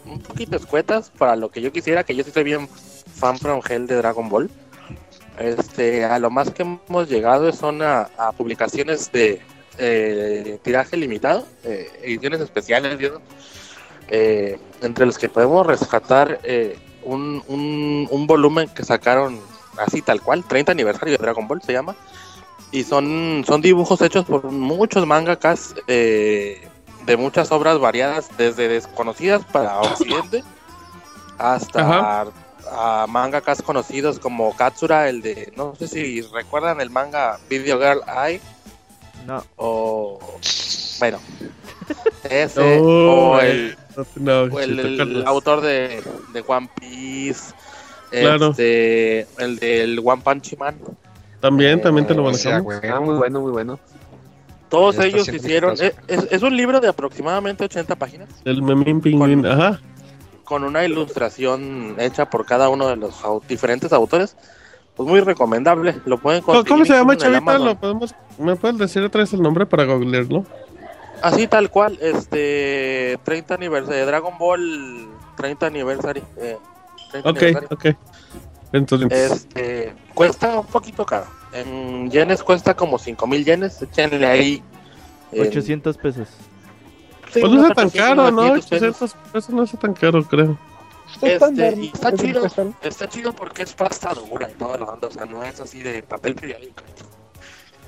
un poquito escuetas para lo que yo quisiera, que yo sí soy bien fan from hell de Dragon Ball. Este, a lo más que hemos llegado son a, publicaciones de eh, tiraje limitado, eh, ediciones especiales. Eh, entre los que podemos rescatar eh, un, un, un volumen que sacaron así tal cual, 30 aniversario de Dragon Ball se llama, y son, son dibujos hechos por muchos mangakas eh, de muchas obras variadas, desde desconocidas para Occidente hasta a mangakas conocidos como Katsura, el de, no sé si recuerdan el manga Video Girl Eye, No. o bueno, *laughs* ese, Oh, o el, No, o el, autor de, de One Piece, Claro. este, el del One Punch Man. También, también te lo Eh, O sea, manejamos. güey. Ah, muy bueno, muy bueno. Todos Ya ellos hicieron. exitoso. Es, es- un libro de aproximadamente 80 páginas El Memín Pingüín. Ajá. con una ilustración hecha por cada uno de los au- diferentes autores. Pues muy recomendable. Lo pueden ¿Cómo, conseguir cómo se llama, Chavita? ¿Lo podemos... ¿Me puedes decir otra vez el nombre para googlearlo? así tal cual, este 30 aniversario de Dragon Ball 30 aniversario. Eh, ok, ok. Entonces, este cuesta un poquito caro. En yenes cuesta como 5000 yenes, échenle ahí 800 pesos. pues no es tan caro, ¿no? 800 pesos no es tan caro, creo. Este, y está chido, está chido porque es pasta dura y todo lo o sea, no es así de papel periódico.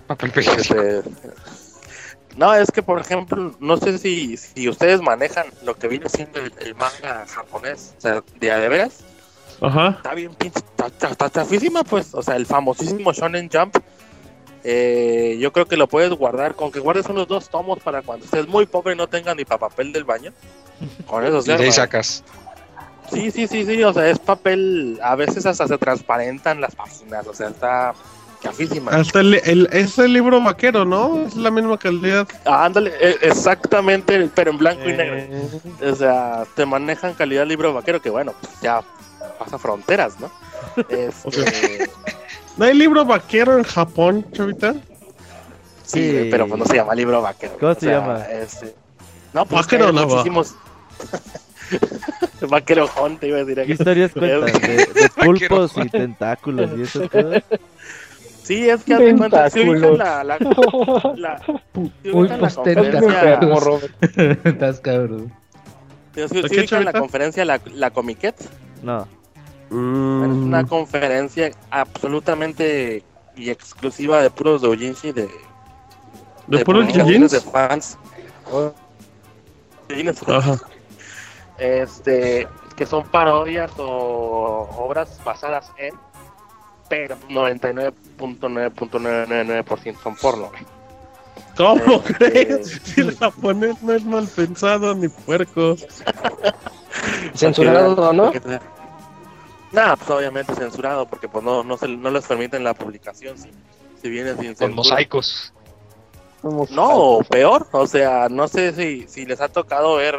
Papel periódico. Este, no, es que por ejemplo, no sé si, si ustedes manejan lo que viene siendo el, manga japonés, o sea, de a de veras. Ajá. Está bien pinche, está, está chafísima, pues, o sea, el famosísimo Shonen Jump. Eh, yo creo que lo puedes guardar, con que guardes unos dos tomos para cuando estés muy pobre y no tengas ni papel del baño. Con eso, y ahí sacas. Sí, sí, sí, sí, o sea, es papel, a veces hasta se transparentan las páginas, o sea, está chafísima. Hasta el, el, es el libro vaquero, ¿no? Es la misma calidad. Ah, ándale, e, exactamente, pero en blanco y negro. Eh. O sea, te manejan calidad libro vaquero, que bueno, pues ya pasa fronteras, ¿no? *laughs* Este... ¿No hay libro vaquero en Japón, chavita? Sí, pero pues no se llama libro vaquero. ¿Cómo se llama? Este... No, pues vaquero no muchísimos... *laughs* Vaquero te iba a decir aquí. ¿Qué historias *laughs* cuentan? ¿De, pulpos y tentáculos y eso todo? Sí, es que hace cuenta, si ubican la, la, la, Pulpos tentáculos. Estás cabrón. Si ubican la conferencia la, la Comiquet. No. Mm. Es una conferencia absolutamente y exclusiva de puros doujinshi de... ¿De, de puros doujinshi? De fans. Ajá este, que son parodias o obras basadas en, pero 99.9.999% son porno. ¿Cómo este, crees? Si el japonés no es mal pensado ni puerco. *laughs* ¿Censurado no? Nada, pues obviamente censurado, porque pues no, no, se, no les permiten la publicación si, si viene sin Con mosaicos. No, peor, o sea, no sé si, si les ha tocado ver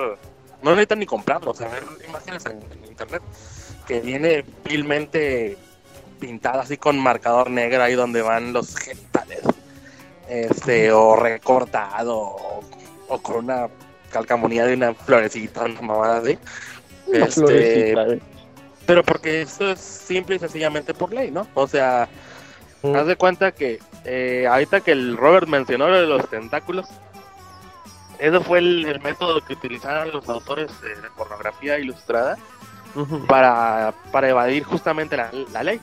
no necesitan ni comprarlo, o sea, ver imágenes en, internet que viene vilmente pintada así con marcador negro ahí donde van los genitales, este, o recortado, o, con una calcamonía de una florecita, una mamada así. este, eh. Pero porque esto es simple y sencillamente por ley, ¿no? O sea, mm. haz de cuenta que eh, ahorita que el Robert mencionó lo de los tentáculos, ese fue el, método que utilizaron los autores de, pornografía ilustrada para, para, evadir justamente la, ley.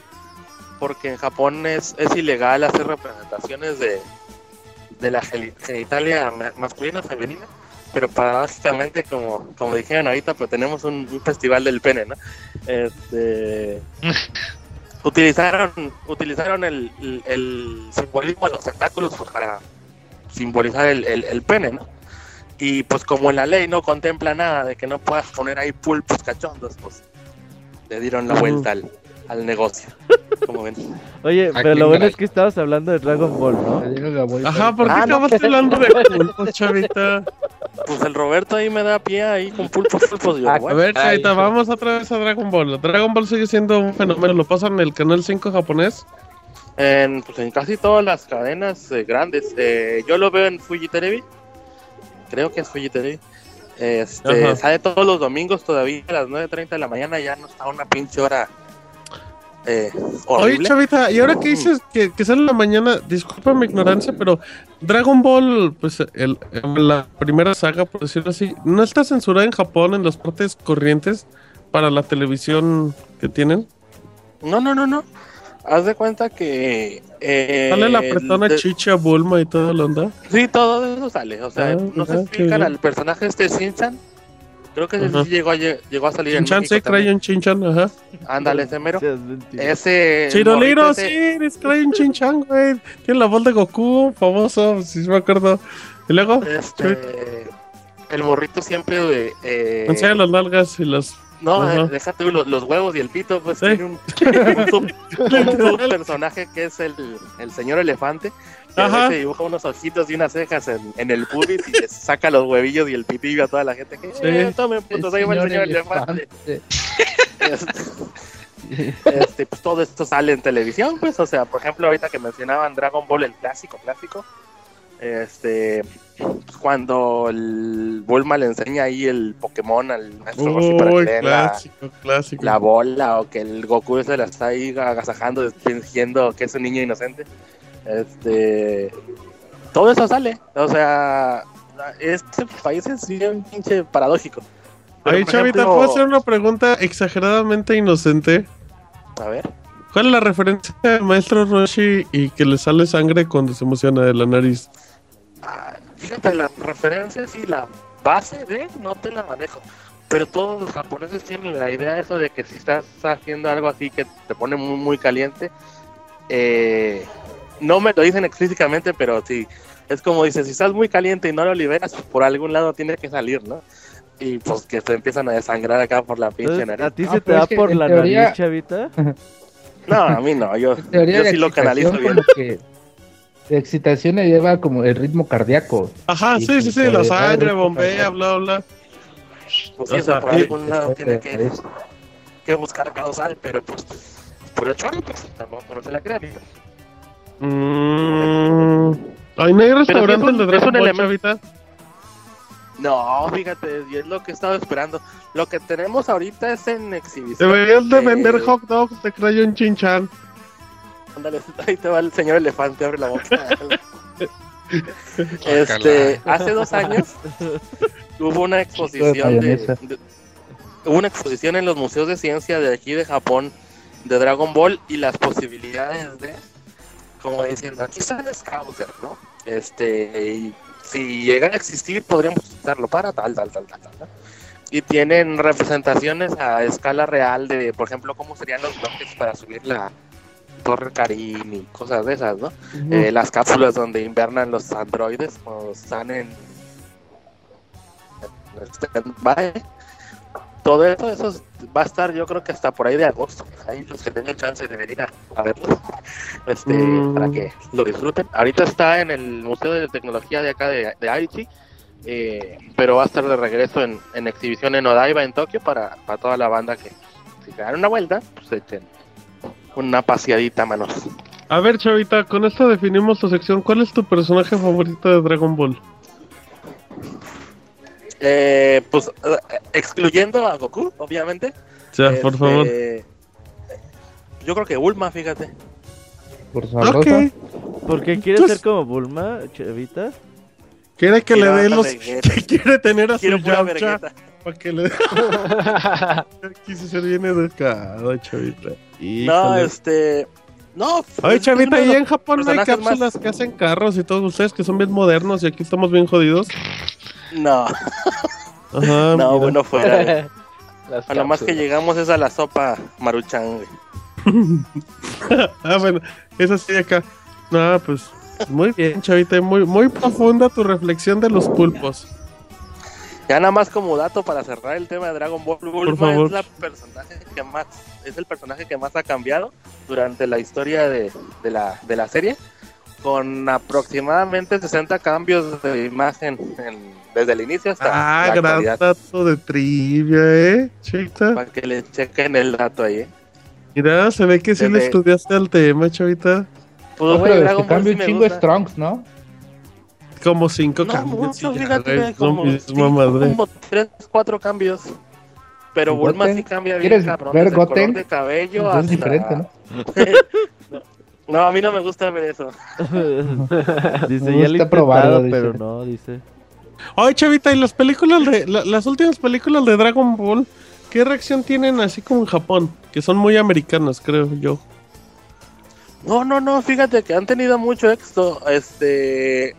Porque en Japón es, es ilegal hacer representaciones de, de la genitalia masculina o femenina. Pero básicamente como, como dijeron ahorita, pues tenemos un, festival del pene, ¿no? Este, *laughs* utilizaron utilizaron el, el, simbolismo de los tentáculos pues, para simbolizar el, el, pene, ¿no? Y pues como la ley no contempla nada de que no puedas poner ahí pulpos cachondos, pues le dieron la vuelta al, al negocio. *laughs* Como ven. Oye, pero lo bueno es que estabas hablando de Dragon Ball, ¿no? Ajá, ¿por qué ah, estabas hablando de pulpos, chavita? Pues el Roberto ahí me da pie ahí con pulpos, pulpos. a ver, chavita, vamos otra vez a Dragon Ball. Dragon Ball sigue siendo un fenómeno. ¿Lo pasan en el canal 5 japonés? En, pues en casi todas las cadenas eh, grandes. Eh, yo lo veo en Fuji Television creo que es Fujiteri. Este, sale todos los domingos todavía a las 9.30 de la mañana, ya no está una pinche hora. Eh, Oye, Chavita, y ahora que dices que, que sale en la mañana, disculpa mi ignorancia, pero Dragon Ball, pues el, la primera saga, por decirlo así, ¿no está censurada en Japón en las partes corrientes para la televisión que tienen? No, no, no, no. Haz de cuenta que. Eh, ¿Sale la persona Chicha, Bulma y todo lo onda? Sí, todo eso sale. O sea, ah, no se explican al personaje este Shinchan. Creo que sí llegó a, llegó a salir Chinchan, en México. sí, un Chinchan, ajá. Ándale, ese mero. Ese. Chiroliro, sí, es un Chinchan, güey. Tiene la voz de Goku, famoso, si me acuerdo. Y luego. Este. El morrito siempre. Eh, Enseña las nalgas y las no, eh, déjate los, los, huevos y el pito, pues tiene un, *laughs* *laughs* personaje que es el, el señor elefante. Ajá. Se dibuja unos ojitos y unas cejas en, en el pubis y le saca los huevillos y el pitillo a toda la gente. Que, sí. eh, tomen putos, ahí va el señor elefante. Este, este, pues todo esto sale en televisión, pues, o sea, por ejemplo, ahorita que mencionaban Dragon Ball, el clásico, clásico, Este, pues, cuando el Bulma le enseña ahí el Pokémon al maestro Roshi para que clásico, la, clásico. la bola o que el Goku se la está ahí agasajando fingiendo que es un niño inocente. Este, todo eso sale, o sea, este país es bien pinche paradójico. Ahí, Chavita, ¿puedo hacer una pregunta exageradamente inocente? A ver. ¿Cuál es la referencia del maestro Roshi y que le sale sangre cuando se emociona de la nariz? Ah, fíjate, la referencia y la base de no te la manejo. Pero todos los japoneses tienen la idea de eso de que si estás haciendo algo así que te pone muy, muy caliente, eh, no me lo dicen explícitamente, pero sí, es como dices, si estás muy caliente y no lo liberas, por algún lado tiene que salir, ¿no? Y pues que se empiezan a desangrar acá por la pinche nariz. ¿A ti se te da por la nariz, chavita? *laughs* No, a mí no, yo, yo sí lo canalizo bien. Que la excitación le lleva como el ritmo cardíaco. Ajá, sí, sí, sí, la sangre bombea, bla, bla. Pues sí, por algún lado tiene que, que buscar causal, pero pues por el chorro, pues tampoco no se la crea, Mmm. ¿Hay no hay restaurante de Dragon Ball, Chavita? No, fíjate, y es lo que he estado esperando. Lo que tenemos ahorita es en exhibición. Deberías de vender hot dogs de Crayon Chinchan. Ándale, *laughs* ahí te va el señor elefante, abre la boca. *laughs* este, hace dos años hubo una exposición de, hubo una exposición en los museos de ciencia de aquí de Japón de Dragon Ball y las posibilidades de como diciendo, aquí está el Scouter, ¿no? Este, y si llega a existir, podríamos usarlo para tal, tal, tal, tal, tal. Y tienen representaciones a escala real de, por ejemplo, cómo serían los bloques para subir la Torre Karim y cosas de esas, ¿no? eh, las cápsulas donde invernan los androides cuando están en, en todo eso, eso va a estar yo creo que hasta por ahí de agosto. Ahí los que tengan chance de venir a, verlo, este, mm. para que lo disfruten. Ahorita está en el Museo de Tecnología de acá de, de Aichi, eh, pero va a estar de regreso en, en exhibición en Odaiba, en Tokio, para, para toda la banda que si se dan una vuelta, pues echen una paseadita, manos. A ver, Chavita, con esto definimos tu sección. ¿Cuál es tu personaje favorito de Dragon Ball? Eh, pues eh, excluyendo a Goku, obviamente. Ya, por este, favor. Yo creo que Bulma, fíjate. Por okay. ¿Por qué quiere pues ser como Bulma, Chavita? Quiere que le dé los. *laughs* quiere tener a su Yamcha. Para que le. *laughs* Quise ser bien educado, Chavita. No, este. No, Oye, Chavita, ahí en Japón no hay cápsulas que hacen carros y todos ustedes que son bien modernos y aquí estamos bien jodidos. No. Ajá, no, bueno, fuera. *laughs* A lo más que llegamos es a la sopa maruchan, *laughs* ah, bueno, eso sí acá. No, pues muy bien, chavita, muy, muy profunda tu reflexión de los pulpos. Ya nada más como dato para cerrar el tema de Dragon Ball, Bulma es la personaje que más es el personaje que más ha cambiado durante la historia de, de, la, de la serie con aproximadamente 60 cambios de imagen desde el inicio hasta ah, gran dato de trivia, eh, Chavita. Para que le chequen el dato ahí, eh. Mira, se ve que sí le estudiaste al tema, chavita. Pues, oh, Dragon cambio un chingo Strongs, ¿no? Como cinco cambios. Mucho, fíjate, como, como tres, cuatro cambios. Pero Bulma sí cambia bien, cabrón. Ver color de cabello hasta... Es diferente, ¿no? *laughs* No, a mí no me gusta ver eso. *laughs* dice, ya lo probado, pero no, dice. Oye, Chavita, ¿y las películas de. las últimas películas de Dragon Ball? ¿Qué reacción tienen así como en Japón? Que son muy americanas, creo yo. No, no, no, fíjate que han tenido mucho éxito. Este.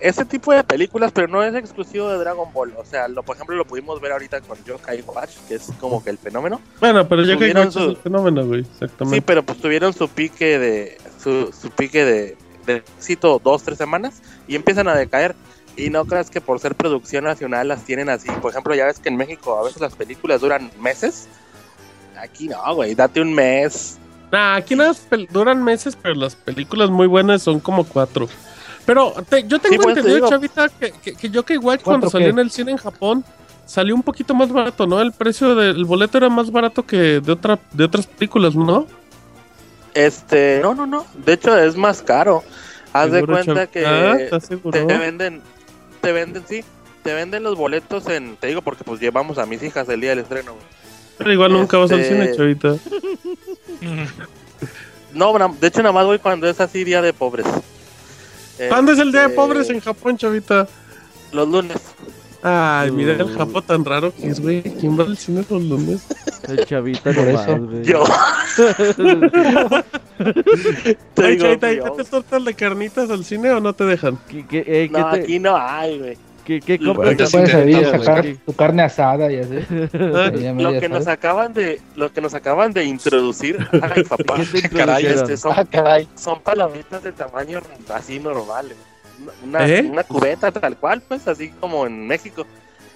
Ese tipo de películas, pero no es exclusivo de Dragon Ball. O sea, lo, por ejemplo, lo pudimos ver ahorita con Yokai Watch, que es como que el fenómeno. Bueno, pero Yokai Watch es el fenómeno, güey, exactamente. Sí, pero pues tuvieron su pique de. Su, su pique de. de cito dos, tres semanas y empiezan a decaer. Y no creas que por ser producción nacional las tienen así. Por ejemplo, ya ves que en México a veces las películas duran meses. Aquí no, güey, date un mes. Nah, aquí no duran meses, pero las películas muy buenas son como cuatro. Pero yo tengo pues, entendido, Chavita, que, que, que Yokai Watch cuando salió en el cine en Japón salió un poquito más barato, ¿no? El precio del boleto era más barato que de otra de otras películas, ¿no? Este, no, no, no. De hecho es más caro. Haz de cuenta que ah, te venden, te venden, sí, te venden los boletos en, te digo porque pues llevamos a mis hijas el día del estreno. Pero igual nunca vas al cine, este, chavita. *laughs* no, de hecho nada más voy cuando es así día de pobres. ¿Cuándo es el día de este, pobres en Japón, chavita? Los lunes. Ay, mira el Japón tan raro que es, güey. ¿Quién va al cine los lunes? *laughs* El chavita Por eso. güey. Yo. *laughs* te digo, chavita, ¿y te tortas de carnitas al cine o no te dejan? ¿Qué, qué, eh, no, te... aquí no hay, güey. ¿Qué, qué compras? puedes sacar tu carne asada y así. *laughs* lo que nos acaban de, lo que nos acaban de introducir, *laughs* ay papá, *laughs* caray, este, son, ah, caray, son palomitas de tamaño así normales. Una, ¿Eh? una cubeta tal cual, pues, así como en México.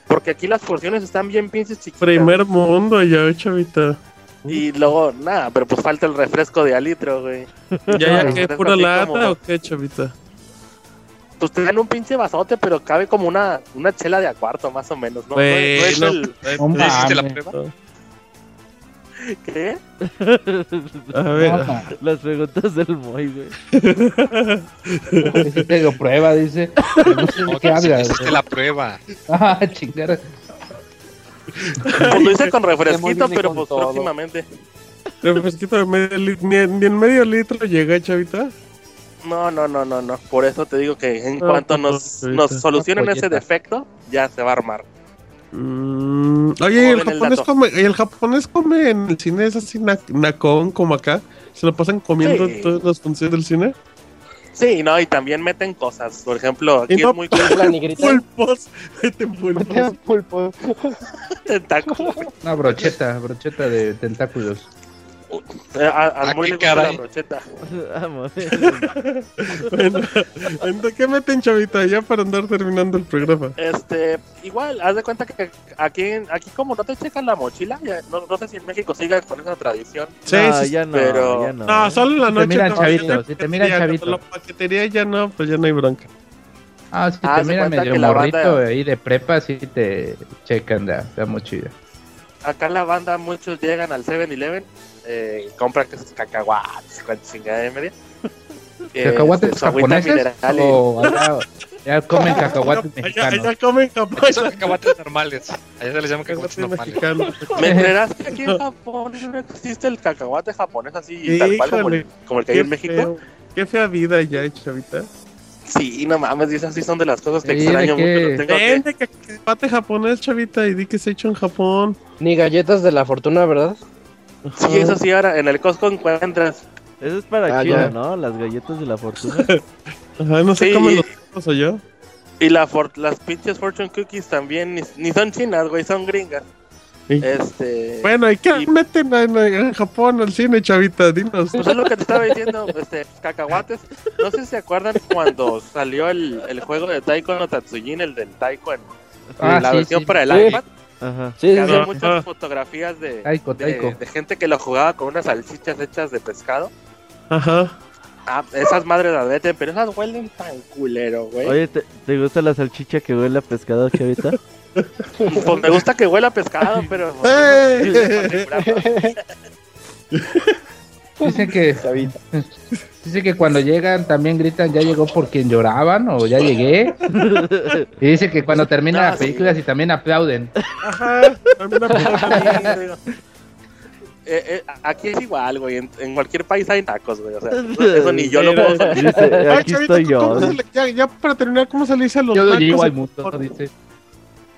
Porque aquí las porciones están bien pinches chiquitas. Primer mundo ya, chavita. Y luego, nada, pero pues falta el refresco de alitro, güey. ¿Ya, ya, qué? ¿Pura lata o qué, chavita? Pues te dan un pinche vasote, pero cabe como una, una chela de a cuarto, más o menos, ¿no? no, es el... la prueba? ¿Qué? *laughs* A ver, las preguntas del Moy, güey. Tengo prueba, dice. No sé de qué *laughs* hablas. Es la prueba. Ah, chingada. Pues lo hice con *laughs* refresquito, pero pues próximamente. Refresquito de medio litro. Ni, ni en medio litro llega, chavita. No, no, no, no, no. Por eso te digo que en cuanto nos, nos solucionen ese defecto, ya se va a armar. Mm, oye, el japonés, come, el japonés come en el cine? ¿Es así nacón como acá? ¿Se lo pasan comiendo todas las funciones del cine? Sí, no, y también meten cosas. Por ejemplo, aquí es muy *laughs* Pulpos. Meten pulpos. Meten pulpos. *laughs* Tentáculos. Una brocheta, brocheta de tentáculos. Eh, a, a muy le la brocheta. *laughs* bueno, ¿qué meten, chavita? Ya para andar terminando el programa. Este, igual, haz de cuenta que aquí, aquí como no te checan la mochila, no, no sé si en México siga con esa tradición. Sí, sí, ya no, pero... ya no. No, solo en la noche. Si te miran chavito, si te miran chavito. La paquetería ya no, pues ya no hay bronca. Ah, si te miran medio morrito ahí de prepa, sí te checan la, la mochila. Acá en la banda muchos llegan al 7-Eleven eh, compran cacahuates, chingada de media. Eh, ¿Cacahuates este, japoneses? O ya comen *laughs* cacahuates mexicanos. Allá, comen cacahuates. Son cacahuates normales. Allá se les llama cacahuates normales. ¿Me *laughs* enterás que aquí en Japón no existe el cacahuate japonés así, tal cual como el, como el que hay en México? qué fea vida ya, chavita. Sí, no mames, esas sí son de las cosas que extraño mucho. Tengo que... cacahuate japonés, chavita, y di que se ha hecho en Japón. Ni galletas de la fortuna, ¿verdad? Sí, eso sí, ahora en el Costco encuentras. Eso es para ah, China, ¿no? Las galletas de la fortuna. *laughs* Ajá, no sé cómo los o yo. Y la las pinches Fortune Cookies también, ni, son chinas, güey, son gringas. Este. Bueno, ¿y qué meten en, Japón al cine, chavita? Dinos. Pues es lo que te estaba diciendo, este, cacahuates. No sé si se acuerdan cuando salió el, el juego de Taiko no Tatsujin, el del Taiko en ah, la versión para el iPad. Ajá. Sí, había muchas fotografías de, de, gente que lo jugaba con unas salchichas hechas de pescado. Ajá. Ah, esas madres las veten, pero esas huelen tan culero, güey. Oye, ¿te, ¿te, gusta la salchicha que huele a pescado, chavita? *laughs* pues me gusta que huela a pescado, pero... *laughs* Dicen que... *laughs* Dice que cuando llegan también gritan, ya llegó por quien lloraban o ya llegué. *laughs* Y dice que cuando terminan las películas y también aplauden. Ajá, también aplauden. Eh, eh, aquí es igual, güey. En, cualquier país hay tacos, güey. O sea, eso ni yo lo puedo saber. *laughs* aquí estoy yo. ya, ya, para terminar, ¿cómo se le dice a los yo Yo digo al mundo, dice.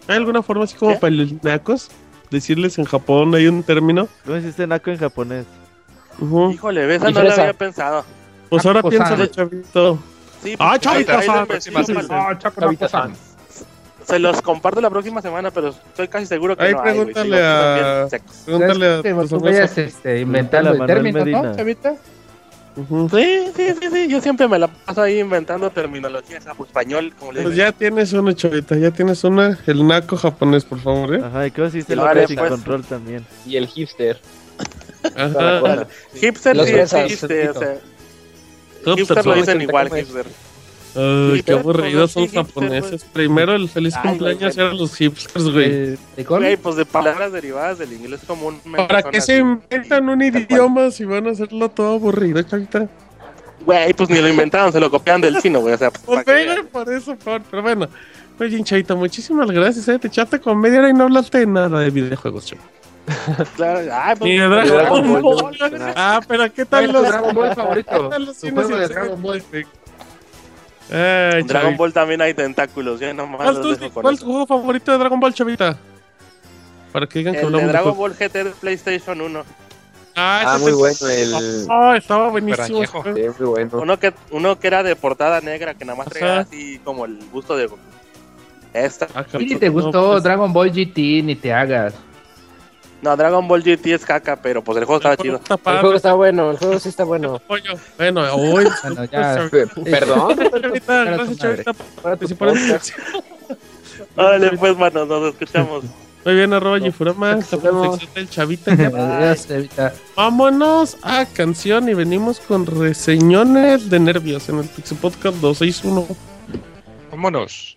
¿Hay alguna forma así como para los nacos? Decirles en Japón, hay un término. ¿Cómo existe naco en japonés? Híjole, ves, no lo había pensado. Pues ahora piénsalo, chavito. Sí, ah, chavito, ah, Se los comparto la próxima semana, pero estoy casi seguro que Ahí no pregúntale hay, a... Pregúntale a... Tú vayas este, inventando el término, ¿no, chavita? Sí, sí, sí, sí, yo siempre me la paso ahí inventando terminología español, como le Pues ya tienes una, chavita, ya tienes una, el naco japonés, por favor, ¿eh? Ajá, y cómo hiciste el sin control también. Y el hipster. Ajá. *laughs* hipster sí, hipster, o sea, hipster lo dicen igual, hipster. Ay, qué aburridos son japoneses. Primero el feliz cumpleaños eran los hipsters, güey. Güey, pues de palabras derivadas del inglés común. ¿Para qué se inventan un idioma si van a hacerlo todo aburrido, chavita? Güey, pues ni lo inventaron, se lo copiaron del chino, güey. O sea, pues, por eso, pero bueno. Oye, hinchadito, muchísimas gracias, eh. Te echaste con media hora y no hablaste de nada de videojuegos, chaval. *laughs* claro, ah, pues, Ni de Dragon, Ball. Ah, pero ¿qué tal los Dragon Ball favorito? ¿Qué tal los Tu cines juego de el Dragon Ball. Ay, Dragon Dragon Ball también hay tentáculos, ya nomás ¿Cuál, dejo con cuál es tu juego favorito de Dragon Ball, chavita? Para que digan que El de hablamos de Dragon juegos. Ball GT de PlayStation 1. Ah, Ah, muy te- bueno el. Ah, estaba buenísimo. Sí, muy bueno. Uno que, uno que era de portada negra, que nada más traía así como el busto de. Esta. Ah, Y ni cabrón, te no, gustó pues, Dragon Ball GT, ni te hagas. No, Dragon Ball GT es caca, pero pues el juego estaba chido. El juego está bueno, el juego sí está bueno. *laughs* Bueno, hoy. *laughs* Bueno, ya. Pe- Perdón. *laughs* Órale, pues, mano, nos escuchamos. Muy bien, arroba vemos. sección del Chavita. Ya. Vámonos a canción y venimos con reseñones de nervios en el Pixel Podcast 261. Vámonos.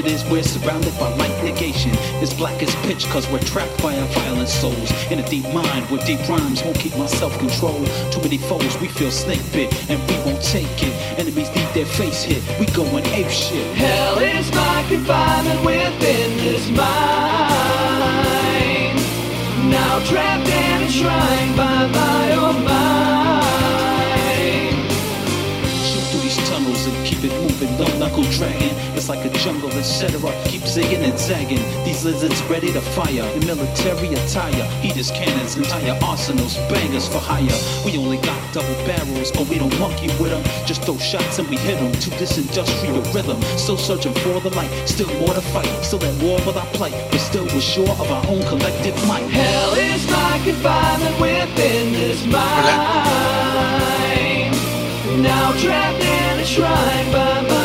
situation is we're surrounded by light negation. It's black as pitch cause we're trapped by our violent souls. In a deep mind where deep rhymes won't keep my self-control. Too many foes, we feel snake bit and we won't take it. Enemies need their face hit, we going ape shit. Hell is my confinement within this mind. Now trapped and enshrined by my dragging. It's like a jungle, etc. Keep zigging and zagging. These lizards ready to fire in military attire. Heat his cannons, entire arsenals, bangers for hire. We only got double barrels, but we don't monkey with them. Just throw shots and we hit them to this industrial rhythm. Still searching for the light, still more to fight. Still at war with our plight, but still we're sure of our own collective might. Hell is my confinement within this mind. Now trapped in a shrine by my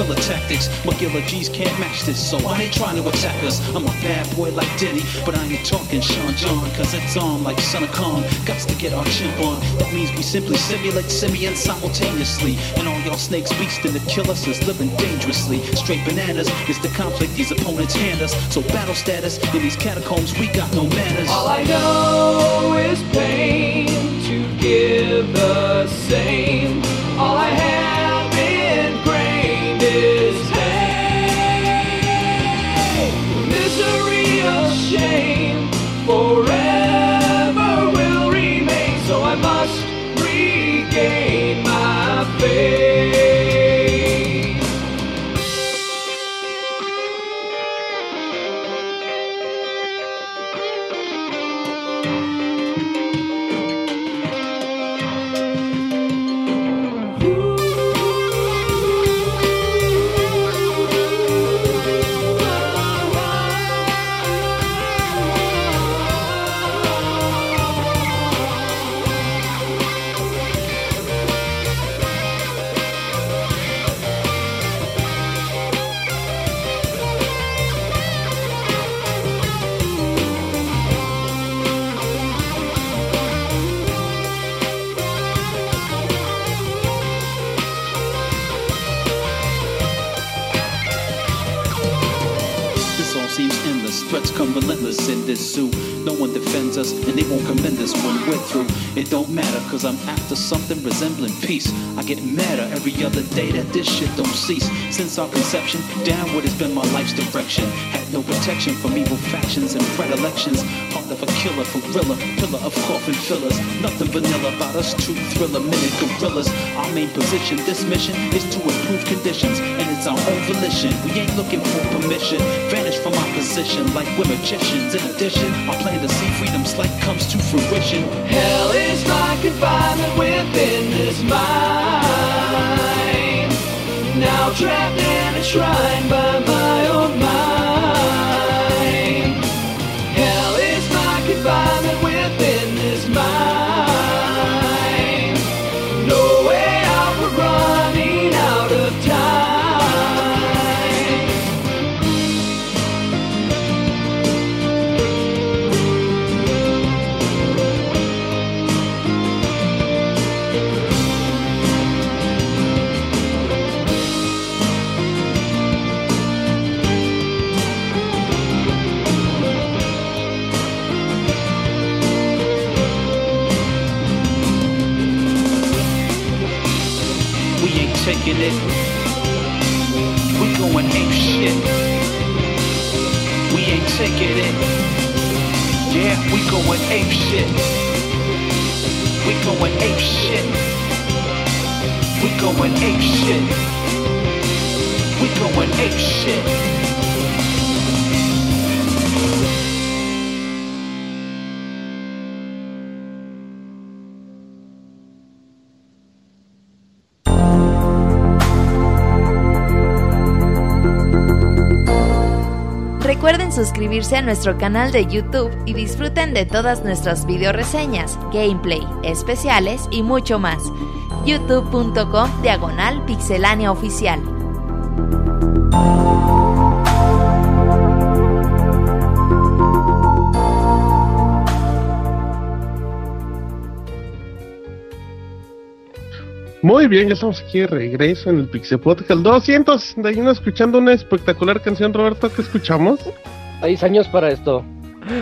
guerrilla tactics. Regular G's can't match this, so I ain't trying to attack us. I'm a bad boy like Diddy, but I ain't talking Sean John, cause it's on like Son of Kong. Gots to get our chimp on. That means we simply simulate simians simultaneously. And all y'all snakes beastin' to kill us is living dangerously. Straight bananas is the conflict these opponents hand us. So battle status in these catacombs, we got no manners. All I know is pain to give the same. Downward has been my life's direction. Had no protection from evil factions and predilections. Heart of a killer, for pillar of coffin fillers. Nothing vanilla about us, true thriller, minute gorillas. Our main position, this mission is to improve conditions, and it's our own volition. We ain't looking for permission. Vanish from our position like we're magicians. In addition, our plan to see freedom's light comes to fruition. Hell is like environment within this mind. Now trapped and enshrined by my own mind. Taking it. Yeah, we going ape shit. We going ape shit. We going ape shit. We going ape shit. Suscribirse a nuestro canal de YouTube y disfruten de todas nuestras video reseñas, gameplay, especiales y mucho más. youtube.com diagonal pixelánea oficial. Muy bien, ya estamos aquí de regreso en el Pixel Podcast 261 escuchando una espectacular canción, Roberto, ¿qué escuchamos? Seis años para esto.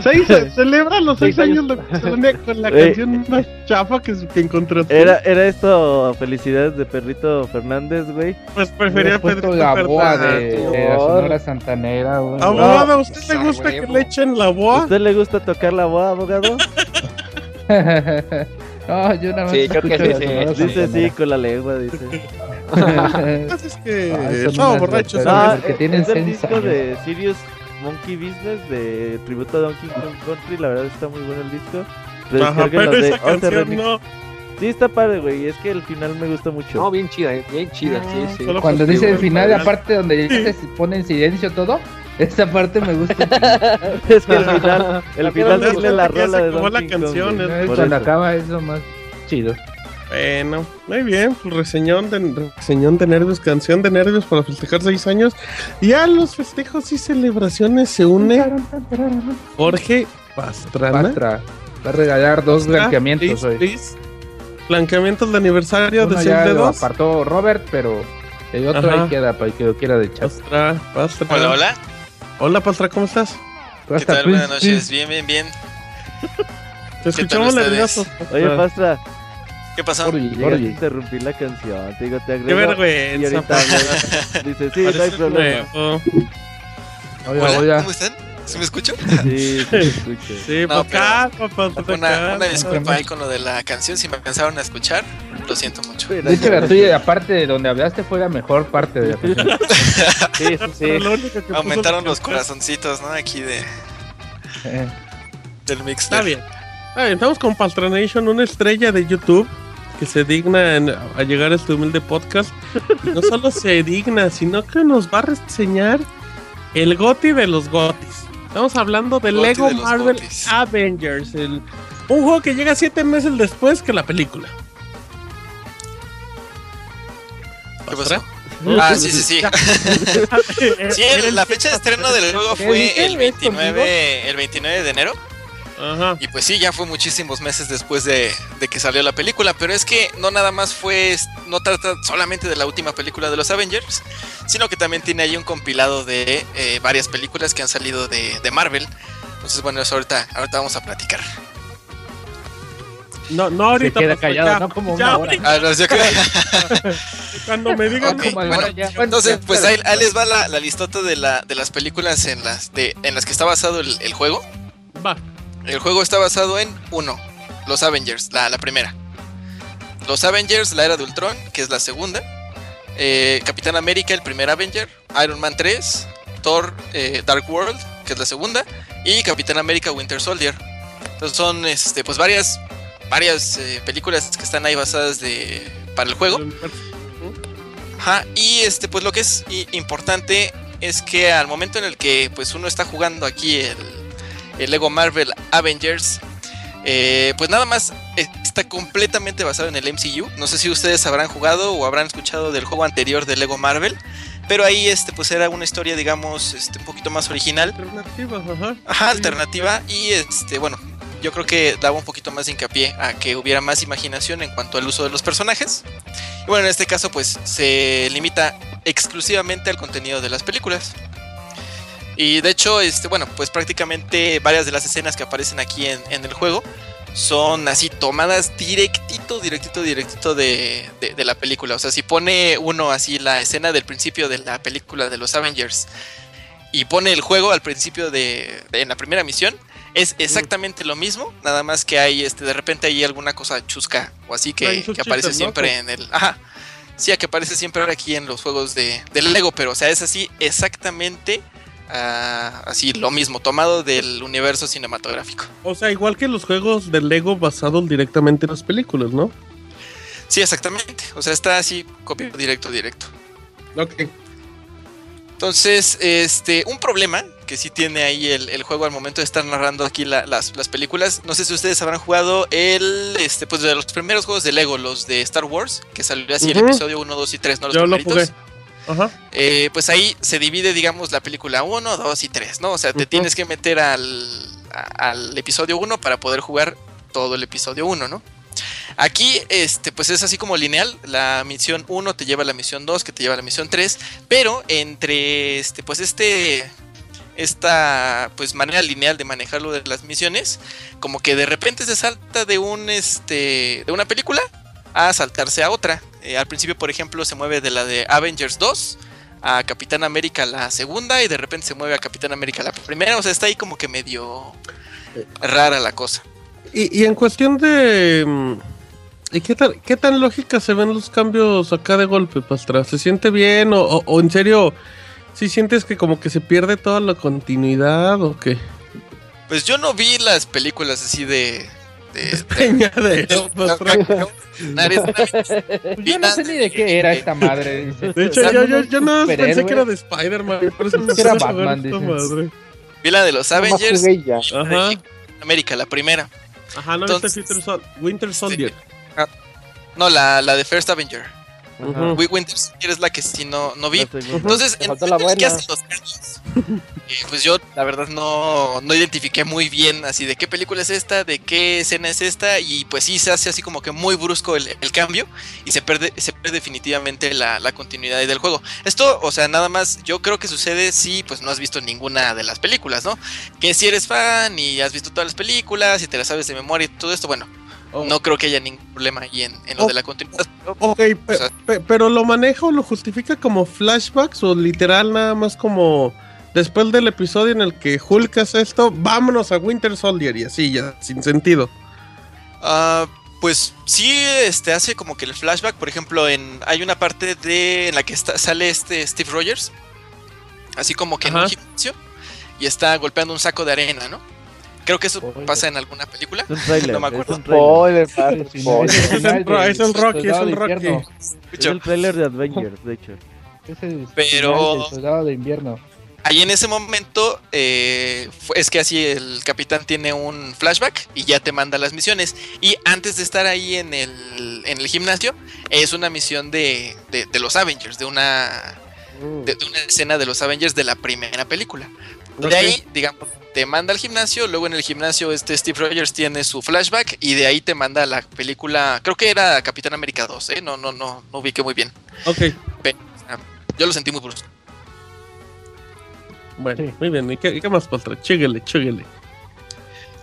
Seis, *laughs* celebra los seis, Seis años años. con la *laughs* Eh. canción más chafa que, que encontré. Era, era esto felicidades de Perrito Fernández, güey. Pues prefería la boa de, Fernández. de la Sonora Santanera, güey. Abogado, ¿a usted le gusta que le echen la ¿A boa? usted le gusta tocar la voz, abogado? *laughs* no, yo nada más Sí, creo que sí, Sonora Dice sí, con la lengua, dice. Es que Ah, unas borracho. locas. ¿sabes? Ah, que tienen es el disco de Sirius Monkey Business de tributo a Donkey Kong Country. La verdad está muy bueno el disco. Ajá, pero de esa canción Remix. no. Sí, está padre, güey. Es que el final me gusta mucho. No, bien chida, eh, bien chida, sí, sí. Solo Cuando dice el final, para- aparte donde ya se pone en silencio todo, *laughs* esa parte me gusta. *laughs* es que el final, el final tiene la rola de la Donkey Kong. canción, es Cuando eso. acaba es lo más chido. Bueno, muy bien, pues reseñón de, reseñón de nervios, canción de nervios para festejar seis años. Y a los festejos y celebraciones se une Jorge Pastrana. Pastra. Va a regalar dos Ah, blanqueamientos please, hoy. please. Blanqueamientos de aniversario Uno de ya lo 2. apartó Robert, pero el otro Ajá. ahí queda para el que lo quiera de echar. Pastra, Pastra. Hola, hola. Hola, Pastra, ¿cómo estás? ¿Qué Hasta tal? Buenas noches. Bien, bien, bien. Te escuchamos nervioso. Oye, Pastra, ¿Qué pasó? A Orgi. interrumpir la canción. Te digo, te Qué agrego. Y vergüenza. ahorita hablas. Dice, sí, no hay problema. nuevo. Oiga, Hola, oiga. ¿cómo están? ¿Sí me escucho? Sí, sí, *laughs* te escucho. Sí, No, pues calma, Pastra, Una, una disculpa ahí con lo de la canción. Si me pensaron a escuchar, lo siento mucho. De hecho, la tuya, aparte de donde hablaste, fue la mejor parte de la canción. *laughs* Sí, sí, sí. Lo único que puso Aumentaron los corazoncitos, ¿no? Aquí de, Eh, del mix. Está bien. Está bien, estamos con Pastranation, una estrella de YouTube que se digna en- a llegar a este humilde podcast. No solo se digna, sino que nos va a reseñar el GOTI de los GOTIs. Estamos hablando de Lego de Marvel. Avengers, el, un juego que llega siete meses después que la película. ¿Qué pasó? Ah, sí, sí, sí. *laughs* Sí, *laughs* la fecha de estreno del juego ¿Qué fue el ¿Es 29, el 29 de enero. Ajá. Y pues sí, ya fue muchísimos meses después de, de que salió la película, pero es que no nada más fue, no trata solamente de la última película de los Avengers, sino que también tiene ahí un compilado de eh, varias películas que han salido de, de Marvel. Entonces, bueno, eso ahorita, ahorita vamos a platicar. No, no ahorita. Se queda callado, no como una hora. Ah, no, yo creo- *laughs* Cuando me digan Ok, como bueno, ahora ya. entonces, pues ahí, ahí les va la, la listota de, la, de las películas en las, de, en las que está basado el, el juego. va. El juego está basado en uno, los Avengers, la, la primera. Los Avengers, la era de Ultron, que es la segunda. Eh, Capitán América, el primer Avenger. Iron Man 3. Thor, eh, Dark World, que es la segunda. Y Capitán América, Winter Soldier. Entonces son este, pues varias, varias eh, películas que están ahí basadas de, para el juego. Ajá, y este, pues lo que es importante es que al momento en el que pues uno está jugando aquí el, el Lego Marvel Avengers, eh, pues nada más eh, está completamente basado en el MCU. No sé si ustedes habrán jugado o habrán escuchado del juego anterior de Lego Marvel, pero ahí este pues era una historia digamos este un poquito más original. Alternativa, ajá. Ajá, alternativa y este, bueno, yo creo que daba un poquito más de hincapié a que hubiera más imaginación en cuanto al uso de los personajes. Y bueno, en este caso pues se limita exclusivamente al contenido de las películas. Y de hecho, este, bueno, pues prácticamente varias de las escenas que aparecen aquí en, en el juego son así tomadas directito, directito, directito de, de- de la película. O sea, si pone uno así la escena del principio de la película de los Avengers y pone el juego al principio de, de- en la primera misión, es exactamente lo mismo, nada más que hay este de repente hay alguna cosa chusca o así que, que aparece siempre en el, ajá, sí, que aparece siempre aquí en los juegos de del Lego, pero o sea es así exactamente ah, así lo mismo tomado del universo cinematográfico. O sea, igual que los juegos de Lego basados directamente en las películas, ¿no? Sí, exactamente, o sea está así copiado directo, directo. Ok. Entonces, este, un problema que sí tiene ahí el, el juego al momento de estar narrando aquí la- las, las películas. No sé si ustedes habrán jugado el, este, pues de los primeros juegos de Lego, los de Star Wars, que salió así el Ujú. episodio 1, 2 y 3, ¿no? Los Yo lo primeritos. jugué. Ajá. Eh, pues ahí se divide, digamos, la película 1, 2 y 3, ¿no? O sea, te Ujú. tienes que meter al, a- al episodio 1 para poder jugar todo el episodio 1, ¿no? Aquí, este, pues es así como lineal. La misión 1 te lleva a la misión 2, que te lleva a la misión 3. Pero entre este, pues este. Esta pues manera lineal de manejarlo de las misiones. Como que de repente se salta de un este. de una película a saltarse a otra. Eh, al principio, por ejemplo, se mueve de la de Avengers 2 a Capitán América la segunda. Y de repente se mueve a Capitán América la primera. O sea, está ahí como que medio rara la cosa. Y, y en cuestión de. mm, ¿Y qué tan, qué tan lógica se ven los cambios acá de golpe, Pastra? ¿Se siente bien o, o- o en serio, si sientes que como que se pierde toda la continuidad o qué? Pues yo no vi las películas así de. *laughs* de- de- Peñadero, Pastra. Yo no sé ni de qué era esta madre. De hecho, yo, yo, yo no pensé que era de Spider-Man. *laughs* Era Batman, madre. vi la de los Avengers. Ajá. América, la primera. Ajá, no Entonces- Winter, Sol- Winter Soldier. No, la, la de First Avenger. Ujú. Wi- Winter Soldier es la que sí no, no vi. Entonces, en la ¿qué buena. hacen los nerds? *laughs* Eh, pues yo, la verdad, no, no identifiqué muy bien así de qué película es esta, de qué escena es esta, y pues sí se hace así como que muy brusco el, el cambio y se pierde, se pierde definitivamente la, la continuidad del juego. Esto, o sea, nada más, yo creo que sucede si pues no has visto ninguna de las películas, ¿no? Que si eres fan y has visto todas las películas y te las sabes de memoria y todo esto, bueno, Oh. no creo que haya ningún problema ahí en, en lo Oh. de la continuidad. Ok, pe- O sea- pe- pero lo maneja o lo justifica como flashbacks o literal nada más como después del episodio en el que Hulk hace esto, vámonos a Winter Soldier y así ya, sin sentido. Ah, pues sí, este hace como que el flashback, por ejemplo, en hay una parte de en la que está, sale este Steve Rogers, así como que en un gimnasio y está golpeando un saco de arena, ¿no? Creo que eso Spoiler. pasa en alguna película. Es un trailer. No me es acuerdo. un trailer. Spoiler, Es el, es el Rocky, es el Rocky. Es el trailer de Avengers, de hecho. Es el Pero- Soldado de invierno. Ahí en ese momento eh, es que así el capitán tiene un flashback y ya te manda las misiones. Y antes de estar ahí en el, en el gimnasio, es una misión de, de- de los Avengers, de una, de, de una escena de los Avengers de la primera película. De ahí, digamos, te manda al gimnasio, luego en el gimnasio este Steve Rogers tiene su flashback y de ahí te manda la película, creo que era Capitán América 2, ¿eh? No, no, no, no ubiqué muy bien. Ok, Yo lo sentí muy brusco. bueno, Sí. muy bien. ¿Y qué, más, Pastra? Chúguele, chúguele.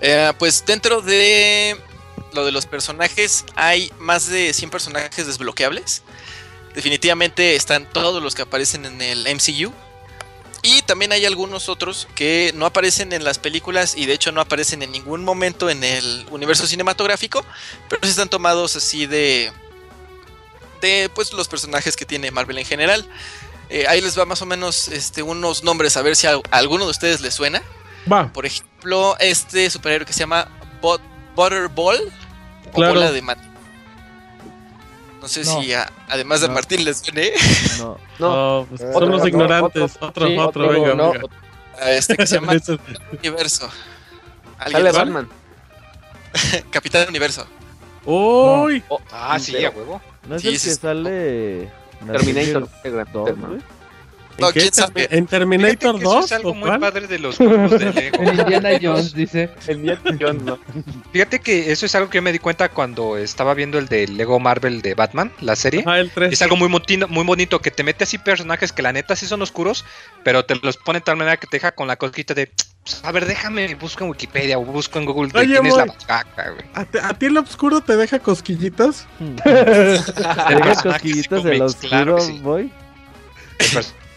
Eh, pues dentro de lo de los personajes, hay más de 100 personajes desbloqueables. Definitivamente están todos los que aparecen en el MCU. Y también hay algunos otros que no aparecen en las películas y de hecho no aparecen en ningún momento en el universo cinematográfico, pero sí están tomados así de de pues los personajes que tiene Marvel en general. Eh, ahí les va más o menos este, unos nombres a ver si a, alguno de ustedes les suena. Va. Por ejemplo, este superhéroe que se llama Butterball claro. bola de No sé si además de Martín les suene. No, no, pues son los ignorantes. Otro, otro, venga, Este que se llama *laughs* Universo. Sale Batman. *laughs* Capitán Universo. Uy. ah, sí, a huevo. No es el que sale. Terminator. No, ¿quién sabe? ¿En Terminator 2? es algo muy padre de los juegos de *laughs* Lego. En Indiana Jones, dice. En Indiana Jones, no. *laughs* Fíjate que eso es algo que yo me di cuenta cuando estaba viendo el de Lego Marvel de Batman, la serie. Ah, el 3. Es algo muy, muy bonito que te mete así personajes que la neta sí son oscuros, pero te los pone de tal manera que te deja con la cosquita de. A ver, déjame, busco en Wikipedia o busco en Google de Oye, quién es la boy, machaca, güey. ¿A, ti- ¿A ti el oscuro te deja cosquillitas? *laughs* ¿Te Personajes cosquillitas de el oscuro, claro sí. boy?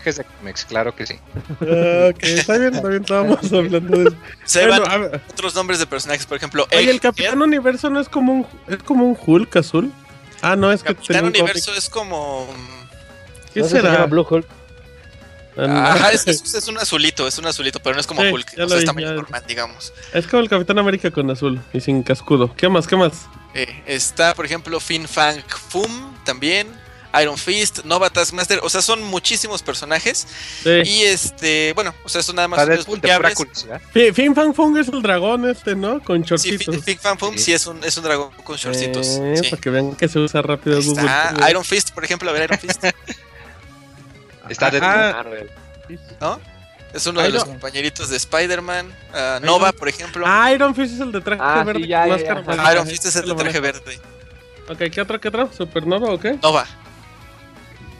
Personajes de comics, claro que sí. Ah, ok, está bien, está bien, estábamos *laughs* hablando de eso. Se Bueno, van otros nombres de personajes, por ejemplo, Oye, el Egghead. Capitán Universo no es como un, es como un Hulk azul. Ah, no, es que Capitán Universo es como. cómic. ¿Qué No se será? llama Blue Hulk. Ah. Ajá, *laughs* es, *laughs* es- es un azulito, es un azulito, pero no es como Sí, Hulk. O sea, es vi, tamaño ya. normal, digamos. Es como el Capitán América con azul y sin cascudo. ¿Qué más? ¿Qué más? Eh, está, por ejemplo, Fin Fang Fum también. Iron Fist, Nova Taskmaster, o sea, son muchísimos personajes. Sí. Y este, bueno, o sea, son nada más Deadpool de pura curiosidad. Fin Fan Fung es el dragón este, ¿no? Con Sí, shortcitos. Fin, Fin Fang Fum Sí. sí es un, es un dragón con shortcitos. Eh, sí. Para que vean que se usa rápido Ahí Google. está Iron Fist, por ejemplo, a ver, Iron Fist, *laughs* Está. Ah, Marvel. ¿no? Es uno de los compañeritos de Spider-Man. Ah, Nova, por ejemplo. Ah, Iron Fist es el de traje Ah, verde. sí, ya, ya, ya. Iron Fist es el de traje verde. Ok, ¿qué otro, qué otro? ¿Supernova o qué? Nova.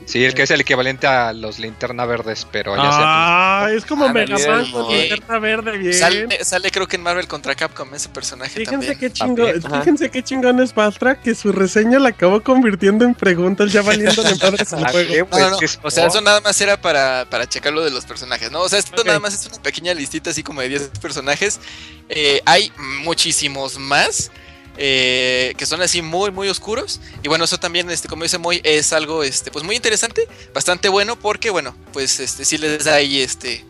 Sí, el que es el equivalente a los linterna verdes, pero ya sea. Ah, es como Ah, Mega Man con linterna verde, bien. Sale, sale creo que en Marvel contra Capcom ese personaje Fíjense también. qué chingón, fíjense qué chingón es Bastra que su reseña la acabó convirtiendo en preguntas ya valiéndole *laughs* madres al Ah, juego. ¿qué, No, güey? no, no. ¿Qué es- O sea, eso nada más era para, para checar lo de los personajes, ¿no? O sea, esto nada más es una pequeña listita así como de 10 personajes. Eh, hay muchísimos más eh, que son así muy, muy oscuros. Y bueno, eso también, este, como dice Moy, es algo este, pues muy interesante, bastante bueno, porque bueno, pues este sí les da ahí este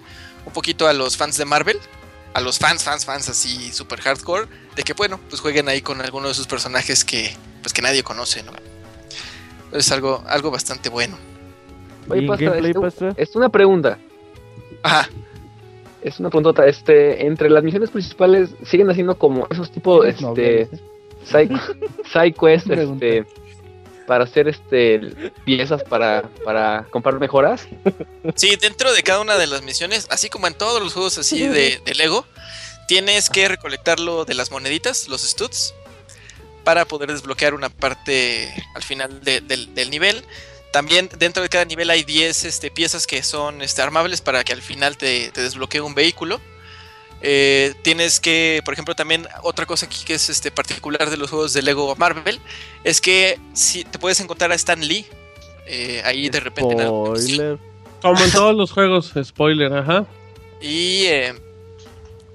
un poquito a los fans de Marvel. A los fans, fans, fans así super hardcore, de que bueno, pues jueguen ahí con alguno de sus personajes que pues que nadie conoce, ¿no? Es algo, algo bastante bueno. Oye, ¿Y en Pastra, gameplay, este- Pastra? es una pregunta. Ajá. Es una preguntota. Este, entre las misiones principales siguen haciendo como esos tipos, este, *laughs* quest, Pregunta. este, para hacer este piezas para, para comprar mejoras. Sí, dentro de cada una de las misiones, así como en todos los juegos así de, de Lego, tienes que recolectarlo de las moneditas, los studs, para poder desbloquear una parte al final de- del, del nivel. También dentro de cada nivel hay 10 este, piezas que son este, armables para que al final te, te desbloquee un vehículo. Eh, tienes que, por ejemplo, también otra cosa aquí que es este, particular de los juegos de Lego Marvel es que si te puedes encontrar a Stan Lee eh, ahí de repente en. Spoiler. Como en todos los juegos, spoiler, ajá. Y eh,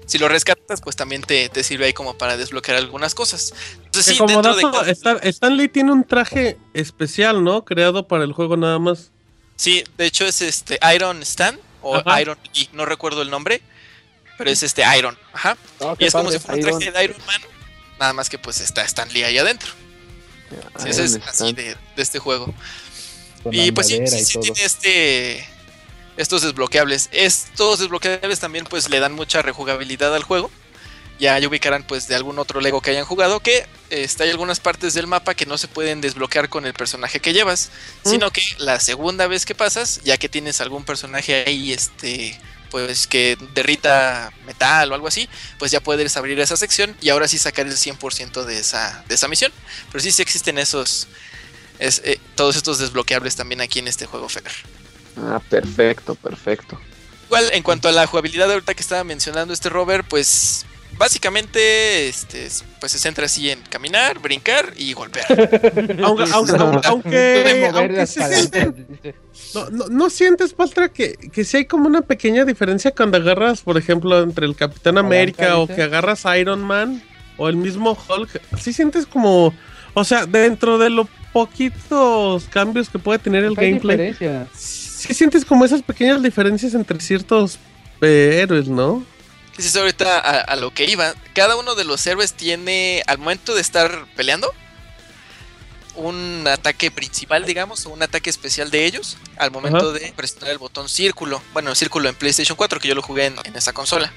si lo rescatas, pues también te, te sirve ahí como para desbloquear algunas cosas. Entonces, sí, como de dato, Stan, Stan Lee tiene un traje especial, ¿no? Creado para el juego nada más. sí, de hecho es este Iron Stan o Ajá. Iron Lee, no recuerdo el nombre, pero es este Iron, ajá. Oh, Y es como padre. si fuera un traje de Iron Man, nada más que pues está Stan Lee ahí adentro. Sí, ese es Iron así de, de este juego. Con Y pues sí, sí, sí todo. tiene este estos desbloqueables. Estos desbloqueables también pues le dan mucha rejugabilidad al juego. Ya, ubicarán pues de algún otro Lego que hayan jugado que este, hay algunas partes del mapa que no se pueden desbloquear con el personaje que llevas, Mm. sino que la segunda vez que pasas, ya que tienes algún personaje ahí este pues que derrita metal o algo así, pues ya puedes abrir esa sección y ahora sí sacar el 100% de esa, de esa misión. Pero sí, sí existen esos, es, eh, todos estos desbloqueables también aquí en este juego, Fer. Ah, perfecto, perfecto. Igual, en cuanto a la jugabilidad ahorita que estaba mencionando este Robert, pues básicamente, este, pues se centra así en caminar, brincar y golpear. *laughs* aunque, aunque, aunque, no, no, no, sientes, Paltra, que, que sí hay como una pequeña diferencia cuando agarras, por ejemplo, entre el Capitán América o que agarras Iron Man o el mismo Hulk. Sí sientes como, o sea, dentro de los poquitos cambios que puede tener el gameplay. Sí sientes como esas pequeñas diferencias entre ciertos eh, héroes, ¿no? Es ahorita a, lo que iba. Cada uno de los héroes tiene, al momento de estar peleando, un ataque principal, digamos, o un ataque especial de ellos, al momento de presionar el botón círculo. Bueno, el círculo en PlayStation 4, que yo lo jugué en, esa consola.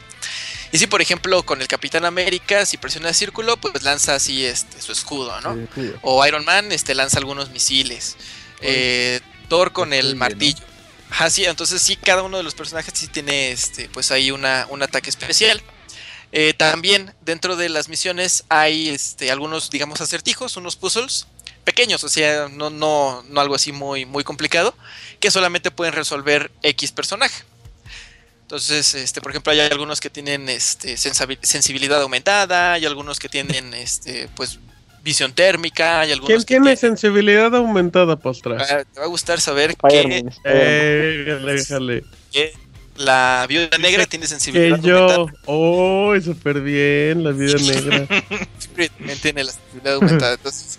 Y si, por ejemplo, con el Capitán América, si presiona el círculo, pues lanza así este, su escudo, ¿no? O Iron Man este, lanza algunos misiles. Eh, Thor con el martillo. Ajá, sí, entonces sí, cada uno de los personajes sí tiene este, pues ahí una, un ataque especial. Eh, también dentro de las misiones hay este, algunos, digamos, acertijos, unos puzzles pequeños, o sea, no, no, no algo así muy, muy complicado, que solamente pueden resolver X personaje. Entonces, este, por ejemplo, hay algunos que tienen este, sensibilidad aumentada, hay algunos que tienen este, pues visión térmica, hay algunos ¿Quién tiene sensibilidad aumentada, Postra? Ah, te va a gustar saber que, eh, que la viuda negra tiene sensibilidad que yo. Oh, súper bien, la viuda negra. *laughs* tiene la sensibilidad aumentada, entonces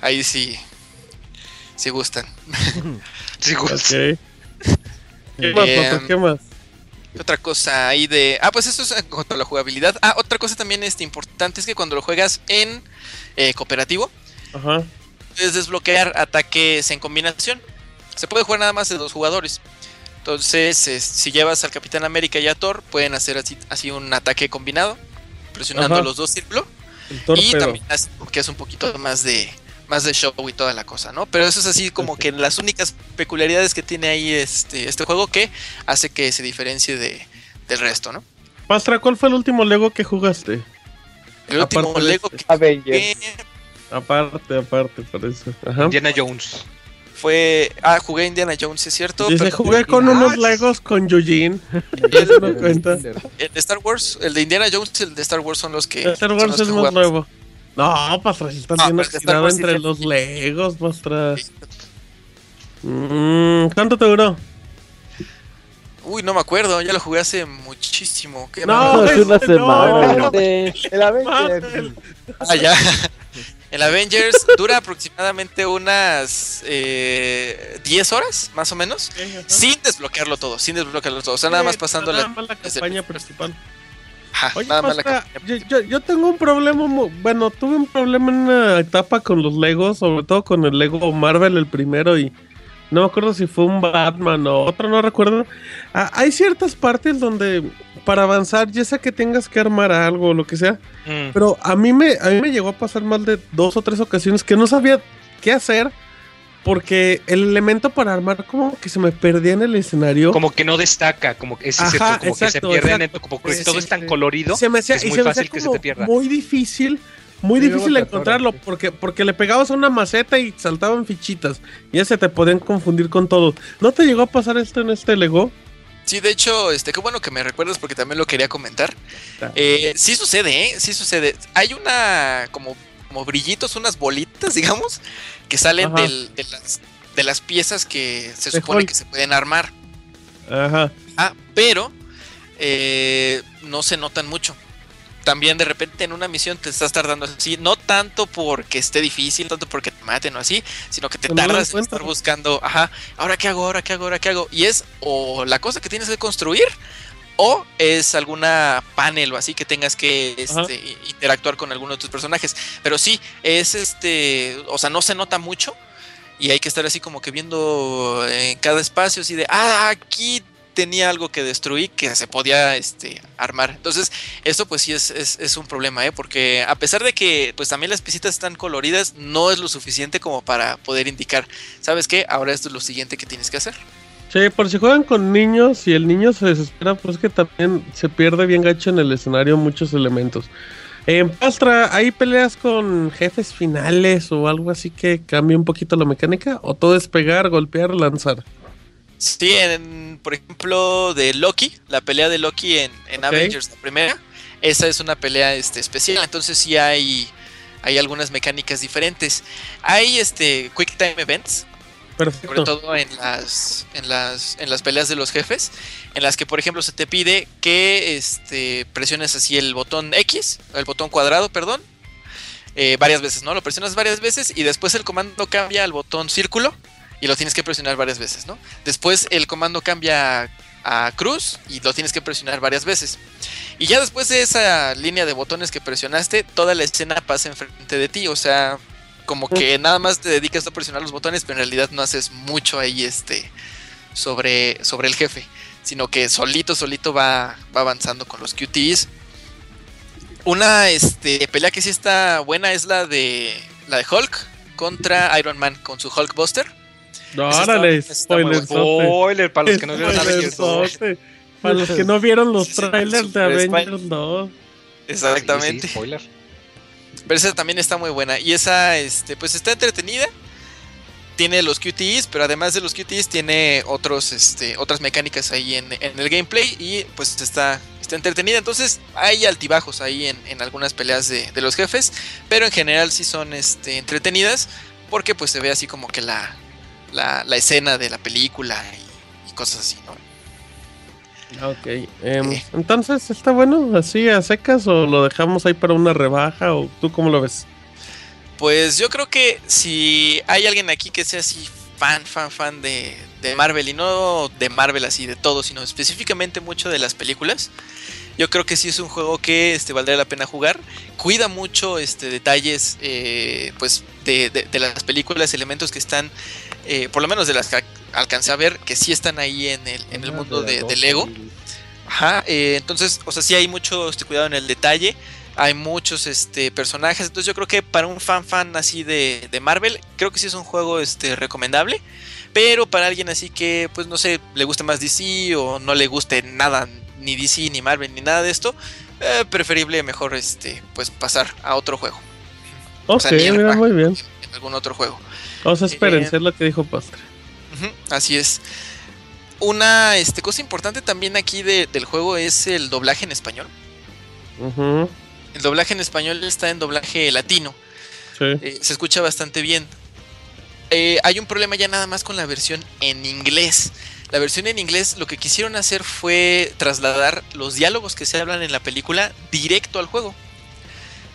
ahí sí, sí gustan. *laughs* sí gustan. ¿Qué más, em, ¿Qué más? Otra cosa ahí de. Ah, pues eso es en cuanto a la jugabilidad. Ah, otra cosa también este, importante es que cuando lo juegas en eh, cooperativo, puedes desbloquear ataques en combinación. Se puede jugar nada más de dos jugadores. Entonces, si llevas al Capitán América y a Thor, pueden hacer así, así un ataque combinado, presionando los dos círculos. Y también que es un poquito más de, más de show y toda la cosa, ¿no? Pero eso es así como que las únicas peculiaridades que tiene ahí este, este juego que hace que se diferencie de, del resto, ¿no? Pastra, ¿cuál fue el último Lego que jugaste? El último Lego que Avengers. Aparte, aparte, por eso. Indiana Jones. Fue. Ah, jugué Indiana Jones, es cierto. Dice, jugué con unos Legos con Eugene. *laughs* Eso no cuenta. El de Star Wars, el de Indiana Jones y el de Star Wars son los que. Star Wars es más nuevo. No, Pastra, si están viendo no, entre los Legos, Pastra. Mm, ¿Cuánto te duró? Uy, no me acuerdo, ya lo jugué hace muchísimo. no, hace una *laughs* semana. el Avengers. Ah, ya. *laughs* El Avengers dura aproximadamente unas eh, 10 horas, más o menos, sin desbloquearlo todo, sin desbloquearlo todo. O sea, nada más pasando la, la campaña principal. Oye, yo, yo, tengo un problema, bueno, tuve un problema en una etapa con los Legos, sobre todo con el Lego Marvel, el primero, y no me acuerdo si fue un Batman o otro, no recuerdo. Ah, hay ciertas partes donde para avanzar, ya sea que tengas que armar algo o lo que sea, mm. pero a mí, me, a mí me llegó a pasar mal de dos o tres ocasiones que no sabía qué hacer porque el elemento para armar como que se me perdía en el escenario. Como que no destaca, como que, es Ajá, como que se pierde como que todo es tan colorido. Se me hacía, es muy fácil que se te pierda. Muy difícil, muy difícil encontrarlo porque, porque le pegabas a una maceta y saltaban fichitas. Y ya se te podían confundir con todo. ¿No te llegó a pasar esto en este Lego? Sí, de hecho, este, qué bueno que me recuerdas porque también lo quería comentar. Eh, sí sucede, ¿eh? Sí sucede. Hay una como como brillitos, unas bolitas, *laughs* digamos, que salen de, las, de las piezas que se supone que se pueden armar. Ajá. Ah, pero eh, no se notan mucho. También de repente en una misión te estás tardando así, no tanto porque esté difícil, tanto porque te maten o así, sino que te tardas en estar buscando, ajá, ahora qué hago, ahora qué hago, ahora qué hago. Y es o la cosa que tienes que construir o es alguna panel o así que tengas que este, interactuar con alguno de tus personajes. Pero sí, es este, o sea, no se nota mucho y hay que estar así como que viendo en cada espacio así de, ah, aquí tenía algo que destruir que se podía este, armar. Entonces, esto pues sí es, es, un problema, ¿eh? porque a pesar de que pues también las piecitas están coloridas, no es lo suficiente como para poder indicar, ¿sabes qué? Ahora esto es lo siguiente que tienes que hacer. Sí, por si juegan con niños y el niño se desespera, pues que también se pierde bien gacho en el escenario muchos elementos. En Pastra, ¿hay peleas con jefes finales o algo así que cambie un poquito la mecánica? ¿O todo es pegar, golpear, lanzar? Sí, en, por ejemplo, de Loki, la pelea de Loki en, Avengers, la primera, esa es una pelea este, especial. Entonces sí hay, hay algunas mecánicas diferentes. Hay este Quick Time Events. Sobre todo en las, en las, en las peleas de los jefes, en las que por ejemplo se te pide que este, presiones así el botón X, el botón cuadrado, perdón, eh, varias veces, ¿no? Lo presionas varias veces y después el comando cambia al botón círculo y lo tienes que presionar varias veces, ¿no? Después el comando cambia a cruz y lo tienes que presionar varias veces. Y ya después de esa línea de botones que presionaste, toda la escena pasa enfrente de ti, o sea, como que nada más te dedicas a presionar los botones, pero en realidad no haces mucho ahí este sobre, sobre el jefe, sino que solito, solito va, va avanzando con los QTs. Una este, pelea que sí está buena es la de la de Hulk contra Iron Man con su Hulk Buster. No, órale, spoiler, spoiler para los que no vieron Avengers 2. Para los *laughs* que no vieron los trailers de Avengers 2. Exactamente. spoiler. Pero esa también está muy buena. Y esa, este, pues está entretenida. Tiene los QTEs, pero además de los QTEs tiene otros, este, otras mecánicas ahí en, el gameplay. Y pues está, está entretenida. Entonces hay altibajos ahí en, algunas peleas de, los jefes. Pero en general sí son este, entretenidas. Porque pues se ve así como que la, la, escena de la película y, cosas así, ¿no? Ok, em, eh. entonces está bueno así a secas o lo dejamos ahí para una rebaja o tú cómo lo ves? Pues yo creo que si hay alguien aquí que sea así fan, fan, fan de, de Marvel y no de Marvel así de todo, sino específicamente mucho de las películas, yo creo que sí es un juego que este, valdría la pena jugar. Cuida mucho este, detalles eh, pues, de, de, las películas, elementos que están, eh, por lo menos de las que alcancé a ver, que sí están ahí en el, en el mundo de, Lego. Ajá, eh, entonces, o sea, sí hay mucho este, cuidado en el detalle. Hay muchos este, personajes. Entonces yo creo que para un fan fan así de, de Marvel, creo que sí es un juego este, recomendable. Pero para alguien así que, pues no sé, le guste más DC o no le guste nada ni DC, ni Marvel, ni nada de esto, eh, preferible mejor este, pues pasar a otro juego. Ok, mira, muy bien. En algún otro juego. Vamos a esperar, eh, lo que dijo Pastre. así es. Una este, cosa importante también aquí del juego es el doblaje en español. El doblaje en español está en doblaje latino. Eh, se escucha bastante bien. hay un problema ya nada más con la versión en inglés. La versión en inglés lo que quisieron hacer fue trasladar los diálogos que se hablan en la película directo al juego.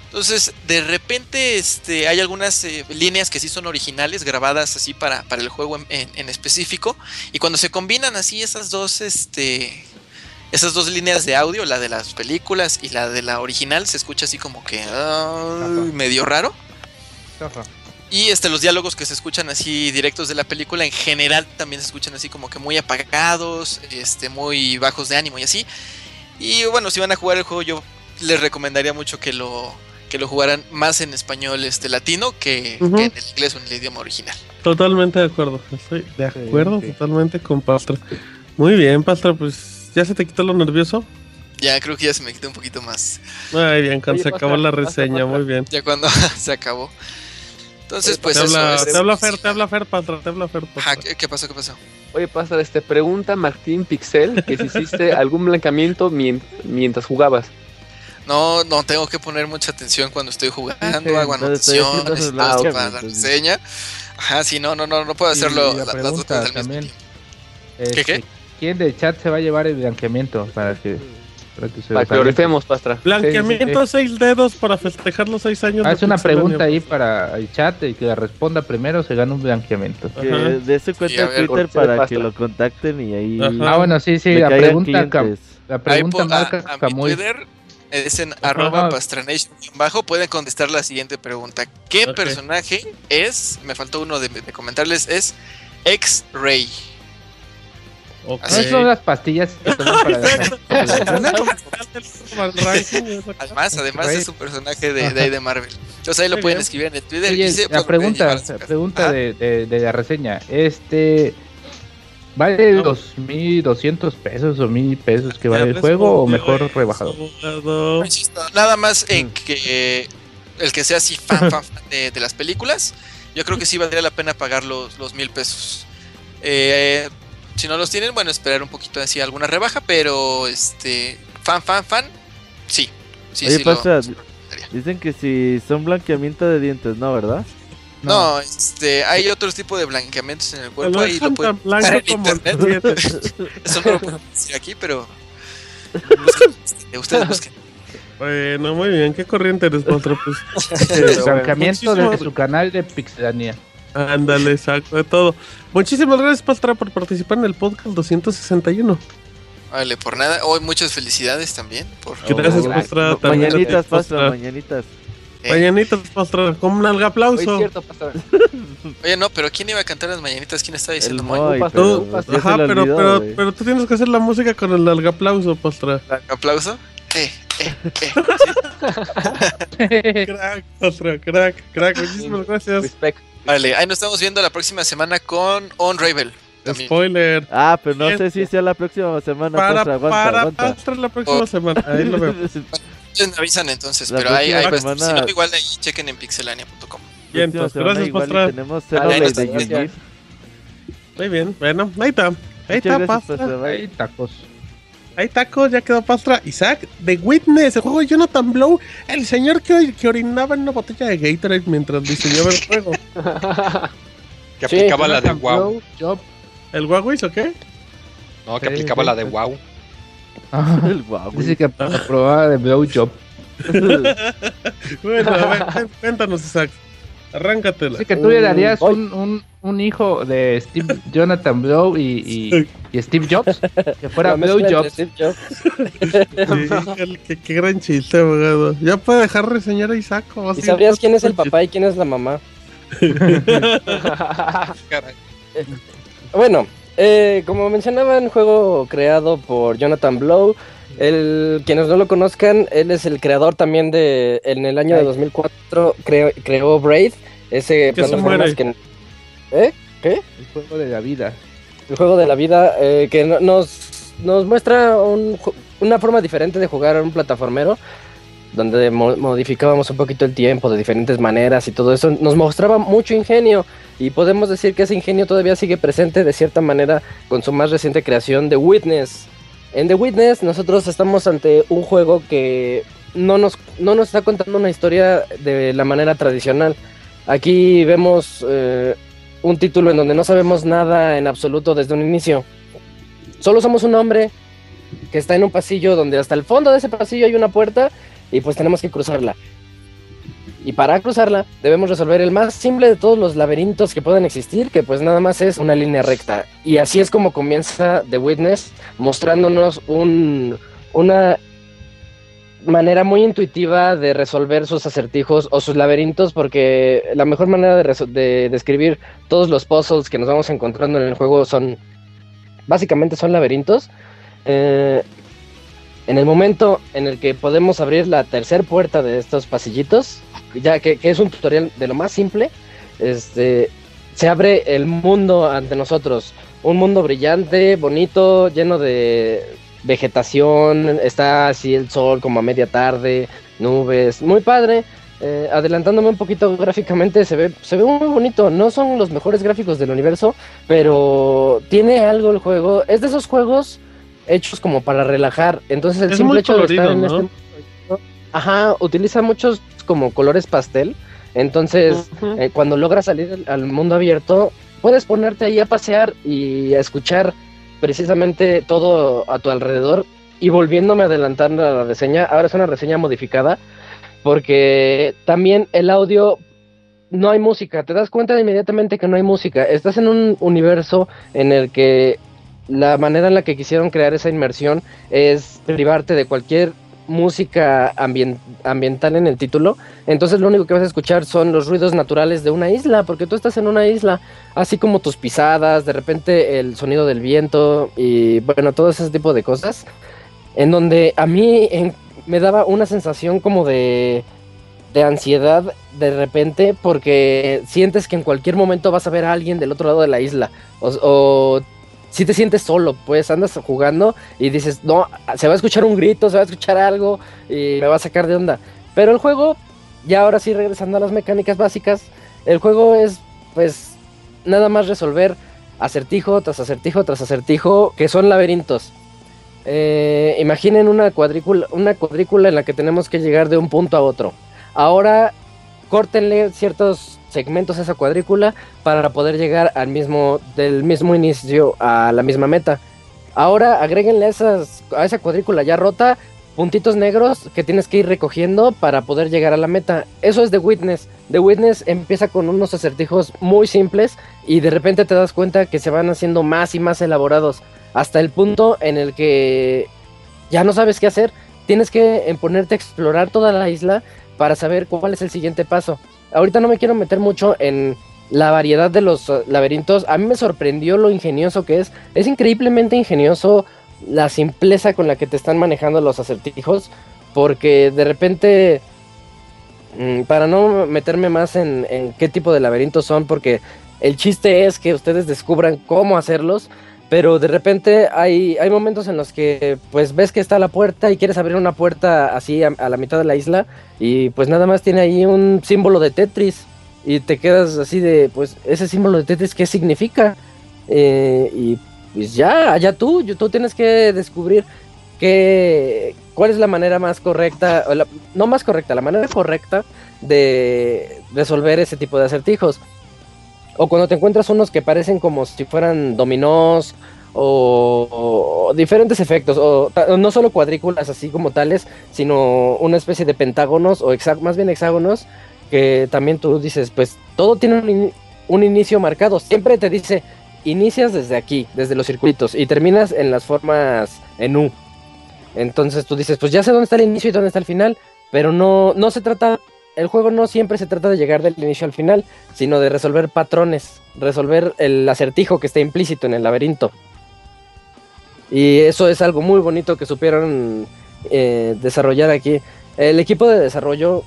Entonces, de repente este, hay algunas eh, líneas que sí son originales, grabadas así para, para el juego en, específico. Y cuando se combinan así esas dos, este, esas dos líneas de audio, la de las películas y la de la original, se escucha así como que medio raro. Y este, los diálogos que se escuchan así directos de la película en general también se escuchan así como que muy apagados, este, muy bajos de ánimo y así. Y bueno, si van a jugar el juego yo les recomendaría mucho que lo, que lo jugaran más en español este latino que, en el inglés o en el idioma original. Totalmente de acuerdo, estoy de acuerdo totalmente con Pastra. Muy bien, Pastra, pues ya se te quitó lo nervioso. Ya creo que ya se me quitó un poquito más. Muy bien, cuando se acabó la reseña, muy bien. Ya cuando *laughs* se acabó. Entonces, pues te Habla, Te habla Fer, te habla Fer, Patra, te habla Fer. ¿qué, pasó? ¿Qué pasó? Oye, pasa, este, pregunta Martín Pixel que si hiciste algún blancamiento mientras jugabas. No, no tengo que poner mucha atención cuando estoy jugando, hago anotaciones, para la reseña. Ajá, sí, no, no, no, no puedo hacerlo la las dos cosas al mismo ¿Qué, qué? ¿Quién de chat se va a llevar el blanqueamiento para que para que lo rifemos, Pastra. Blanqueamiento seis dedos para festejar los seis años. Haz una pregunta ahí para el chat y que la responda primero se gana un blanqueamiento. de ese cuenta Twitter para que lo contacten y ahí. Ah, bueno, sí, sí. La pregunta, la pregunta marca a, mi Twitter es en arroba pastranation bajo. Pueden contestar la siguiente pregunta. ¿Qué personaje es? Me faltó uno de, de comentarles. Es X-Ray. Okay. son las pastillas que toman para *laughs* *laughs* Además, además es un personaje de, de, de Marvel. Entonces ahí lo pueden escribir en el Twitter. Oye, y la pregunta, pregunta de, de, de, la reseña. Este. ¿Vale no. 2.200 pesos o 1.000 pesos que vale el juego o mejor rebajado? nada más en que el que sea así fan, *laughs* fan, de, de, las películas, yo creo que sí valdría la pena pagar los, los mil pesos. Eh, si no los tienen, bueno, esperar un poquito así alguna rebaja, pero este fan, fan, fan, sí. Sí, Oye, sí, lo- pasa, dicen que si son blanqueamiento de dientes, ¿no, verdad? No, este, hay otro tipo de blanqueamientos en el cuerpo y lo pueden buscar en internet. *laughs* Eso no lo puedo decir aquí, pero busquen, *laughs* ustedes busquen. Bueno, muy bien. ¿Qué corriente eres, Postra? Pues, *laughs* blanqueamiento desde su canal de Pixelania. Ándale, exacto, de todo. Muchísimas gracias, Pastra, por participar en el podcast 261. Vale, por nada. Hoy muchas felicidades también. Por... Gracias, Oh, Pastra. Mañanitas. Pastra, mañanitas. Eh, Mañanitas, Pastra. Con un alga Oye, aplauso. cierto, pastor. *laughs* Oye, no, pero ¿quién iba a cantar las mañanitas? ¿Quién estaba diciendo Moy? Pastor, pero Tú- pastor. Ajá, pero, olvidó, pero, pero tú tienes que hacer la música con el alga aplauso, Pastra. ¿Aplauso? Eh, eh, eh. *laughs* Crack, Pastra, crack, crack. Muchísimas gracias. Respect. Vale, ahí nos estamos viendo la próxima semana con On Ravel. También. Spoiler. Ah, pero no Este- sé si sea la próxima semana, Para, Pastra, aguanta, para aguanta. Pastra la próxima Oh. semana. Ahí lo veo. *laughs* Ustedes me avisan entonces, La pero ahí, ahí a estar. semana- Si no, igual ahí chequen en pixelania.com. Bien, pues, gracias, igual y Pastra. Tenemos nos de. Yuji. Muy bien, bueno, ahí está. Ahí está, Pastra. Hay tacos. Ahí tacos, ya quedó Pastra. Isaac, The Witness, el juego de Jonathan Blow, el señor que, que orinaba en una botella de Gatorade mientras diseñaba el juego. Que Sí, aplicaba la de wow. Blow. ¿El Huawei o qué? No, que Sí, aplicaba sí, la de sí. wow. Ajá. El *laughs* guau, Dice que aprobaba de Blow Job. *laughs* Bueno, a ver, cu- cuéntanos, Isaac. Arráncatela. Dice que tú le darías un, un, un hijo de Steve Jonathan Blow y, y, y Steve Jobs. Que fuera Blow Jobs. Steve Jobs. *laughs* Sí, qué, gran chiste, abogado. ¿Ya puede dejar reseñar a Isaac? o ¿Y sabrías quién es el papá y quién es la mamá? Caray. Bueno, eh, como mencionaban, juego creado por Jonathan Blow. El, quienes no lo conozcan, él es el creador también de, en el año de 2004, creó, creó Braid, ese Que se plataformas muere. que... ¿Eh? ¿Qué? El juego de la vida. El juego de la vida eh, que no- nos, nos muestra un una forma diferente de jugar a un plataformero, donde mo- modificábamos un poquito el tiempo de diferentes maneras y todo eso. Nos mostraba mucho ingenio y podemos decir que ese ingenio todavía sigue presente de cierta manera con su más reciente creación, The Witness. En The Witness nosotros estamos ante un juego que no nos, no nos está contando una historia de la manera tradicional. Aquí vemos eh, un título en donde no sabemos nada en absoluto desde un inicio. Solo somos un hombre que está en un pasillo donde hasta el fondo de ese pasillo hay una puerta y pues tenemos que cruzarla. Y para cruzarla debemos resolver el más simple de todos los laberintos que pueden existir, que pues nada más es una línea recta. Y así es como comienza The Witness, mostrándonos un, una manera muy intuitiva de resolver sus acertijos o sus laberintos, porque la mejor manera de, de describir todos los puzzles que nos vamos encontrando en el juego son, básicamente son laberintos. Eh, en el momento en el que podemos abrir la tercera puerta de estos pasillitos, ya que, que es un tutorial de lo más simple, este, se abre el mundo ante nosotros. Un mundo brillante, bonito, lleno de vegetación, está así el sol como a media tarde, nubes, muy padre. Eh, adelantándome un poquito gráficamente, se ve, se ve muy bonito. No son los mejores gráficos del universo, pero tiene algo el juego. Es de esos juegos hechos como para relajar. Entonces el Es simple hecho de estar en ¿no? este mundo, ajá, utiliza muchos como colores pastel. Entonces, eh, cuando logras salir al- al mundo abierto, puedes ponerte ahí a pasear y a escuchar precisamente todo a tu alrededor. Y volviéndome a adelantar a la reseña, ahora es una reseña modificada, porque también el audio no hay música. Te das cuenta de inmediatamente que no hay música. Estás en un universo en el que la manera en la que quisieron crear esa inmersión es privarte de cualquier música ambien- ambiental en el título. Entonces lo único que vas a escuchar son los ruidos naturales de una isla, porque tú estás en una isla, así como tus pisadas, de repente el sonido del viento y bueno, todo ese tipo de cosas. En donde a mí me daba una sensación como de, de ansiedad de repente, porque sientes que en cualquier momento vas a ver a alguien del otro lado de la isla. O, o si te sientes solo, pues andas jugando y dices, no, se va a escuchar un grito, se va a escuchar algo y me va a sacar de onda. Pero el juego, ya ahora sí regresando a las mecánicas básicas, el juego es pues nada más resolver acertijo tras acertijo tras acertijo, que son laberintos. Eh, imaginen una cuadrícula, una cuadrícula en la que tenemos que llegar de un punto a otro. Ahora córtenle ciertos segmentos a esa cuadrícula para poder llegar al mismo, del mismo inicio a la misma meta. Ahora agréguenle esas, a esa cuadrícula ya rota puntitos negros que tienes que ir recogiendo para poder llegar a la meta. Eso es The Witness. The Witness empieza con unos acertijos muy simples y de repente te das cuenta que se van haciendo más y más elaborados hasta el punto en el que ya no sabes qué hacer. Tienes que ponerte a explorar toda la isla para saber cuál es el siguiente paso. Ahorita no me quiero meter mucho en la variedad de los uh, laberintos. A mí me sorprendió lo ingenioso que es. Es increíblemente ingenioso la simpleza con la que te están manejando los acertijos. Porque de repente, mm, para no meterme más en, qué tipo de laberintos son, porque el chiste es que ustedes descubran cómo hacerlos. Pero de repente hay, hay momentos en los que pues ves que está la puerta y quieres abrir una puerta así a, la mitad de la isla y pues nada más tiene ahí un símbolo de Tetris y te quedas así de pues ese símbolo de Tetris qué significa eh, y pues ya, allá tú, tú tienes que descubrir que, cuál es la manera más correcta, o no más correcta, la manera correcta de resolver ese tipo de acertijos. O cuando te encuentras unos que parecen como si fueran dominós o, diferentes efectos, o, no solo cuadrículas así como tales, sino una especie de pentágonos o más bien hexágonos que también tú dices, pues todo tiene un, un inicio marcado. Siempre te dice, inicias desde aquí, desde los circuitos, y terminas en las formas en U. Entonces tú dices, pues ya sé dónde está el inicio y dónde está el final, pero no, no se trata, el juego no siempre se trata de llegar del inicio al final, sino de resolver patrones, resolver el acertijo que está implícito en el laberinto. Y eso es algo muy bonito que supieron eh, desarrollar aquí. El equipo de desarrollo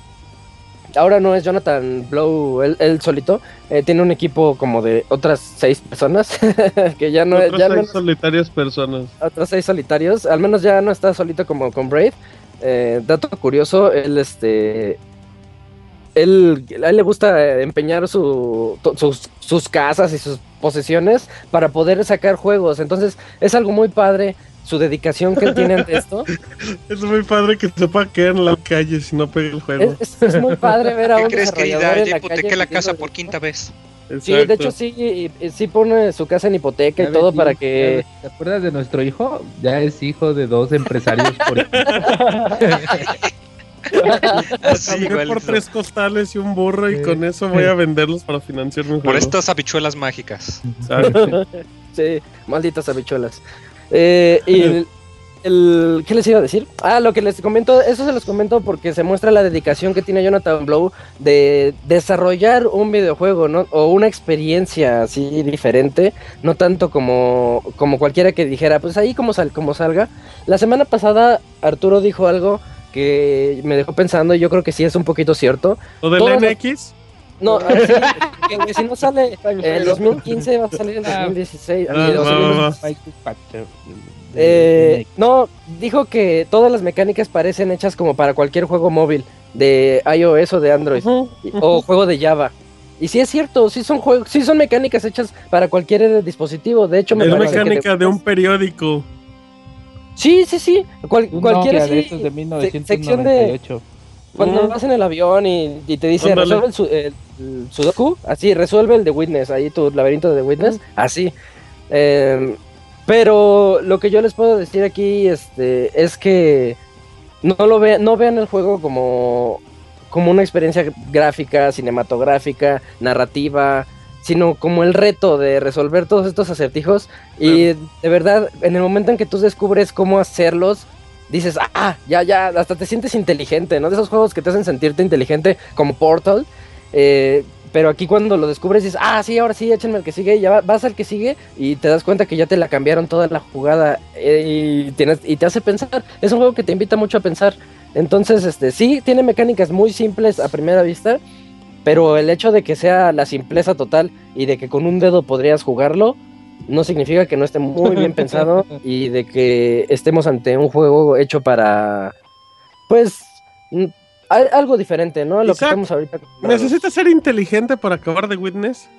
ahora no es Jonathan Blow él, solito, eh, tiene un equipo como de otras seis personas, *laughs* que ya no... Otras ya seis solitarias personas. Otros seis solitarios, al menos ya no está solito como con Braid. Eh, dato curioso, él este... Él, a él le gusta empeñar su, sus, sus casas y sus posesiones para poder sacar juegos. Entonces es algo muy padre su dedicación que él tiene ante esto. *laughs* Es muy padre que sepa que en la calle si no pega el juego. Es, es, muy padre ver a un crees, querida? Ya hipotequé la casa por quinta vez. Sí, de hecho sí, sí pone su casa en hipoteca y todo para que... ¿Te acuerdas de nuestro hijo? Ya es hijo de dos empresarios. Por... *laughs* *laughs* *laughs* Así, por tres costales y un burro y con eso voy a venderlos para financiar mi Por estas habichuelas mágicas. *laughs* sí, malditas habichuelas. Eh, y el, ¿Qué les iba a decir? Ah, lo que les comento, eso se los comento porque se muestra la dedicación que tiene Jonathan Blow de desarrollar un videojuego, ¿no? O una experiencia así diferente, no tanto como, como cualquiera que dijera, pues ahí como, sal, como salga. La semana pasada Arturo dijo algo que me dejó pensando y yo creo que sí es un poquito cierto. ¿Lo del MX? No, que, si no sale *laughs* el 2015 va a salir en 2016. Ah, eh, no, dijo que todas las mecánicas parecen hechas como para cualquier juego móvil de iOS o de Android o juego de Java. Y sí es cierto, sí son juegos, sí son mecánicas hechas para cualquier dispositivo. De hecho, me es mecánica de un periódico. Sí, sí, sí. cualquier sección de cuando vas en el avión y, te dice resuelve el, Sudoku, así, resuelve el de Witness, ahí tu laberinto de Witness, así. Em, pero lo que yo les puedo decir aquí este, es que no lo vean, no vean el juego como, como una experiencia gráfica, cinematográfica, narrativa, sino como el reto de resolver todos estos acertijos. Y de verdad, en el momento en que tú descubres cómo hacerlos, dices, ah, ya, ya, hasta te sientes inteligente, ¿no? De esos juegos que te hacen sentirte inteligente, como Portal. Eh, pero aquí cuando lo descubres dices, ah, sí, ahora sí, échenme el que sigue, y ya vas al que sigue y te das cuenta que ya te la cambiaron toda la jugada eh, y, tienes, y te hace pensar. Es un juego que te invita mucho a pensar. Entonces, este, sí, tiene mecánicas muy simples a primera vista, pero el hecho de que sea la simpleza total y de que con un dedo podrías jugarlo, no significa que no esté muy bien pensado *laughs* y de que estemos ante un juego hecho para, pues, algo diferente, ¿no? lo que estamos ahorita. ¿Necesitas ser inteligente para acabar de Witness?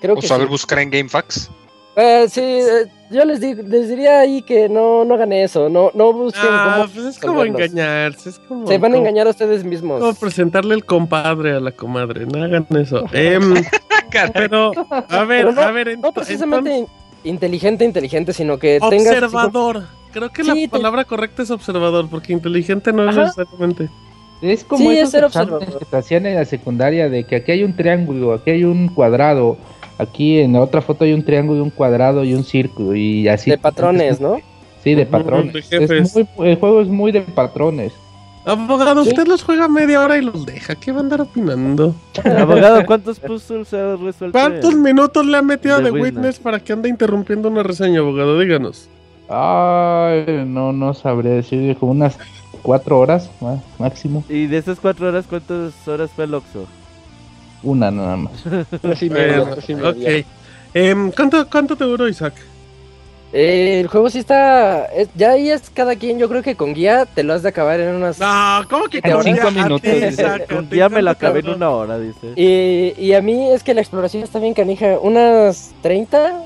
Creo o saber buscar en GameFAQs. Eh, sí, eh, yo les, les diría ahí que no, no hagan eso, no, no busquen ah, pues es como engañarse, es como, Se van a engañar a ustedes mismos. Como presentarle el compadre a la comadre, no hagan eso. Em, *laughs* pero, a ver, a ver... No precisamente inteligente, inteligente, sino que tengas... Observador. Creo que la palabra correcta es observador, porque inteligente no es necesariamente... Es como sí, esos que te hacían en la secundaria de que aquí hay un triángulo, aquí hay un cuadrado, aquí en la otra foto hay un triángulo y un cuadrado y un círculo y así. De patrones, ¿no? Sí, de patrones. el juego es muy de patrones. Abogado, usted los juega media hora y los deja. ¿Qué va a andar opinando? *laughs* Abogado, ¿cuántos puzzles ha resuelto? ¿Cuántos minutos le ha metido de, Witness? para que ande interrumpiendo una reseña, abogado? Díganos. Ay, no, no sabría decir. Como unas cuatro horas máximo. ¿Y de esas cuatro horas cuántas horas fue el Oxxo? Una nada más. *laughs* ok. Em, ¿cuánto, ¿Cuánto te duró, Isaac? Eh, el juego sí está. ya ahí es cada quien. Yo creo que con guía te lo has de acabar en unas. No, ¿cómo que con cinco minutos? con guía me lo acabé en una hora, dice. Y, y a mí es que la exploración está bien canija. Unas 30,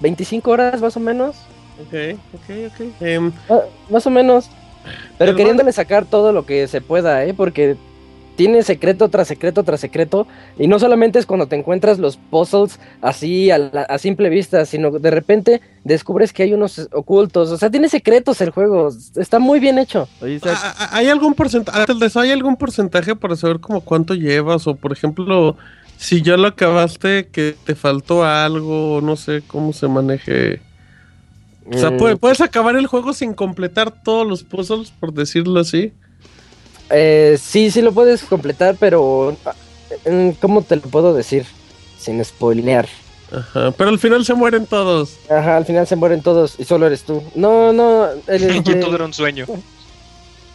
25 horas más o menos. Ok, ok, ok. Em, ah, más o menos. Pero queriéndole sacar todo lo que se pueda, ¿eh? Porque tiene secreto tras secreto tras secreto. Y no solamente es cuando te encuentras los puzzles así a, simple vista, sino de repente descubres que hay unos ocultos. O sea, tiene secretos el juego. Está muy bien hecho. Ah, ah, ¿Hay algún porcentaje? ¿Hay algún porcentaje para saber como cuánto llevas? O por ejemplo, si ya lo acabaste, que te faltó algo, no sé cómo se maneje o sea, mm. ¿puedes acabar el juego sin completar todos los puzzles, por decirlo así? Eh, sí, sí lo puedes completar, pero mm, ¿cómo te lo puedo decir? Sin spoilear. Ajá, pero al final se mueren todos. Ajá, al final se mueren todos y solo eres tú. No, no. El, *laughs* todo era un sueño.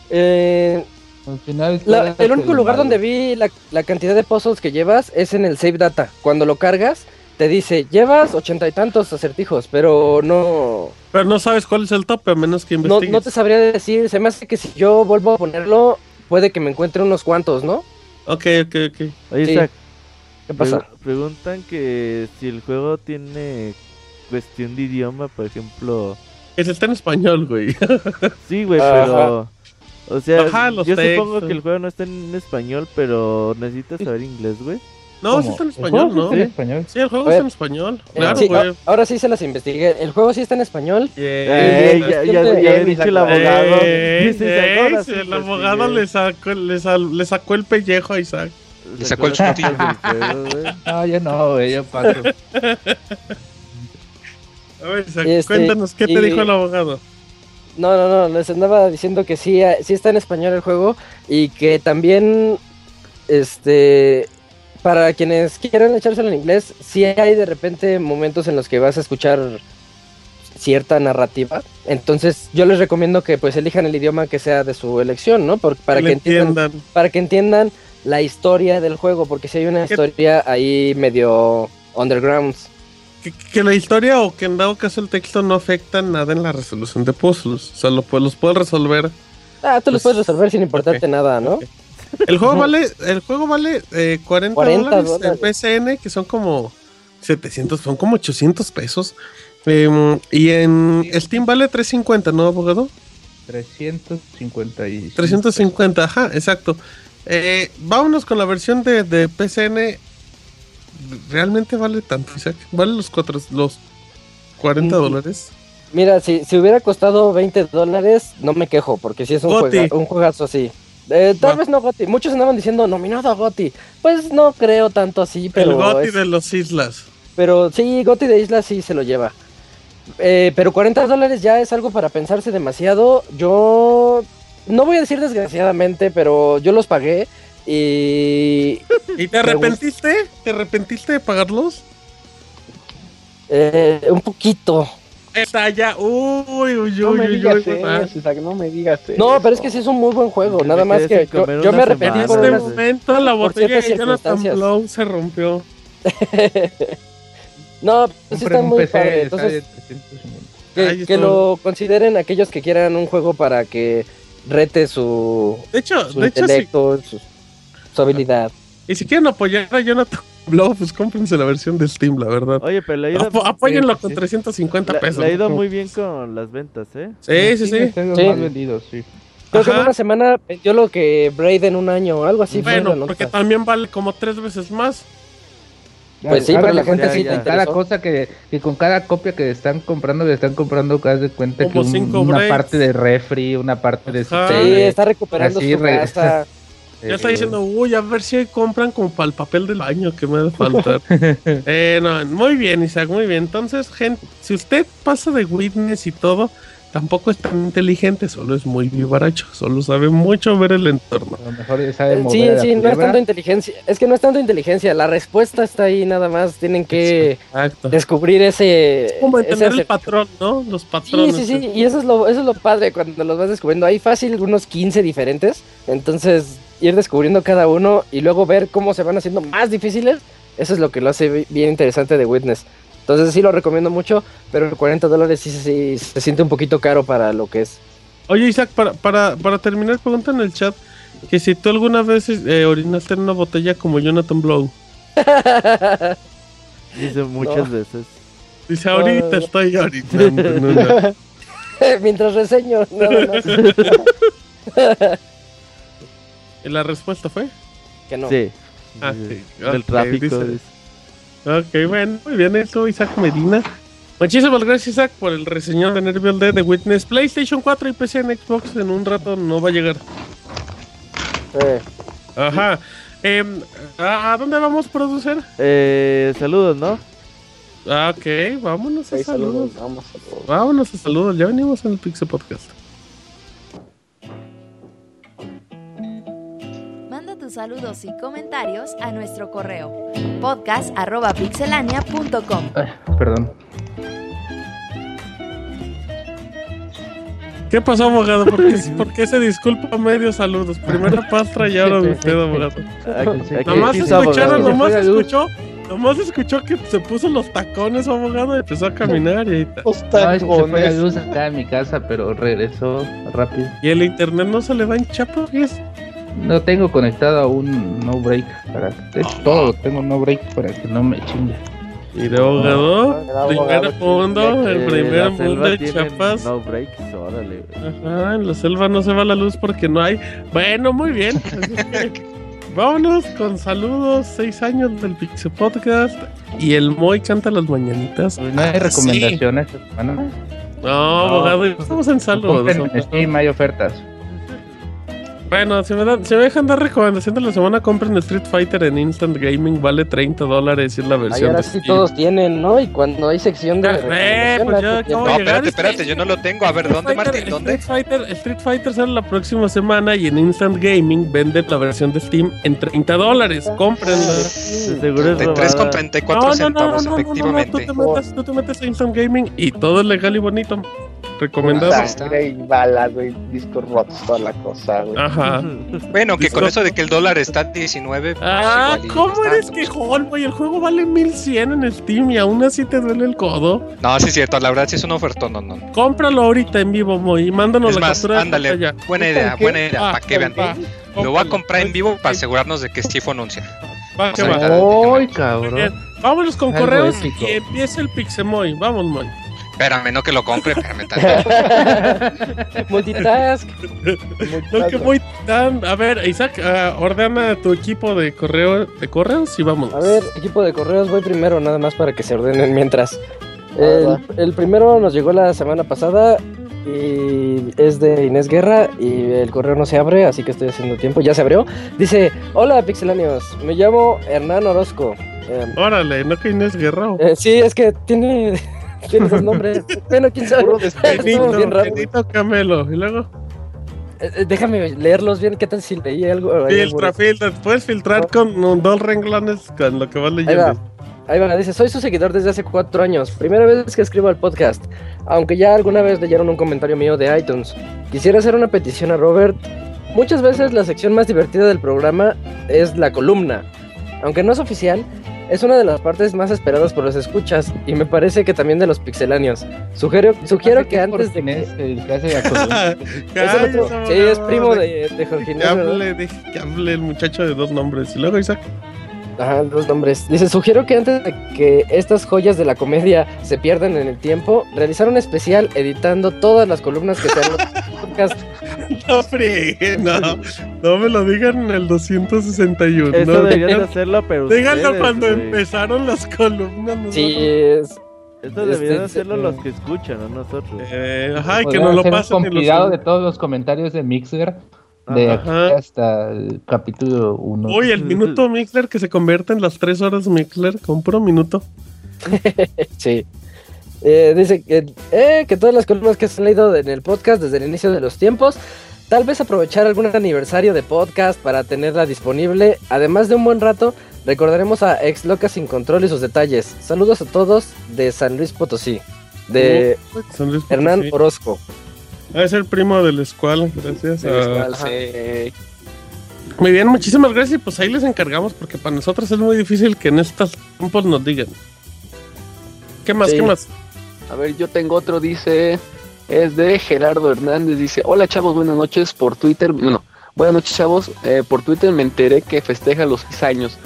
Eh, al final el único lugar donde vi la, la, cantidad de puzzles que llevas es en el save data. Cuando lo cargas, te dice, llevas ochenta y tantos acertijos, pero no... Pero no sabes cuál es el tope, a menos que investigues. No, te sabría decir, se me hace que si yo vuelvo a ponerlo, puede que me encuentre unos cuantos, ¿no? Ok, ok, ok. Oye, ¿qué pasa? preguntan que si el juego tiene cuestión de idioma, por ejemplo... Se está en español, güey. *laughs* sí, güey, pero... O sea, yo supongo que el juego no está en español, pero necesitas saber inglés, güey. No, sí está en español, ¿no? Sí, en español. sí el juego está en español. Eh, claro, güey. Ahora sí se las investigué. El juego sí está en español. Eh, ya, ya, ya, he dicho el abogado. el abogado le sacó, le, le sacó el pellejo a Isaac. Le sacó el chutillo. *laughs* no, yo no, güey, yo paso. A ver, Isaac, este, cuéntanos, ¿qué te dijo el abogado? No, no, no, les andaba diciendo que sí, sí está en español el juego y que también este para quienes quieran echárselo en inglés, sí hay de repente momentos en los que vas a escuchar cierta narrativa. Entonces, yo les recomiendo que pues elijan el idioma que sea de su elección, ¿no? para que entiendan, para que entiendan la historia del juego, porque si hay una historia ahí medio underground. Que, la historia o que en dado caso el texto no afecta nada en la resolución de puzzles. O sea, lo, los puedes resolver. Ah, tú los pues, puedes resolver sin importarte nada, ¿no? El juego vale, el juego vale 40, eh, dólares, en PCN, que son como 700, son como 800 pesos. Em, y en Steam vale 350, ¿no, abogado? 350 y 350, ajá, exacto. Eh, vámonos con la versión de, de, PCN. ¿Realmente vale tanto, Isaac? ¿Vale los, cuatro, los 40 dólares? Mira, si, si hubiera costado 20 dólares, no me quejo, porque si es un, juega, un juegazo así. Eh, tal vez no Goti. Muchos andaban diciendo nominado a Goti. Pues no creo tanto así, pero. El Goti de los Islas. Pero sí, Goti de Islas sí se lo lleva. Eh, pero 40 dólares ya es algo para pensarse demasiado. Yo. No voy a decir desgraciadamente, pero yo los pagué y. *laughs* ¿Y te arrepentiste? ¿Te arrepentiste de pagarlos? Eh, un poquito. Está ya. Uy, uy, no me digas eso, no me digas No, pero es que sí es un muy buen juego. Nada más que yo, me arrepentí En este momento la botella de Jonathan Blow se rompió. *laughs* no, pues sí está muy padre. Entonces, que, lo consideren aquellos que quieran un juego para que rete su, de hecho, su intelecto, su, habilidad. Y si quieren apoyar a Jonathan Blow, pues cómprense la versión de Steam, la verdad. Oye, pero le ha ido... apóyenlo con 350 pesos. Le ha ido muy bien con las ventas, ¿eh? Sí, sí, sí. sí. Más vendidos, sí. Creo que en una semana vendió lo que Braid en un año, algo así. Bueno, porque también vale como tres veces más. Pues sí, pero la gente sí te Cada cosa que, que, con cada copia que están comprando, le están comprando, cada de cuenta que una parte de refri, una parte de... Sí, está recuperando su casa. *laughs* Ya está diciendo, uy, a ver si compran como para el papel del baño que me ha de faltar. *laughs* eh, no, muy bien, Isaac, muy bien. Entonces, gente, si usted pasa de Witness y todo, tampoco es tan inteligente, solo es muy vivaracho, solo sabe mucho ver el entorno. A lo mejor sabe mover sí, sí, no es tanto inteligencia, es que no es tanto inteligencia, la respuesta está ahí nada más, tienen que descubrir ese... como entender el patrón, ¿no? Los patrones. Sí, sí, sí, y eso es lo, eso es lo padre cuando los vas descubriendo, hay fácil unos 15 diferentes, entonces ir descubriendo cada uno y luego ver cómo se van haciendo más difíciles, eso es lo que lo hace bien interesante de Witness. Entonces sí lo recomiendo mucho, pero 40 dólares sí, sí, se siente un poquito caro para lo que es. Oye Isaac, para, para, para terminar, pregunta en el chat que si tú alguna vez eh, orinaste en una botella como Jonathan Blow. *laughs* Dice muchas veces. Dice, ahorita estoy orinando. *laughs* *laughs* Mientras reseño, ¿Y la respuesta fue? Que no. Sí. Ah, sí. Del tráfico. Ok, bueno, muy bien, eso, Isaac Medina. Muchísimas gracias, Isaac, por el reseñor de Nervial de The Witness. PlayStation 4 y PC en Xbox en un rato no va a llegar. Eh. Ajá. Eh, ¿A dónde vamos, a producir? Eh, saludos, ¿no? Ah, ok, vámonos a saludos. saludos. Vamos a saludos. Vámonos a saludos, ya venimos en el Pixel Podcast. Saludos y comentarios a nuestro correo podcast.pixelania.com. Perdón. ¿Qué pasó, abogado? ¿Por qué, ¿por qué se disculpa medio saludos? Primero Pastra y ahora usted, abogado. Nomás escucharon, nomás escuchó. Nomás escuchó que se puso los tacones, abogado, y empezó a caminar y ahí está. Los tacones. No, se fue la luz acá en mi casa, pero regresó rápido. ¿Y el internet no se le va en chapa? ¿Qué es? No tengo conectado a un no break para. De hecho, todo tengo no break para que no me chingue. Y de abogado, primer mundo, el primer mundo de Chiapas. No break, órale. Ajá, en la selva no se va la luz porque no hay. Bueno, muy bien. *laughs* vámonos con saludos, seis años del Pixel Podcast. Y el Moy canta las mañanitas. no hay recomendaciones esta semana. No, abogado, estamos en saludos. Sí, hay ofertas. Bueno, si me, dan, si me dejan dar recomendación de la semana, compren Street Fighter en Instant Gaming, vale 30 dólares y es la versión. ahora sí todos tienen, ¿no? Y cuando hay sección de. Eh, pues yo no, espérate, espérate, yo no lo tengo. A ver, ¿dónde, Martín? ¿Dónde? Street Fighter, Street Fighter sale la próxima semana y en Instant Gaming vende la versión de Steam en 30 dólares. Cómprenla. Seguro 3,34 centavos, efectivamente. Tú te, metes, tú te metes a Instant Gaming y todo es legal y bonito recomendado. Y balas, güey, discos rotos, toda la cosa, güey. Ajá. Bueno, que con eso de que el dólar está a 19. Pues ah, ¿cómo eres quejón, güey? El juego vale 1100 en Steam y aún así te duele el codo. No, sí es cierto, la verdad sí es una oferta, no, no. Cómpralo ahorita en vivo, Moy, y mándanos es la más, captura ándale, de buena idea, buena idea, ah, para que vean. Lo voy a comprar en vivo para asegurarnos de que Chifu anuncia. Va, que va. ¡Ay, cabrón! Vámonos con correos y empieza el Pixemoy. Vamos, Moy. Espérame, no que lo compre, espérame *laughs* Multitask. no que muy tan. A ver, Isaac, uh, ordena tu equipo de correo de correos y vamos. A ver, equipo de correos, voy primero, nada más para que se ordenen mientras. El, el, primero nos llegó la semana pasada y es de Inés Guerra y el correo no se abre, así que estoy haciendo tiempo. Ya se abrió. Dice: Hola, pixelanios. Me llamo Hernán Orozco. Eh, Órale, ¿no que Inés Guerra? Eh, sí, es que tiene tiene esos nombres. bueno, quién sabe. Benito, Camelo. ¿Y luego? Eh, eh, déjame leerlos bien. ¿Qué tal si leí algo? Filtra, filtra. Puedes filtrar con dos renglones con lo que vas leyendo. Ahí va, dice, soy su seguidor desde hace cuatro años. Primera vez que escribo al podcast. Aunque ya alguna vez leyeron un comentario mío de iTunes. Quisiera hacer una petición a Robert. Muchas veces la sección más divertida del programa es la columna. Aunque no es oficial, es una de las partes más esperadas por los escuchas y me parece que también de los pixeláneos. Sugiero, sugiero que antes de que... sí, es primo de, de Jorge Que hable, que hable el muchacho de dos nombres. Y luego Isaac. Ajá, los nombres. Dice, sugiero que antes de que estas joyas de la comedia se pierdan en el tiempo, realizar un especial editando todas las columnas que sean los *laughs* podcast. No friegue, no. No me lo digan en el 261. Eso no, deberían digan- hacerlo, pero Díganlo ustedes, cuando güey. empezaron las columnas. nosotros. Sí, es... Esto deberían Este, hacerlo eh, los que escuchan, no nosotros. Eh, ajá, y que nos lo pasen. compilado suben. de todos los comentarios de Mixer de Ajá. aquí hasta el capítulo 1. Uy, el minuto Mixler que se convierte en las tres horas Mixler con puro minuto. *laughs* Sí. Eh, dice que, eh, que todas las columnas que se han leído en el podcast desde el inicio de los tiempos, tal vez aprovechar algún aniversario de podcast para tenerla disponible. Además de un buen rato, recordaremos a Ex Loca sin control y sus detalles. Saludos a todos de San Luis Potosí, de San Luis Hernán. Orozco. Es el primo del Escual, gracias. Del a- Escual, ajá. sí. Muy bien, muchísimas gracias. Pues ahí les encargamos porque para nosotros es muy difícil que en estos tiempos nos digan. ¿Qué más? Sí. ¿Qué más? A ver, yo tengo otro, dice, es de Gerardo Hernández, dice, hola chavos, buenas noches por Twitter, bueno, buenas noches chavos, eh, por Twitter me enteré que festeja los 6 años.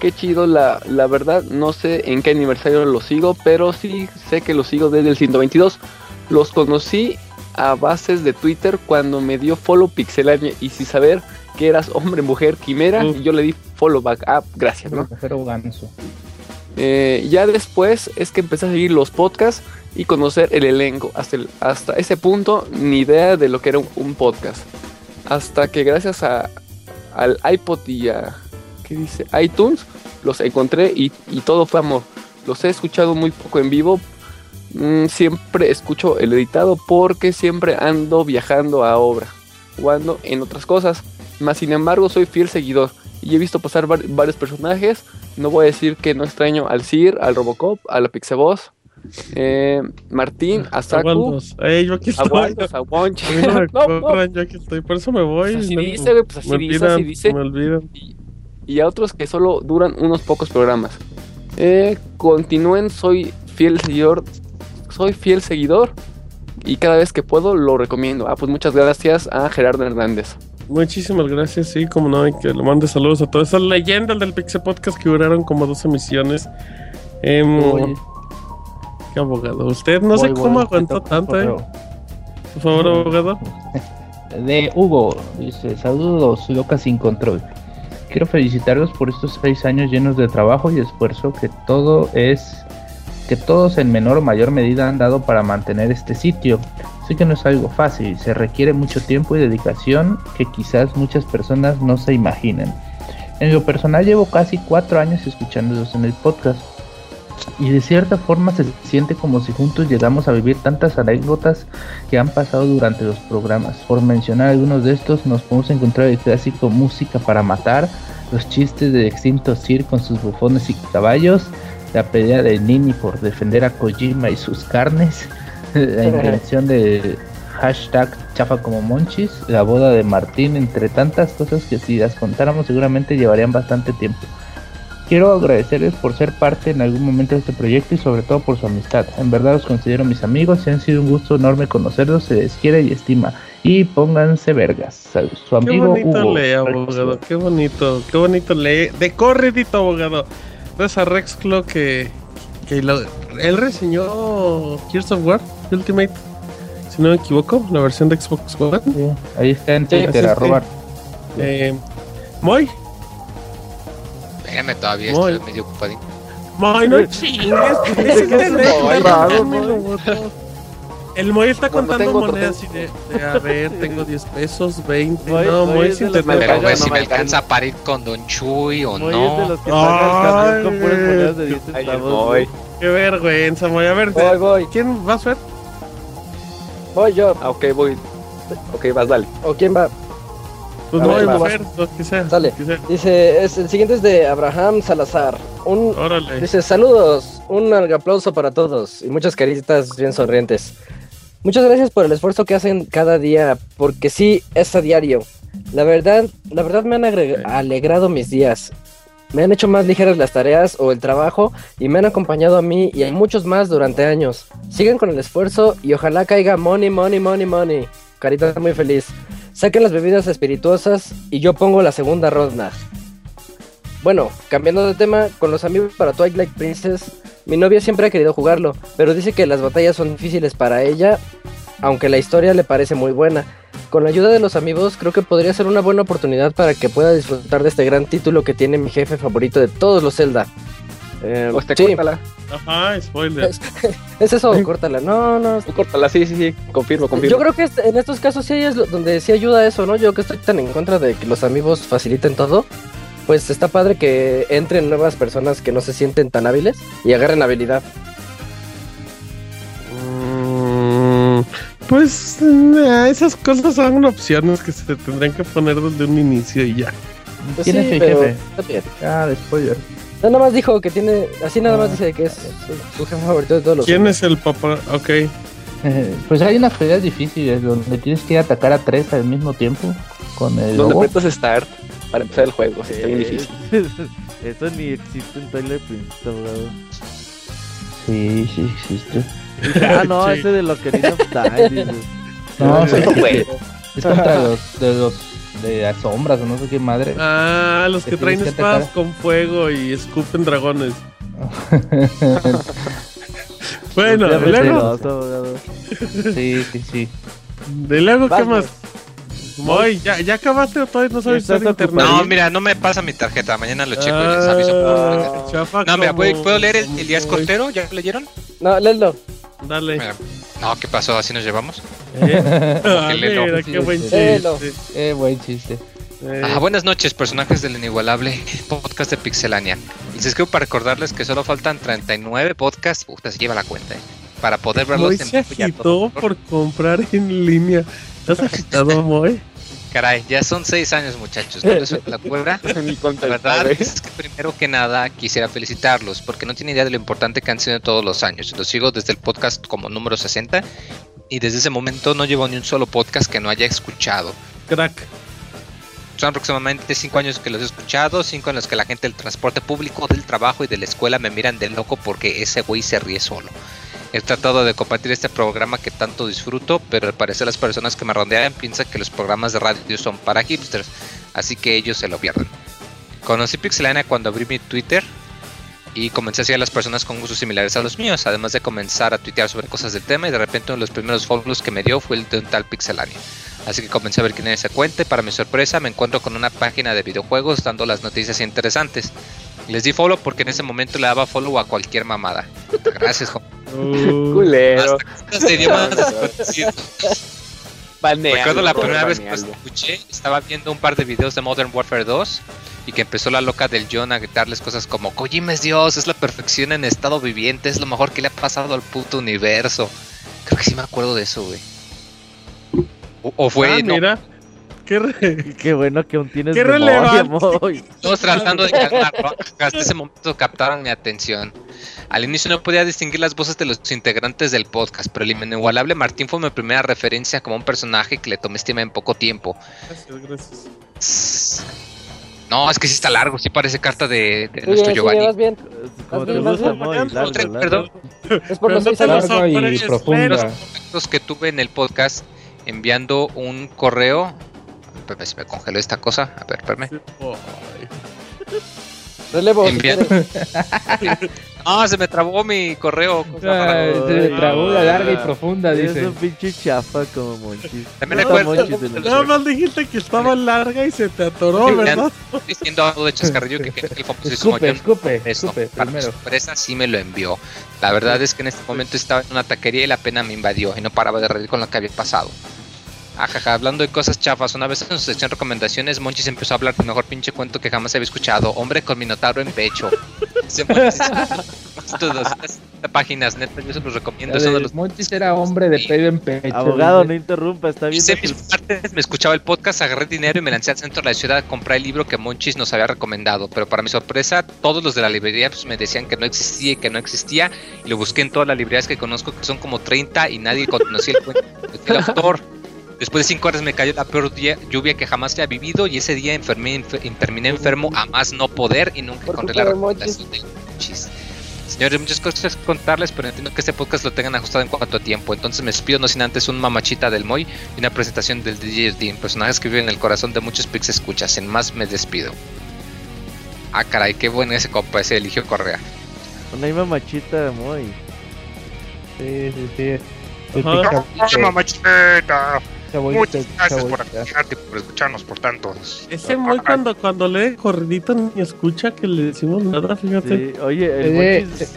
Qué chido, la, la verdad, no sé en qué aniversario lo sigo, pero sí sé que lo sigo desde el 122. Los conocí a bases de Twitter cuando me dio follow Pixelania y sin saber que eras hombre, mujer, quimera, y yo le di follow back. Ah, gracias, ¿no? Eh, ya después es que empecé a seguir los podcasts y conocer el elenco. Hasta, el- hasta ese punto, ni idea de lo que era un, un podcast. Hasta que gracias a, al iPod y a ¿qué dice? iTunes, los encontré y, y todo fue amor. Los he escuchado muy poco en vivo. Mm, siempre escucho el editado porque siempre ando viajando a obra, jugando en otras cosas. Más sin embargo, soy fiel seguidor y he visto pasar var- varios personajes. No voy a decir que no extraño al Sir, al Robocop, a la Pixaboss, eh, Martín, a Saku, Waldos. Ey, yo aquí a estoy. Waldos, a Wonch. *laughs* No No, yo aquí estoy. Por eso me voy. Pues así no- dice, güey, pues así me dice, olvidan, así dice. Me olvidan. y a otros que solo duran unos pocos programas. Eh, continúen, soy fiel seguidor, soy fiel seguidor y cada vez que puedo lo recomiendo. Ah, pues muchas gracias a Gerardo Hernández. Muchísimas gracias, sí, como no, y que le mande saludos a todas esas leyendas del Pixel Podcast que duraron como dos emisiones. Em, Uy. qué abogado. Usted no sé Voy, cómo aguantó tanto, eh. Por favor, abogado. *laughs* De Hugo, dice, saludos, loca sin control. Quiero felicitarlos por estos seis años llenos de trabajo y esfuerzo que todo es que todos en menor o mayor medida han dado para mantener este sitio. Sé que no es algo fácil, se requiere mucho tiempo y dedicación que quizás muchas personas no se imaginen. En lo personal llevo casi cuatro años escuchándolos en el podcast y de cierta forma se siente como si juntos llegamos a vivir tantas anécdotas que han pasado durante los programas. Por mencionar algunos de estos, nos podemos encontrar el clásico Música para Matar, los chistes de Extinto Sir con sus bufones y caballos, la pelea de Nini por defender a Kojima y sus carnes, *laughs* la invención de hashtag chafa como monchis, la boda de Martín, entre tantas cosas que si las contáramos seguramente llevarían bastante tiempo. Quiero agradecerles por ser parte en algún momento de este proyecto y sobre todo por su amistad. En verdad los considero mis amigos y han sido un gusto enorme conocerlos, se les quiere y estima. Y pónganse vergas. Su Qué amigo bonito Hugo. lee, abogado. Qué bonito, qué bonito lee. De corridito, abogado. Gracias a Rex Clo que, que lo- él reseñó Gears of War Ultimate. Si no me equivoco, la versión de Xbox One. Sí, ahí está en Twitter, arroba. Eh, Moy, Espérame, todavía Muy. estoy medio ocupadito. Moy, no chingues. Ese internet, Moy, Moy, El Moy está contando monedas y de, de, a ver, tengo *laughs* 10 pesos, 20. Moy- no, Moy es internet. Pero pues no si me alcanza para ir con Don Chuy o Moy es de no. los que camión con puras Ay, monedas de 10 Ay, el centavos. Moy. güey. Qué vergüenza, Moy. A ver, Voy, voy, ¿quién va a ser? voy yo. Ah, ok, voy. Ok, vas, dale. ¿O quién va? Pues A Moy, ver, mujer, lo que sea. Sale. que sea. Dice, es, el siguiente es de Abraham Salazar. Un, Órale. Dice, saludos, un aplauso para todos y muchas caritas bien sonrientes. Muchas gracias por el esfuerzo que hacen cada día, porque sí, es a diario. La verdad, la verdad me han alegrado mis días. Me han hecho más ligeras las tareas o el trabajo y me han acompañado a mí y a muchos más durante años. Sigan con el esfuerzo y ojalá caiga money, money, money, money. Carita muy feliz. Saquen las bebidas espirituosas y yo pongo la segunda ronda. Bueno, cambiando de tema, con los amigos para Twilight Princess, mi novia siempre ha querido jugarlo, pero dice que las batallas son difíciles para ella, aunque la historia le parece muy buena. Con la ayuda de los amigos, creo que podría ser una buena oportunidad para que pueda disfrutar de este gran título que tiene mi jefe favorito de todos los Zelda. Eh, córtala. Ajá, spoiler. Es, *laughs* eso, córtala. No, no. Córtala, sí, sí, sí. Confirmo, confirmo. Yo creo que en estos casos sí es donde sí ayuda eso, ¿no? Yo que estoy tan en contra de que los amigos faciliten todo. Pues está padre que entren nuevas personas que no se sienten tan hábiles y agarren habilidad. Mm, pues eh, esas cosas son opciones que se tendrían que poner desde un inicio y ya. Pues ¿Quién es el jefe? Ah, spoiler. nada más dijo que tiene, así nada más ah. dice que es su, jefe favorito de todos los. ¿Quién es el papá? Ok. pues hay unas peleas difíciles donde tienes que atacar a tres al mismo tiempo con el. Donde apretas start para empezar el juego, está bien difícil. *laughs* Eso ni existe en Twilight Princess, Sí, sí existe. *laughs* Ah, no, ese de lo que Time. *laughs* No, eso fue. Es contra los de los de las sombras o no sé qué madre. Ah, los que traen espadas con fuego y escupen dragones. bueno, de luego. Sí, sí, sí. De luego, ¿qué más? Moy, ¿ya, ¿ya acabaste o todavía no sabes usar internet? No, mira, no me pasa mi tarjeta. Mañana lo checo y les aviso. Ah, no, mira, ¿puedo, leer el Elías Cortero? ¿Ya lo leyeron? No, léelo. Dale. no, ¿qué pasó? ¿Así nos llevamos? ¿Eh? *laughs* ah, mira, qué buen chiste. Eh, buen chiste. Ah, buenas noches, personajes del inigualable podcast de Pixelania. Les escribo para recordarles que solo faltan 39 podcasts. Puta, se lleva la cuenta, eh, Para poder verlos Moy en se agitó por comprar en línea. ¿Estás agitado, *laughs* Moy? Caray, ya son seis años, muchachos. No les la cuerda. *laughs* La verdad es que primero que nada quisiera felicitarlos porque no tiene idea de lo importante que han sido todos los años. Los sigo desde el podcast como número 60 y desde ese momento no llevo ni un solo podcast que no haya escuchado. Crack son aproximadamente cinco años que los he escuchado, cinco en los que la gente del transporte público, del trabajo y de la escuela me miran de loco porque ese güey se ríe solo. He tratado de compartir este programa que tanto disfruto, pero al parecer las personas que me rodean piensan que los programas de radio son para hipsters, así que ellos se lo pierden. Conocí Pixelania cuando abrí mi Twitter y comencé a seguir a las personas con gustos similares a los míos, además de comenzar a tuitear sobre cosas del tema y de repente uno de los primeros follows que me dio fue el de un tal Pixelania. Así que comencé a ver quién era ese cuenta y para mi sorpresa me encuentro con una página de videojuegos dando las noticias interesantes. Les di follow porque en ese momento le daba follow a cualquier mamada. Gracias, *laughs* Juan. Uh, culero. Recuerdo la primera vez que lo escuché, estaba viendo un par de videos de Modern Warfare 2 y que empezó la loca del John a gritarles cosas como Kojima es Dios, es la perfección en estado viviente, es lo mejor que le ha pasado al puto universo. Creo que sí me acuerdo de eso, güey. O, fue. Ah, mira. Qué, bueno que aún tienes Qué memoria, Todos tratando de calmarlo. Hasta ese momento captaron mi atención. Al inicio no podía distinguir las voces de los integrantes del podcast, pero el inigualable Martín fue mi primera referencia como un personaje que le tomé estima en poco tiempo. Gracias, gracias. No, es que sí está largo, sí parece carta de, de nuestro Giovanni. Vas bien. Vas bien, vas bien. Perdón. Es por los años. y profunda. Los que tuve en el podcast enviando un correo. Pepe, se me congeló esta cosa. A ver, espérame. Relevo. *laughs* no, se me trabó mi correo. se me trabó la larga y profunda, dice. Es un pinche chafa como Monchis. También recuerdo. Nada más dijiste que estaba larga y se te atoró, ¿verdad? Diciendo algo de chascarrillo que, que el famosísimo escupe, escupe, escupe, para mi sorpresa sí me lo envió. La verdad es que en este momento estaba en una taquería y la pena me invadió y no paraba de reír con lo que había pasado. Ajaja, hablando de cosas chafas, una vez en su sección recomendaciones, Monchis empezó a hablar del mejor pinche cuento que jamás había escuchado. Hombre con minotauro en pecho. *laughs* páginas, neta, yo se los recomiendo. de los... Monchis era hombre de pedo en pecho. Abogado, no interrumpa, está bien. me escuchaba el podcast, agarré dinero y me lancé al centro de la ciudad a comprar el libro que Monchis nos había recomendado. Pero para mi sorpresa, todos los de la librería pues, me decían que no existía y que no existía. Y lo busqué en todas las librerías que conozco, que son como 30, y nadie conocía el cuento. El autor. Después de cinco horas me cayó la peor lluvia que jamás había vivido y ese día enfermé, terminé enfermo a más no poder y nunca encontré la recomendación de. Señores, muchas cosas que contarles, pero entiendo que este podcast lo tengan ajustado en cuanto a tiempo. Entonces me despido no sin antes un mamachita del Moy y una presentación del DJ personajes que viven en el corazón de muchos Pix escuchas. Sin más, me despido. Ah, caray, qué bueno ese compa, ese Eligio Correa. Una misma machita muy. Sí, sí, sí. mamachita! Muchas gracias por acompañarte por escucharnos por tanto. Ese muy cuando, cuando lee corridito ni escucha que le decimos nada, fíjate. Sí, oye, el eh, monchis,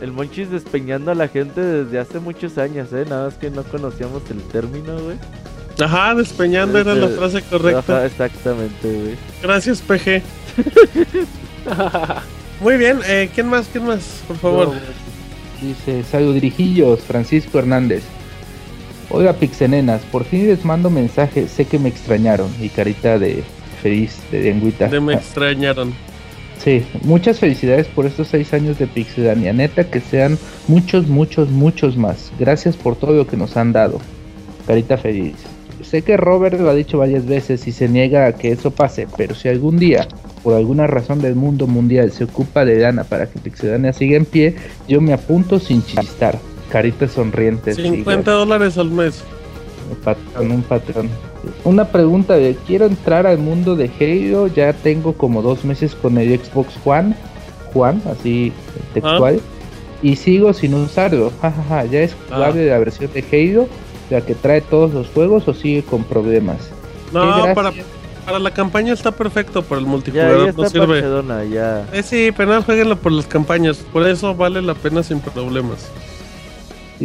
el monchis despeñando a la gente desde hace muchos años, ¿eh? Nada más que no conocíamos el término, güey. Ajá, despeñando era la frase correcta. Ajá, exactamente, güey. Gracias, PG. *laughs* Muy bien, eh, ¿quién más? ¿Quién más? Por favor. dice Dirijillos, Francisco Hernández. Oiga, Pixenenas, por fin les mando mensaje, sé que me extrañaron. Y carita de feliz, de lengüita. De me extrañaron. Sí, muchas felicidades por estos seis años de Pixedania. Neta, que sean muchos, muchos, muchos más. Gracias por todo lo que nos han dado. Carita feliz. Sé que Robert lo ha dicho varias veces y se niega a que eso pase, pero si algún día, por alguna razón del mundo mundial, se ocupa de lana para que Pixedania siga en pie, yo me apunto sin chistar. Carita sonriente. 50 dólares al mes. Un patrón, un patrón. Una pregunta de, quiero entrar al mundo de Halo, ya tengo como dos meses con el Xbox One, Juan, así textual, ah. y sigo sin usarlo, jajaja, ya es ah. jugable la versión de Halo la que trae todos los juegos o sigue con problemas? No, para, para la campaña está perfecto, para el multijugador no sirve. ya. Eh, sí, pero no jueguenlo por las campañas, por eso vale la pena sin problemas.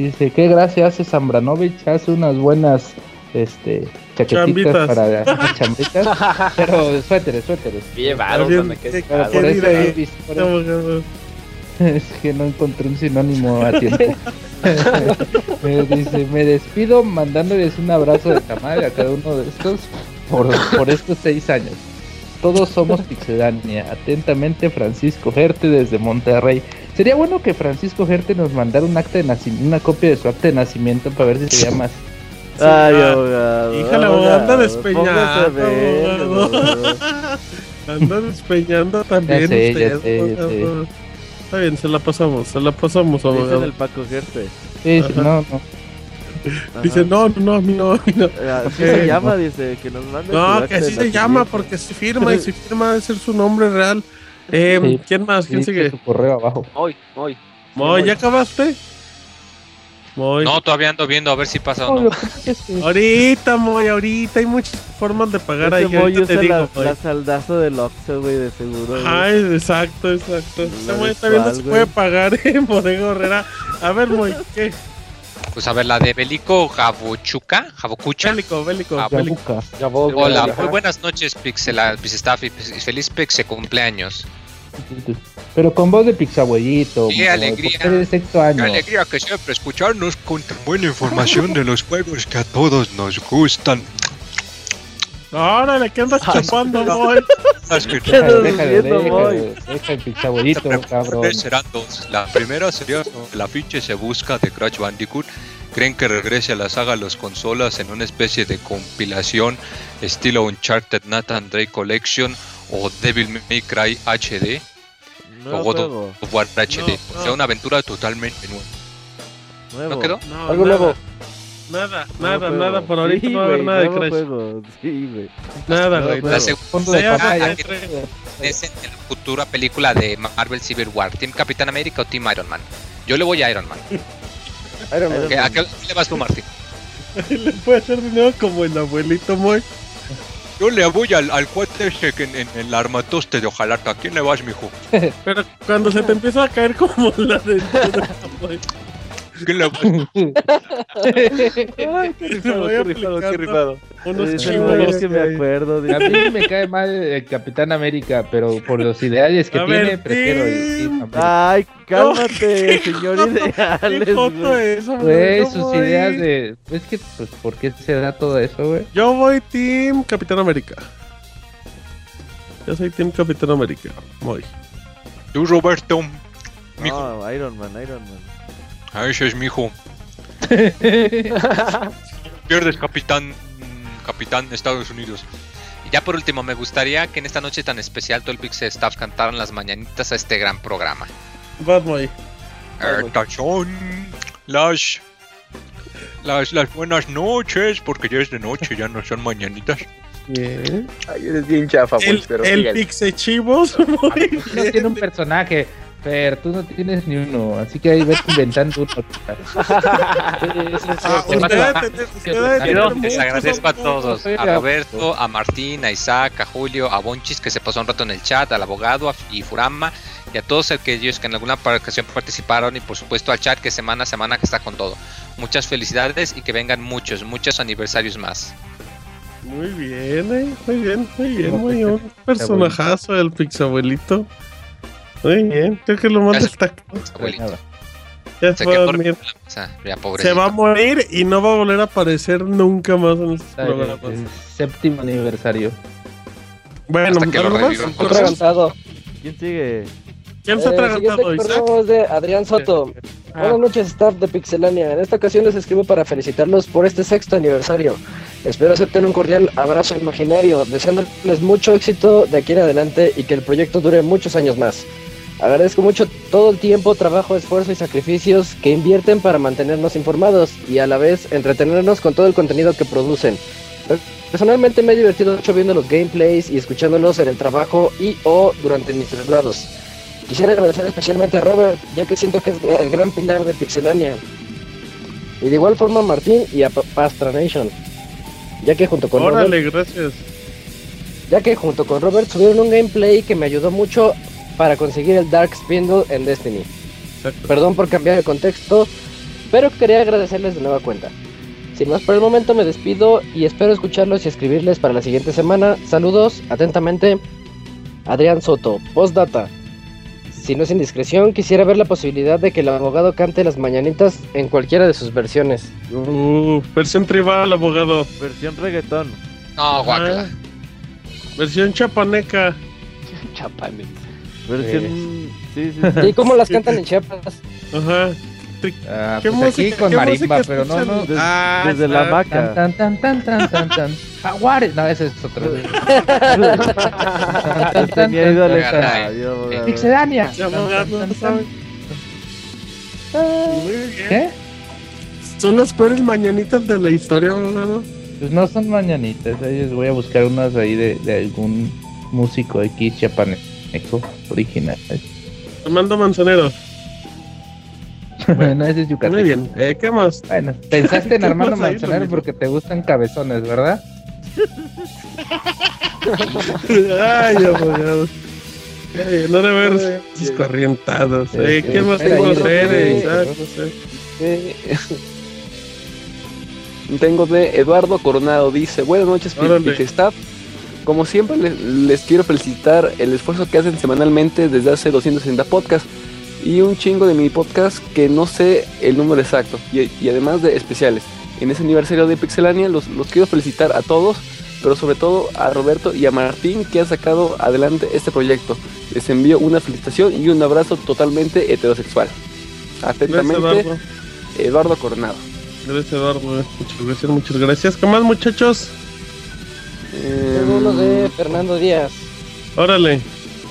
Dice, qué gracia hace Zambranovich, hace unas buenas este chaquetitas para chambritas, *laughs* pero suéteres, suéteres. *laughs* Es que no encontré un sinónimo a tiempo. *laughs* me dice, me despido mandándoles un abrazo de tamal a cada uno de estos por, por estos seis años. Todos somos Pixedania. Atentamente, Francisco Gerte desde Monterrey. Sería bueno que Francisco Gerte nos mandara un acta de nacimiento, una copia de su acta de nacimiento para ver si se llama Ay, abogado. Híjale, anda despeñando. *laughs* anda despeñando también. usted, Está bien, se la pasamos, se la pasamos, abogado. el Paco Gerte. Sí, no, no. *laughs* Dice, no, no, a mí no, no. *laughs* Así *laughs* se llama, dice, que nos mande. No, que así se llama, porque si firma y si firma debe ser su nombre real. Eh, ¿Quién más? ¿Quién sigue? Su correo abajo. Moy, Moy. Moy, ¿ya acabaste? No, todavía ando viendo a ver si pasa o no. ahorita, Moy, ahorita hay muchas formas de pagar ahí. Moy te digo, la, la, saldazo del Oxxo, güey, de seguro. Ay, exacto, exacto. Ese Moy puede pagar en Bodega Horrera. A ver, Moy, ¿qué? Pues a ver, la de Belico Jabochuca, Jabocucha. Bélico, Bélico, Bélico. Hola, muy buenas noches, Pixel, Pixestaff y feliz Pixel cumpleaños. Pero con voz de pixabuellito. Qué alegría. Qué alegría que siempre escucharnos con tan buena información de los juegos que a todos nos gustan. Órale, ¿qué andas chupando, boy? Deja el pixabuellito, cabrón. Serán dos. La primera sería la ficha se busca de Crash Bandicoot. ¿Creen que regrese a la saga los consolas en una especie de compilación estilo Uncharted Nathan Drake Collection o Devil May Cry HD o God of War HD. o sea, una aventura totalmente nueva. Nuevo. ¿No quedó? No, Algo nuevo. Nada, nada, nada, por ahorita sí, no va a haber nada de Crash. Sí, güey. Nada, güey. La segunda es en la futura película de Marvel Civil War, ¿Team Capitán América o Team Iron Man? Yo le voy a Iron Man. *laughs* Iron Man. ¿A qué le vas tú, Martín? *laughs* le puede hacer dinero como el abuelito Moy. Yo le voy al, al cuate ese que en, en, el armatoste de Ojalata. ¿A quién le vas, mijo? *laughs* Pero cuando se te empieza a caer como la de... ¿Quién le vas? *laughs* Ay, qué rifado, qué rifado. Unos chivos que me acuerdo. A mí me cae mal el Capitán América, pero por los ideales que tiene, prefiero el Ay, cálmate, *laughs* señor ideales. Güey, sus ideas de. Es que, pues, ¿por qué se da todo eso, güey? Yo voy Team Capitán América. Yo soy Team Capitán América. Voy. Tú, Roberto. No, Iron Man, Iron Man. Ah, ese es mi hijo. Pierdes, capitán capitán de Estados Unidos. Y ya por último, me gustaría que en esta noche tan especial todo el Pixel Staff cantaran las mañanitas a este gran programa. Vamos las, las, las buenas noches, porque ya es de noche, ya no son mañanitas. Bien. Ay, eres bien chafa, El, pues, pero el. Pixechivos. Muy *laughs* No bien. tiene un personaje, pero tú no tienes ni uno, así que ahí ves inventando uno. *laughs* Tener Les agradezco a todos, a Roberto, a Martín, a Isaac, a Julio, a Bonchis que se pasó un rato en el chat, al abogado a- y Furama y a todos aquellos que en alguna ocasión participaron y por supuesto al chat que semana a semana que está con todo. Muchas felicidades y que vengan muchos, muchos aniversarios más. Muy bien, eh, muy bien, muy bien, muy bien. Un personajazo del Pixabuelito. Muy bien, creo que lo más Gracias. destacado. Ya Se va a dormido, o sea, ya Se va a morir y no va a volver a aparecer nunca más en estos programas. El séptimo aniversario. Bueno, que lo avanzado. ¿Quién sigue? ¿Quién se ha atragantado, es de Adrián Soto. Ah. Buenas noches, staff de Pixelania. En esta ocasión les escribo para felicitarlos por este sexto aniversario. Espero acepten un cordial abrazo imaginario, deseándoles mucho éxito de aquí en adelante y que el proyecto dure muchos años más. Agradezco mucho todo el tiempo, trabajo, esfuerzo y sacrificios que invierten para mantenernos informados y a la vez entretenernos con todo el contenido que producen. Personalmente me he divertido mucho viendo los gameplays y escuchándolos en el trabajo y o durante mis traslados. Quisiera agradecer especialmente a Robert, ya que siento que es el gran pilar de Pixelania. Y de igual forma a Martín y a Pa- Pastra Nation. Ya que junto con Robert, Órale, gracias. ya que junto con Robert subieron un gameplay que me ayudó mucho para conseguir el Dark Spindle en Destiny. Exacto. Perdón por cambiar el contexto, pero quería agradecerles de nueva cuenta. Sin más por el momento me despido y espero escucharlos y escribirles para la siguiente semana. Saludos, atentamente, Adrián Soto. Postdata. Si no es indiscreción, quisiera ver la posibilidad de que el abogado cante las mañanitas en cualquiera de sus versiones. Uh, versión tribal, abogado. Versión reggaetón. No, guácala. Ah, versión chapaneca. *laughs* Chapane. Versión. Sí, sí, sí. *laughs* ¿Y cómo las cantan en Chiapas? Ajá. Ah, ¿Qué pues aquí música- con qué marimba, música pero no, no. escuchan? Ah, Desde la está- hamaca. Tan, tan, tan, tan, tan, tan. Jaguares. No, ese es otro. Tenía ídoles a Caray. radio, abogado. Pixelania. Ya, abogado, no sabe. Muy bien. ¿Qué? Son las peores mañanitas de la historia, abogado. Pues no son mañanitas, ahí les voy a buscar unas ahí de, de algún músico aquí chiapaneco original. Armando Manzanero. Bueno, ese es Yucatán. Muy bien. Eh, ¿Qué más? Bueno, pensaste en ¿Qué Armando Manzanero porque te gustan cabezones, ¿verdad? Ay, abogado. Ay, no debe haber sus corrientados. Eh, ¿Qué más tengo hacer, eh? No sé. Eh, *laughs* Tengo de Eduardo Coronado, dice, buenas noches, Órale. Como siempre, les, les quiero felicitar el esfuerzo que hacen semanalmente desde hace 260 podcasts y un chingo de mini podcast que no sé el número exacto y, y además de especiales. En ese aniversario de Pixelania los, los quiero felicitar a todos, pero sobre todo a Roberto y a Martín que han sacado adelante este proyecto. Les envío una felicitación y un abrazo totalmente heterosexual. Gracias, Atentamente, Eduardo. Eduardo Coronado. Gracias, Eduardo. Muchas gracias, muchas gracias. ¿Qué más, muchachos? Tengo uno de Fernando Díaz. Órale.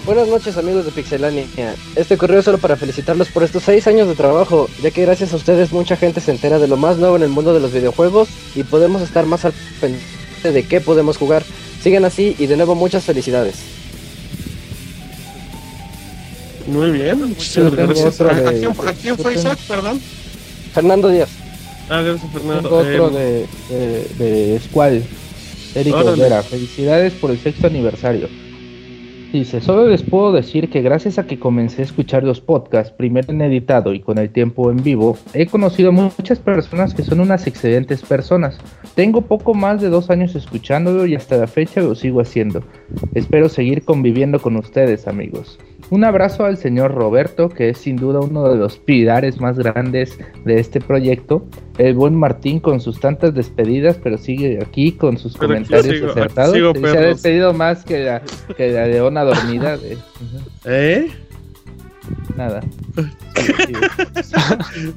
Buenas noches amigos de Pixelania. Este correo es solo para felicitarlos por estos seis años de trabajo, ya que gracias a ustedes mucha gente se entera de lo más nuevo en el mundo de los videojuegos y podemos estar más al pendiente de qué podemos jugar. Sigan así y de nuevo muchas felicidades. Muy bien. Muchas gracias. otro ¿A, a de- quién, a quién fue Isaac, perdón? Fernando Díaz. Ah, gracias, Fernando. Tengo otro Eh, de, de, de Squall. Eric. Olvera, felicidades por el sexto aniversario. Dice, solo les puedo decir que gracias a que comencé a escuchar los podcasts, primero en editado y con el tiempo en vivo, he conocido muchas personas que son unas excelentes personas. Tengo poco más de dos años escuchándolo y hasta la fecha lo sigo haciendo. Espero seguir conviviendo con ustedes, amigos. Un abrazo al señor Roberto, que es sin duda uno de los pilares más grandes de este proyecto. El buen Martín con sus tantas despedidas, pero sigue aquí con sus Pero comentarios sigo, acertados. sigo, Se- se ha despedido más que la, que la leona dormida. de- ¿Eh? Nada. *laughs*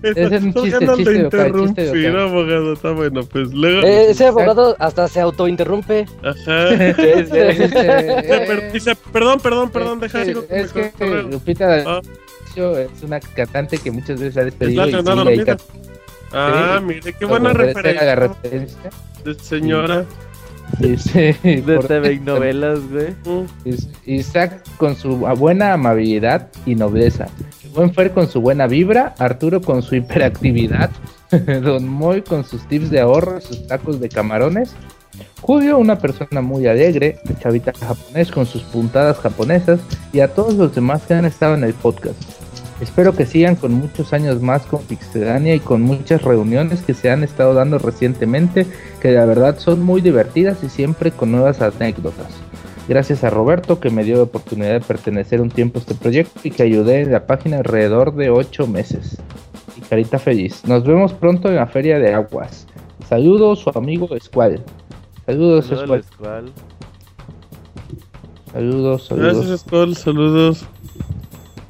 Ese es un chiste, chiste chiste abogado. Está bueno, pues luego. Eh, ese abogado hasta se autointerrumpe. Ajá. *laughs* Es- es- Per- dice, perdón, perdón, perdón, es deja sigo Es que. Lupita Ah. Es una cantante que muchas veces ha Es despedido. y sigue ahí. Ah, mire, qué buena referencia referencia. de señora. Dice, *laughs* de TV y novelas, güey. Isaac con su buena amabilidad y nobleza. Buen Fer con su buena vibra. Arturo con su hiperactividad. *laughs* Don Moy con sus tips de ahorro, sus tacos de camarones. Julio, una persona muy alegre, chavita japonés con sus puntadas japonesas y a todos los demás que han estado en el podcast. Espero que sigan con muchos años más con Pixelania y con muchas reuniones que se han estado dando recientemente, que la verdad son muy divertidas y siempre con nuevas anécdotas. Gracias a Roberto que me dio la oportunidad de pertenecer un tiempo a este proyecto y que ayudé en la página alrededor de 8 meses. Y carita feliz. Nos vemos pronto en la Feria de Aguas. Saludos, su amigo Escual. Saludos, Saludos Escual. Saludos, saludos. Gracias, Escual. Saludos.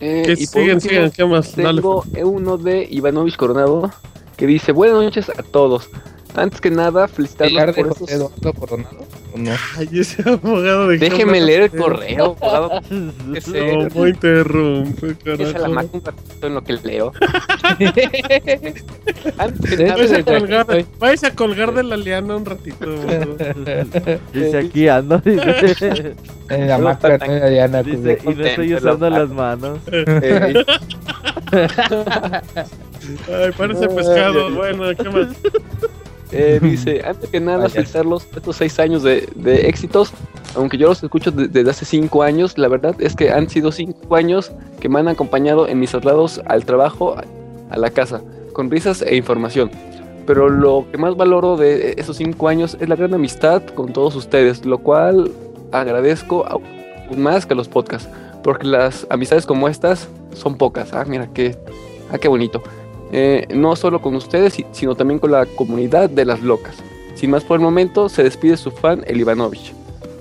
Eh, y siguen, siguen, ¿qué más? Tengo uno de Ivanovich Coronado que dice: Buenas noches a todos. Antes que nada, felicitarlos por estos... Eduardo Coronado? No. Ay, ese abogado de Déjeme leer el correo, abogado. *laughs* No, no interrumpe, carajo. Esa la ratito en lo que leo. *laughs* Antes que nada, a colgar, vais a colgar de la liana un ratito. *laughs* Dice aquí ando. en la máscara de la liana. Dice, y no estoy usando las manos. Ay, parece pescado. Bueno, ¿qué más? Eh, *laughs* dice, antes que nada, felicitarlos estos seis años de, de, éxitos. Aunque yo los escucho desde hace cinco años, la verdad es que han sido cinco años que me han acompañado en mis traslados al trabajo, a la casa, con risas e información. Pero lo que más valoro de esos cinco años es la gran amistad con todos ustedes, lo cual agradezco aún más que los podcasts, porque las amistades como estas son pocas. Ah, mira, qué, ah, qué bonito. Eh, no solo con ustedes, sino también con la comunidad de las locas. Sin más por el momento, se despide su fan, el Ivanovich.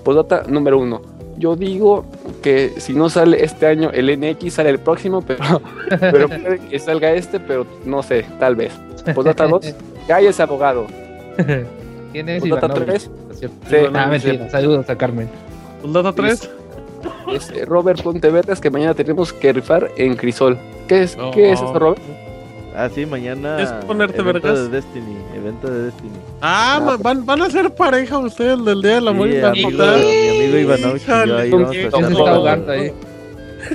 Podata número uno. Yo digo que si no sale este año el NX, sale el próximo, pero, *laughs* pero puede que salga este, pero no sé, tal vez. Podata 2, es abogado. ¿Quién es Podata 3? Sí, ah, mentira. Saludos a Carmen. Podata 3. Es Robert Pontevedras que mañana tenemos que rifar en Crisol. ¿Qué es, ¿qué es eso, Robert? Ah, sí, mañana. Es ponerte evento vergas. de Destiny. Evento de Destiny. Ah, ah van, van a ser pareja ustedes del día de la muerte. Sí, amigo, mi amigo Ivanovich y yo ahí vamos a se está ahogando ahí.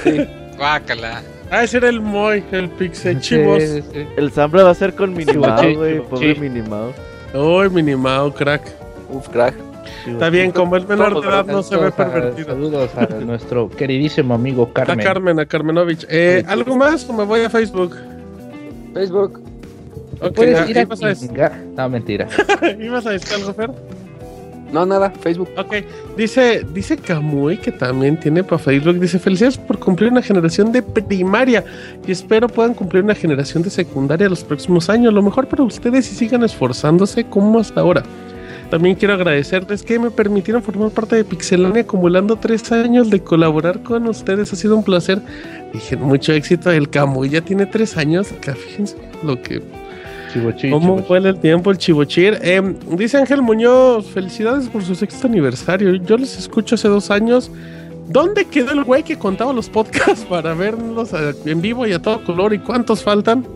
Sí. Guácala. Ah, ese era el Moy, el Pixel Chivos. Sí, sí. El Zambra va a ser con Minimao, güey. Pobre Minimao. Uy, Minimao, crack. Uf, crack. Está bien, como el menor de edad no se ve pervertido. Saludos a nuestro queridísimo amigo Carmen. A Carmen, a Carmenovich. Eh, ¿Algo más o me voy a Facebook? Facebook. Okay, ¿Puedes ir a a No, mentira. *laughs* ¿Ibas a decir algo, Fer? No, nada, Facebook. Ok, dice, dice Kamui que también tiene para Facebook. Dice, felicidades por cumplir una generación de primaria y espero puedan cumplir una generación de secundaria los próximos años. Lo mejor para ustedes y sigan esforzándose como hasta ahora. También quiero agradecerles que me permitieron formar parte de Pixelania acumulando tres años de colaborar con ustedes. Ha sido un placer. Dije, mucho éxito. El Camuy ya tiene tres años. Acá, fíjense lo que... Chivochir, ¿Cómo fue el tiempo el Chivochir? Eh, dice Ángel Muñoz, felicidades por su sexto aniversario. Yo les escucho hace dos años. ¿Dónde quedó el güey que contaba los podcasts *laughs* para verlos en vivo y a todo color? ¿Y cuántos faltan?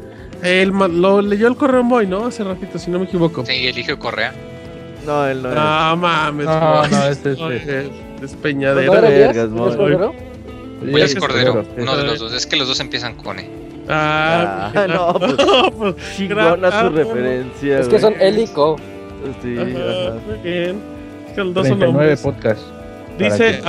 El, lo leyó el Correo Boy, ¿no? Hace ratito, si no me equivoco. Sí, eligio Correa. No, él no. No mames. No, no, este es. Despeñadero. ¿No vergas, ¿Es Cordero? es Cordero. Uno de los dos. Es que los dos empiezan con E. Ah, ah *laughs* no, pues, pues chingona su referencia. Es que son él y Co. Sí, ajá, Muy bien. Es que los dos son hombres. podcast. Dice,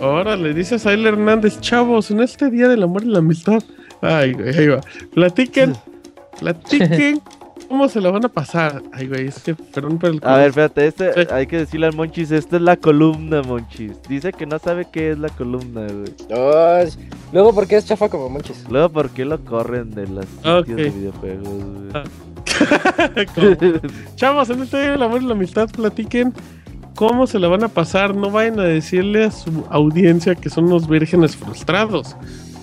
órale, dice a Sail Hernández, chavos, en este día del amor y la amistad. Ay, güey, ahí va. Platiquen, *laughs* platiquen ¿Cómo se lo van a pasar? Ay, güey, es que, perdón por el... A ver, espérate, este, hay que decirle al Monchis, esta es la columna, Monchis. Dice que no sabe qué es la columna, güey. Oh, luego, ¿por qué es chafa como Monchis? Luego, ¿por qué lo corren de las okay. de videojuegos, güey? *laughs* Chavos, en este día del amor y la amistad, platiquen cómo se la van a pasar. No vayan a decirle a su audiencia que son unos vírgenes frustrados.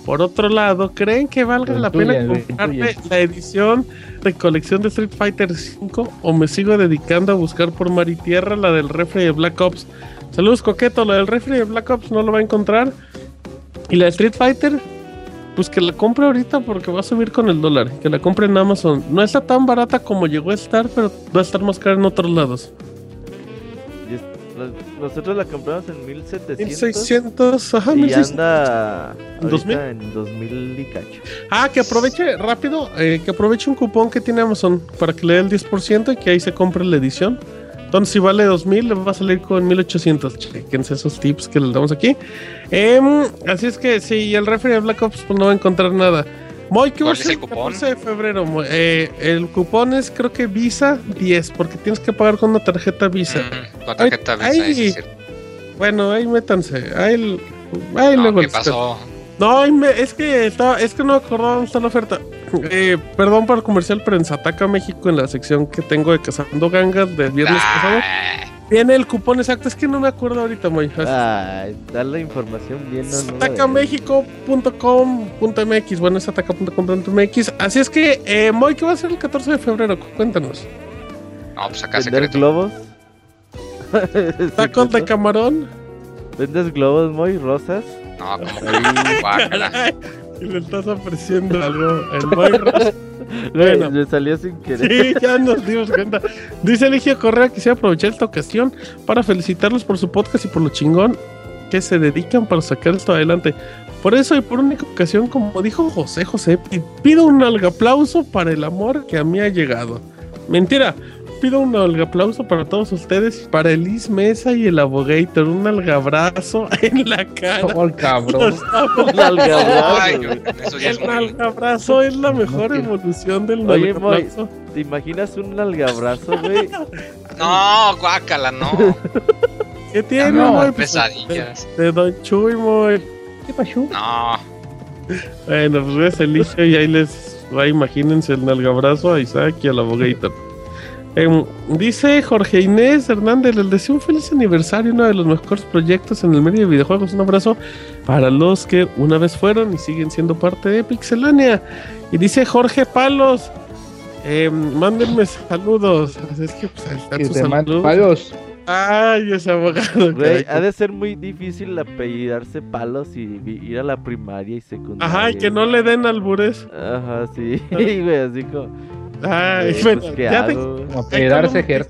Por otro lado, ¿creen que valga la pena comprarme la edición de colección de Street Fighter V o me sigo dedicando a buscar por mar y tierra la del refri de Black Ops? Saludos, coqueto. La del refri de Black Ops no lo va a encontrar. Y la de Street Fighter, pues que la compre ahorita porque va a subir con el dólar. Que la compre en Amazon. No está tan barata como llegó a estar, pero va a estar más cara en otros lados. Nosotros la compramos en 1700. 1600, ajá, y 1600. anda ¿En 2000? ahorita en 2000 y cacho. Ah, que aproveche rápido, eh, que aproveche un cupón que tiene Amazon para que le dé el 10% y que ahí se compre la edición. Entonces, si vale 2000, le va a salir con 1800. Chequense esos tips que les damos aquí. Em, así es que si el refri de Black Ops, pues no va a encontrar nada. Moy, ¿qué ¿Cuál es el cupón? 14 de febrero? Eh, el cupón es, creo que Visa 10, porque tienes que pagar con una tarjeta Visa. Mm, Con tarjeta Visa, es. Bueno, ahí métanse. Ahí, ahí No, luego ¿Qué pasó? no, es que estaba, es que no dónde está la oferta. *clears throat* Eh, perdón por el comercial, pero en Sataka México, en la sección que tengo de Cazando Gangas del viernes pasado, Viene el cupón exacto. Es que no me acuerdo ahorita, muy. Ay, da la información bien. No, Satacamexico.com.mx, bueno, es ataca.com.mx. Así es que, eh, Moy, ¿qué va a ser el 14 de febrero? Cuéntanos. No, pues acá ¿Vender secreto. globos? *laughs* ¿Tacos de camarón? ¿Vendes globos muy rosas? No, como *laughs* que le estás ofreciendo algo. El Moy Rosa. *laughs* *laughs* Bueno. me salió sin querer. Sí, ya nos dimos cuenta. Dice Eligio Correa quisiera aprovechar esta ocasión para felicitarlos por su podcast y por lo chingón que se dedican para sacar esto adelante. Por eso y por única ocasión, como dijo José José, pi- pido un aplauso para el amor que a mí ha llegado. Mentira, pido un aplauso para todos ustedes, para Elis Mesa y el Abogator, un algabrazo *laughs* en la cara. Oh, el cabrón. Un algabrazo, Ay, güey. eso ya es El muy... algabrazo es la mejor evolución del Oye. ¿Te imaginas un algabrazo, güey? *laughs* No, guácala, no. ¿Qué tiene, No? Pues, Pesadillas. De Don Chuy, Moy. ¿Qué pasó? No. Bueno, pues es Eliseo y ahí les va, imagínense el nalgabrazo a Isaac y al abogator. Em, dice Jorge Inés Hernández, les deseo un feliz aniversario, uno de los mejores proyectos en el medio de videojuegos. Un abrazo para los que una vez fueron y siguen siendo parte de Pixelania. Y dice Jorge Palos, em, mándenme saludos. Así es que pues ahí están sus saludos. palos. Ay, ese abogado. Güey, ha de ser muy difícil apellidarse palos y vi- ir a la primaria y secundaria. Ajá, y que no le den albures. Ajá, sí, *laughs* güey, así como. Ay, bueno, pues, ¿qué ya te-? Como pedarse.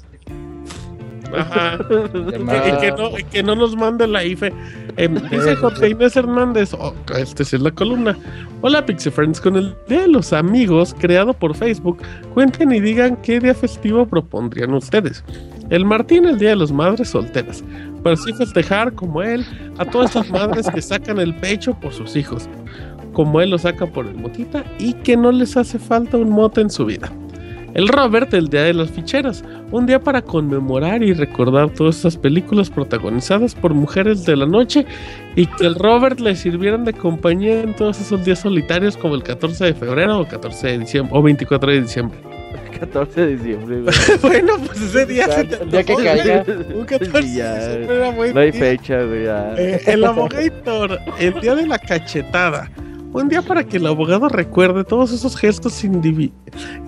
Ajá. Y que, no, y que no nos mande la IFE. Em, *laughs* dice Jorge Inés Hernández, oh, este es la columna. Hola Pixie Friends, con el Día de los Amigos creado por Facebook, cuenten y digan qué día festivo propondrían ustedes. El Martín, el Día de las Madres Solteras, para así festejar como él a todas estas madres que sacan el pecho por sus hijos, como él lo saca por el motita y que no les hace falta un mote en su vida. El Robert, el Día de las Ficheras, un día para conmemorar y recordar todas estas películas protagonizadas por mujeres de la noche y que el Robert le sirvieran de compañía en todos esos días solitarios como el 14 de febrero o 14 de diciembre o 24 de diciembre. *laughs* 14 de diciembre, *laughs* bueno, pues ese día se te que caiga. Un 14 Sí, ya. de diciembre era buen No hay fecha, güey. Eh, el *laughs* abogator, el día de la cachetada. Un día para que el abogado recuerde todos esos gestos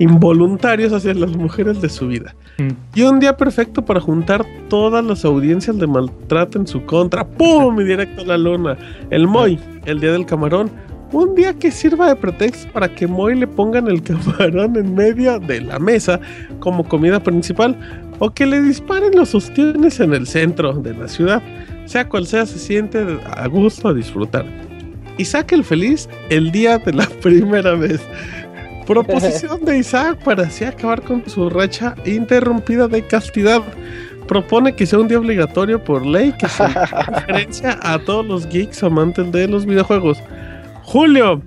involuntarios hacia las mujeres de su vida. Mm. Y un día perfecto para juntar todas las audiencias de maltrato en su contra. ¡Pum! Y directo a la luna. El Moy, el día del camarón. Un día que sirva de pretexto para que Moy le pongan el *laughs* camarón en medio de la mesa como comida principal. O que le disparen los ostiones en el centro de la ciudad. Sea cual sea, se siente a gusto a disfrutar. Isaac el feliz el día de la *laughs* primera vez. Proposición de Isaac para así acabar con su racha interrumpida de castidad. Propone que sea un día obligatorio por ley que se *laughs* referencia a todos los geeks amantes de los videojuegos. Julio,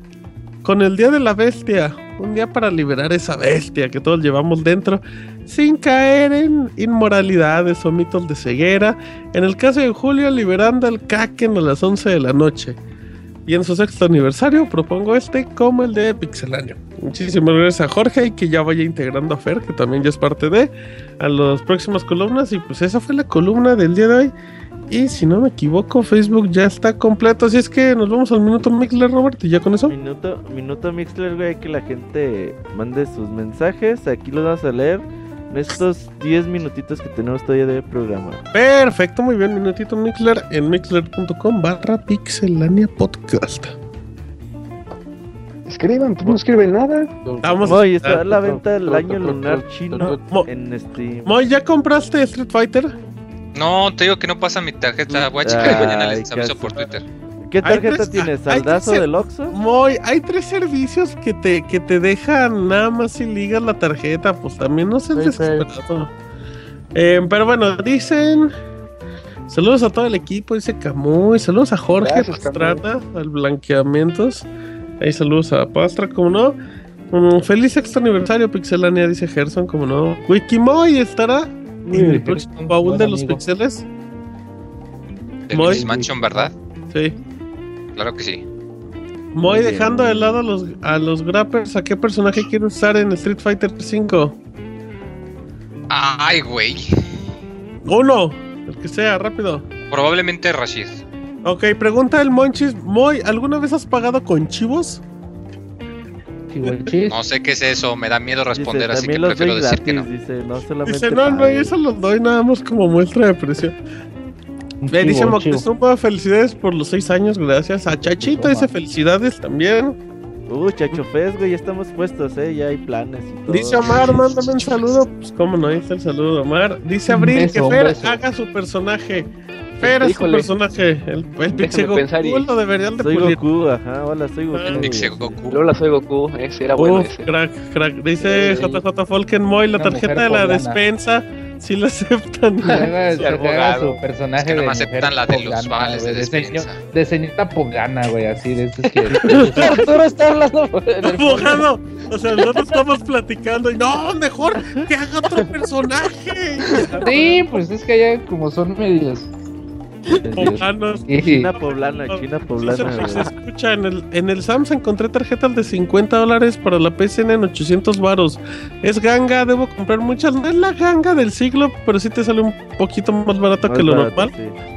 con el Día de la Bestia, un día para liberar esa bestia que todos llevamos dentro, sin caer en inmoralidades o mitos de ceguera. En el caso de Julio, liberando el Kraken a las 11 de la noche. Y en su sexto aniversario propongo este como el de Pixelania. Muchísimas gracias a Jorge y que ya vaya integrando a Fer, que también ya es parte de, a las próximas columnas. Y pues esa fue la columna del día de hoy. Y si no me equivoco, Facebook ya está completo. Así es que nos vamos al minuto Mixler, Robert, y ya con eso. Minuto, minuto Mixler, güey, que la gente mande sus mensajes. Aquí los vamos a leer en estos 10 minutitos que tenemos todavía de programa. Perfecto, muy bien, minutito Mixler en mixler.com barra Pixelania Podcast. Escriban, pues no escriben nada. Vamos Hoy está a la venta del año lunar chino Mo- en Steam. Moy, ¿ya compraste Street Fighter? No, te digo que no pasa mi tarjeta. Voy a checar mañana les aviso por Twitter. ¿Qué tarjeta tienes? ¿Saldazo del Oxxo? Muy, hay tres servicios que te, que te dejan nada más si ligas la tarjeta, pues también no se desesperado. Eh, pero bueno, dicen. Saludos a todo el equipo, dice Camuy. Saludos a Jorge Pastrana, al Blanqueamientos. Ahí saludos a Pastra, como no. Mm, feliz sexto aniversario, Pixelania, dice Gerson, como no. Wikimoy estará en el próximo baúl de los pixeles. De Mansion, ¿verdad? Sí. Claro que sí. Voy dejando de lado a los, a los grappers. ¿A qué personaje quiero usar en Street Fighter 5? Ay, güey. Uno, el que sea, rápido. Probablemente Rashid. Ok, pregunta el Monchis. Moy, ¿alguna vez has pagado con chivos? No sé qué es eso, me da miedo responder, así que prefiero decir que no. Dice, no, dice, no, no, eso los doy nada más como muestra de precio. Me dice Moctezuma, felicidades por los seis años, gracias. A Chachito dice felicidades también. Uh, Chacho Fez, güey, ya estamos puestos, eh, ya hay planes y todo. Dice Omar, *laughs* mándame un saludo. Pues cómo no, dice el saludo, Omar. Dice Abril que Fer haga su personaje. Fer es su personaje. El, el Pixie Goku lo deberían de Soy Goku, ajá, hola, soy Goku. El Pixie Goku. Hola, soy Goku, ese era bueno ese. Crack, crack. Dice JJ Falkenmoy, la tarjeta de la despensa *laughs* si lo aceptan. *laughs* su personaje no aceptan la de los vales de, de, señorita Pogana, güey, así de esos que. *laughs* Arturo está hablando. Pogano. O sea, nosotros estamos platicando y no, mejor que haga otro personaje. Sí, pues es que ya como son medios Poblanos. China poblana, China poblana. Se, escucha, en el, en el Sams encontré tarjetas de 50 dólares para la PCN en 800 varos. Es ganga, debo comprar muchas. No es la ganga del siglo, pero sí te sale un poquito más barato que lo normal.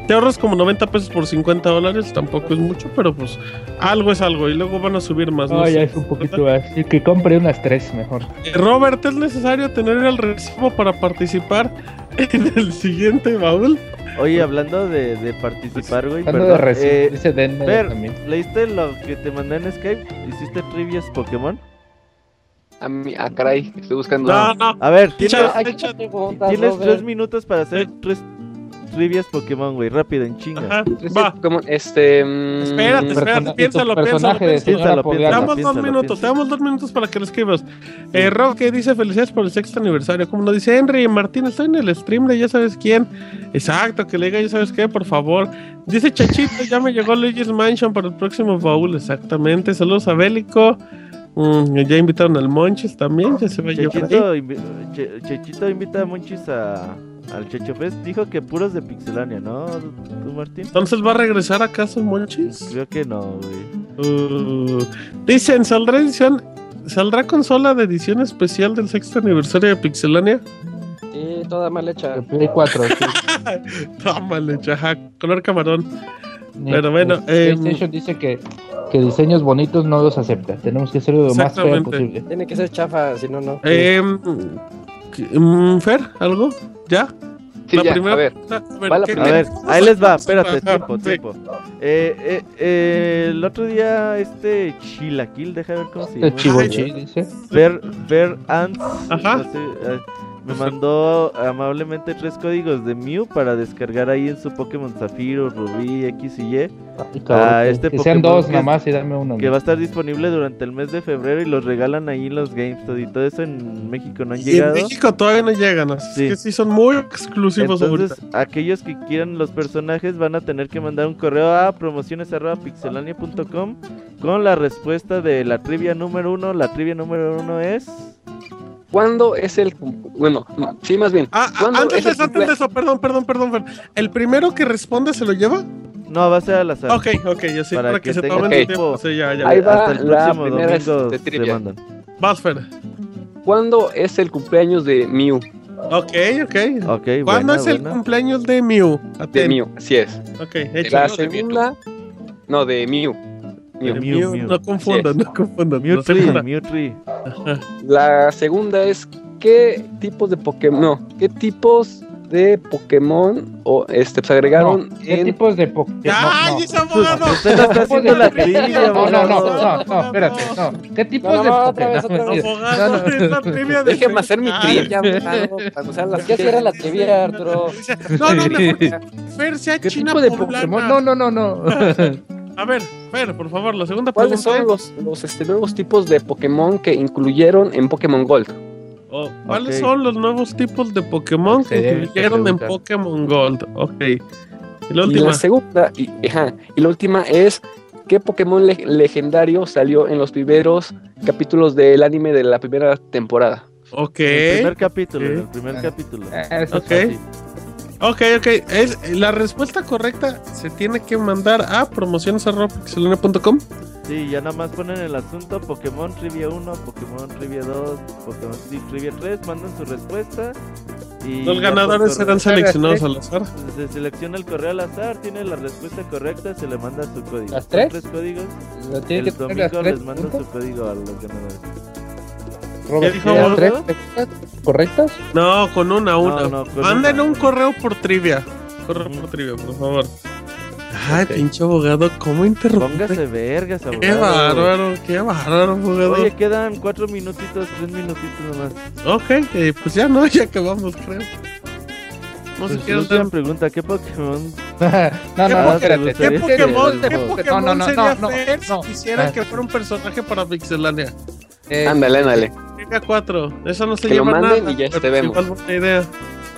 Te ahorras como 90 pesos por 50 dólares, tampoco es mucho, pero pues algo es algo. Y luego van a subir más. No, ya es un poquito más. que compre unas tres mejor. Eh, Robert, ¿es necesario tener el recibo para participar *laughs* en el siguiente baúl? Oye, hablando de, de participar, güey. Perdón, de eh, dice Denver también. ¿Leíste lo que te mandé en Skype? ¿Hiciste trivias Pokémon? A mí, ah, caray, estoy buscando. No, no. A ver, tienes, tienes tres minutos para hacer tres trivias Pokémon, güey, rápido, en chinga. Ajá, va. Este. Mm, espérate, espérate, piénsalo, piénsalo. piénsalo, Te damos dos minutos, te damos dos minutos para que lo escribas. Eh, Roque dice: Felicidades por el sexto aniversario. Como nos dice Henry, Martín, estoy en el stream de ya sabes quién. Exacto, que le diga ya sabes qué, por favor. Dice Chachito: Ya me llegó Luigi's Mansion para el próximo baúl. Exactamente. Saludos a Bélico. Mm, ya invitaron al Monchis también, ya se va a llevar. Chechito invita a Monchis a, al Checho Fest dijo que puros de Pixelania, ¿no? ¿Tú, Martín? Entonces va a regresar acaso Monchis? Creo que no, güey. Uh, dicen, ¿saldrá edición? ¿Saldrá consola de edición especial del sexto aniversario de Pixelania? Sí, toda mal hecha. Play 4, sí. *laughs* toda mal hecha, ajá, color camarón. Pero bueno, eh, PlayStation dice que, que diseños bonitos no los acepta. Tenemos que hacerlo lo más feo posible. Tiene que ser chafa, si no, no. Eh, Fer, ¿algo? ¿Ya? Sí, la ya, primera... a ver. A ver, ahí les va, espérate, tiempo, tiempo. Eh, eh, eh, el otro día, este Chilaquil, deja ver cómo se llama. Chivochi, dice. Ver, Ver Ants. Ajá. No sé, eh, me mandó amablemente tres códigos de Mew para descargar ahí en su Pokémon Zafiro, Rubí, X y Y. a este que sean dos nada más y dame uno. Que va a estar disponible durante el mes de febrero y los regalan ahí en los GameStop y todo eso en México no han llegado. En México todavía no llegan, así que sí son muy exclusivos. Entonces, aquellos que quieran los personajes van a tener que mandar un correo a promociones.pixelania.com con la respuesta de la trivia número uno. La trivia número uno es... ¿Cuándo es el. Bueno, sí, más bien. Ah, antes, de, antes de eso, perdón, perdón, perdón. ¿El primero que responde se lo lleva? No, va a ser al azar. Ok, ok, yo sí, para, que, se tomen okay. tiempo. Sí, ya, ya. Ahí va Hasta el próximo domingo de trivia. mandan. Vas, Fer. ¿Cuándo es el cumpleaños de Mew? Ok, ok. okay ¿Cuándo es el cumpleaños de Mew? De Mew, así es. Ok, hecho. La segunda. No, de Mew. Mew, No confundan, no confundan. Mewtwo. La segunda es qué tipos de Pokémon, no, qué tipos de Pokémon o este se agregaron ¿Qué en tipos de Pokémon? ¡Ay, ese abogado! Usted no está haciendo la trivia, No, no, no, no, no, espérate, no. ¿Qué tipos No, de no, otra vez, Pokémon? otra vez. Abogado, es la trivia de Déjeme hacer mi Ah, trivia, abogado, para usar las ¿Qué era la trivia, Arturo? No, no, mejor que Fer sea ¿Qué china tipo de poblana. Pokémon? No, no, no, no. A ver, Fer, por favor, la segunda ¿Cuáles pregunta. son los, los este, nuevos tipos de Pokémon que incluyeron en Pokémon Gold? Oh, ¿Cuáles son los nuevos tipos de Pokémon que incluyeron en. Pokémon Gold? Ok. Y la Y última. la segunda, y, ajá, y la última es ¿qué Pokémon le- legendario salió en los primeros capítulos del anime de la primera temporada? Ok. El primer capítulo, Ok. el primer capítulo. Eso es Ok. Ok. Es, la respuesta correcta se tiene que mandar a promociones.pixelania.com. Sí, ya nada más ponen el asunto Pokémon Trivia 1, Pokémon Trivia 2, Pokémon Trivia 3, mandan su respuesta. Y Los ganadores serán seleccionados al azar. Se selecciona el correo al azar, tiene la respuesta correcta, se le manda su código. ¿Las tres? tres códigos. Lo tiene El que tener las domingo tres les manda su código a los ganadores. Robert, ¿Qué dijo, ¿las abogado? tres correctas? No, con una, una. no, Manden una. un correo por trivia. Correo por trivia, por favor. Ay, pinche abogado, ¿cómo interrumpir? Póngase vergas, abogado. Qué bárbaro, qué bárbaro, abogado. Oye, quedan cuatro minutitos, tres minutitos nomás. Ok, eh, pues ya no, *laughs* ya acabamos, creo. No sé Pues, qué última hacer. pregunta, ¿qué Pokémon? *laughs* No, ¿Qué no, Pokémon- espérate. ¿Qué Pokémon, ¿qué. Pokémon No, no, no, sería no, Fer no. si quisiera Ah. que fuera un personaje para Pixelania? Eh, Ándale, ándale. Liga 4, eso no se Que lo lleva manden nada. y ya te vemos. buena idea.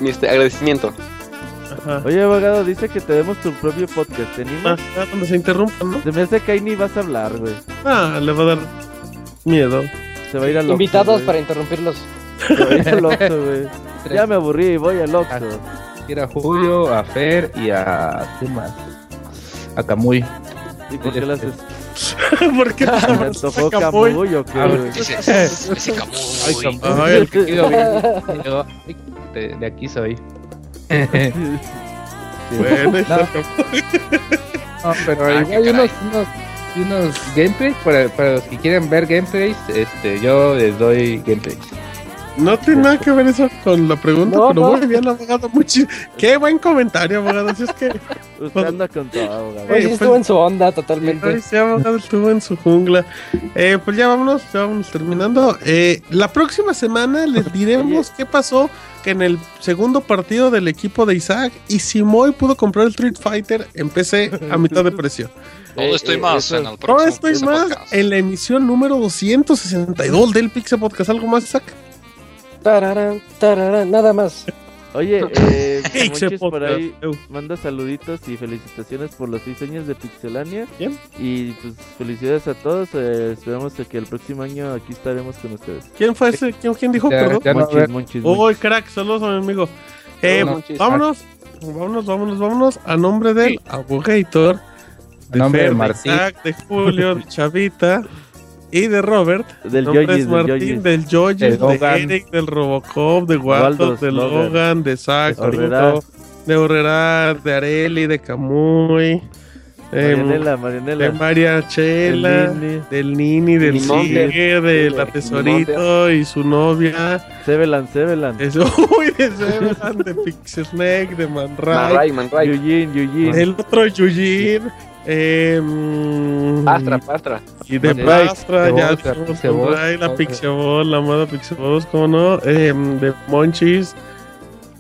Mi este, agradecimiento. Ajá. Oye, abogado, dice que tenemos tu propio podcast. ¿Te Ah, cuando se interrumpan, ¿no? Se me hace que ahí ni vas a hablar, güey. Ah, le va a dar miedo. Se va a ir al Invitados para interrumpirlos. Se va a ir al Oxxo, güey. *laughs* Ya me aburrí, voy al Oxxo. Ir a Julio, a Fer y a. ¿Quién más? A Camuy. ¿Y por qué lo haces? *laughs* ¿Por qué te ¿Me abrazaste antojó a Camuy? Camuy o qué, Ah? Ese, ese Camuy. Ay, Camuy. Ay, el que quiero vivir. Llegó, "Ay, De, de aquí soy. *laughs* Bueno, está No. Camuy. No, pero Ah, hay unos, unos, unos gameplays. Para, para los que quieren ver gameplays, este, yo les doy gameplays. No tiene nada que ver eso con la pregunta, No, pero no. muy bien, abogado. Muchi... Qué buen comentario, abogado. Si es que Usted anda con todo, abogado. Pues sí pues- estuvo en su onda totalmente. sí, abogado estuvo en su jungla. Eh, pues ya vámonos, ya vámonos terminando. Eh, la próxima semana les diremos qué pasó que en el segundo partido del equipo de Isaac y Simoy pudo comprar el Street Fighter en PC a mitad de precio. *laughs* Todo esto y eh, más en el Todo próximo esto y Pixel más Podcast. en la emisión número 262 del Pixel Podcast. ¿Algo más, Isaac? Tararán, tararán, nada más. Oye, *laughs* eh, Monchis por ahí manda saluditos y felicitaciones por los seis años de Pixelania. Bien. Y pues felicidades a todos. eh, esperamos que el próximo año aquí estaremos con ustedes. ¿Quién fue ese? ¿Quién, quién dijo? Ya- Perdón. ya no Monchis, Monchis, Uy, Monchis. crack, saludos a mi amigo. Eh, Monchis. vámonos, vámonos, vámonos, vámonos. A nombre del Abogator, A nombre de Fer, Martín. De Julio, de *laughs* Chavita y de Robert. Del Nombre Yoyis, es del Martín, Yoyis. del Yoyis, De de. Eric, del Robocop, de Waldo, de Logan. Logan, de Zack, De Horrera. de de Areli, de Camuy, em, Marianela, de Marianela. María Chela, del Nini, del del- Sigue, de la del Tesorito y su novia. Sevelan, Sevelan. Es, *laughs* uy, de Zeban, de Pixelsnake, de Manray, Manray, Manray. Yuyin, Yuyin. el otro Yujin, eh, Pastra, pastra. y de Pastra, ya dijimos la. Pixabot, la amada Pixabot, ¿cómo no? Eh, de Monchis,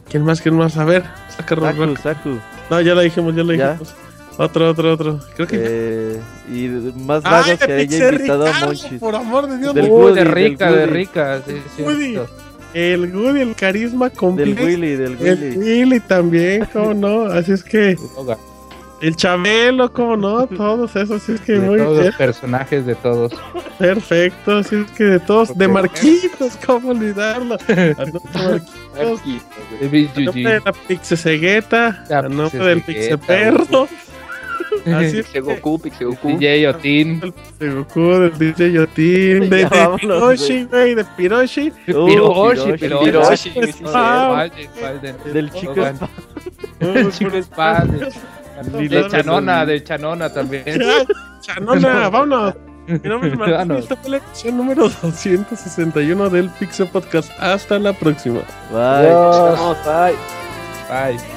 ¿quién más, quién más? A ver, saca Saku. Saku. No, ya la dijimos, ya la ¿Ya? dijimos. Otro, otro, otro. Creo que. Eh, y más ¡Ay, vagos que de haya invitado a Ricardo, Monchis. por amor de Dios! Del Woody, de del rica, de Woody. rica. Sí, sí. El Woody, el carisma Del completo. Willy, del El Willy. Willy también, ¿cómo no? Así es que. El Chabelo, ¿cómo no? *laughs* Todos esos, así es que De muy todos bien. los personajes de todos. Perfecto, así es que de todos. De. Marquitos, ¿cómo olvidarlo? *laughs* A Marquitos, Big a nombre de la Pixecegueta, La a nombre del Pixeperro. *laughs* Así es. Goku, Pixe Goku. DJ Otin. Del Pixe Goku, del DJ Yotin, de, de Piroshi, güey, de Piroshi. Uh, Piroshi, Piroshi. Del chico Logan. Espa- El chico Spa, de, Ni de los- Chanona, de Chanona también. *laughs* Ya, Chanona, *laughs* vámonos. Mi nombre es Martín y esta fue la edición número 261 del Pixel Podcast. Hasta la próxima. Bye. Vamos, bye. Bye.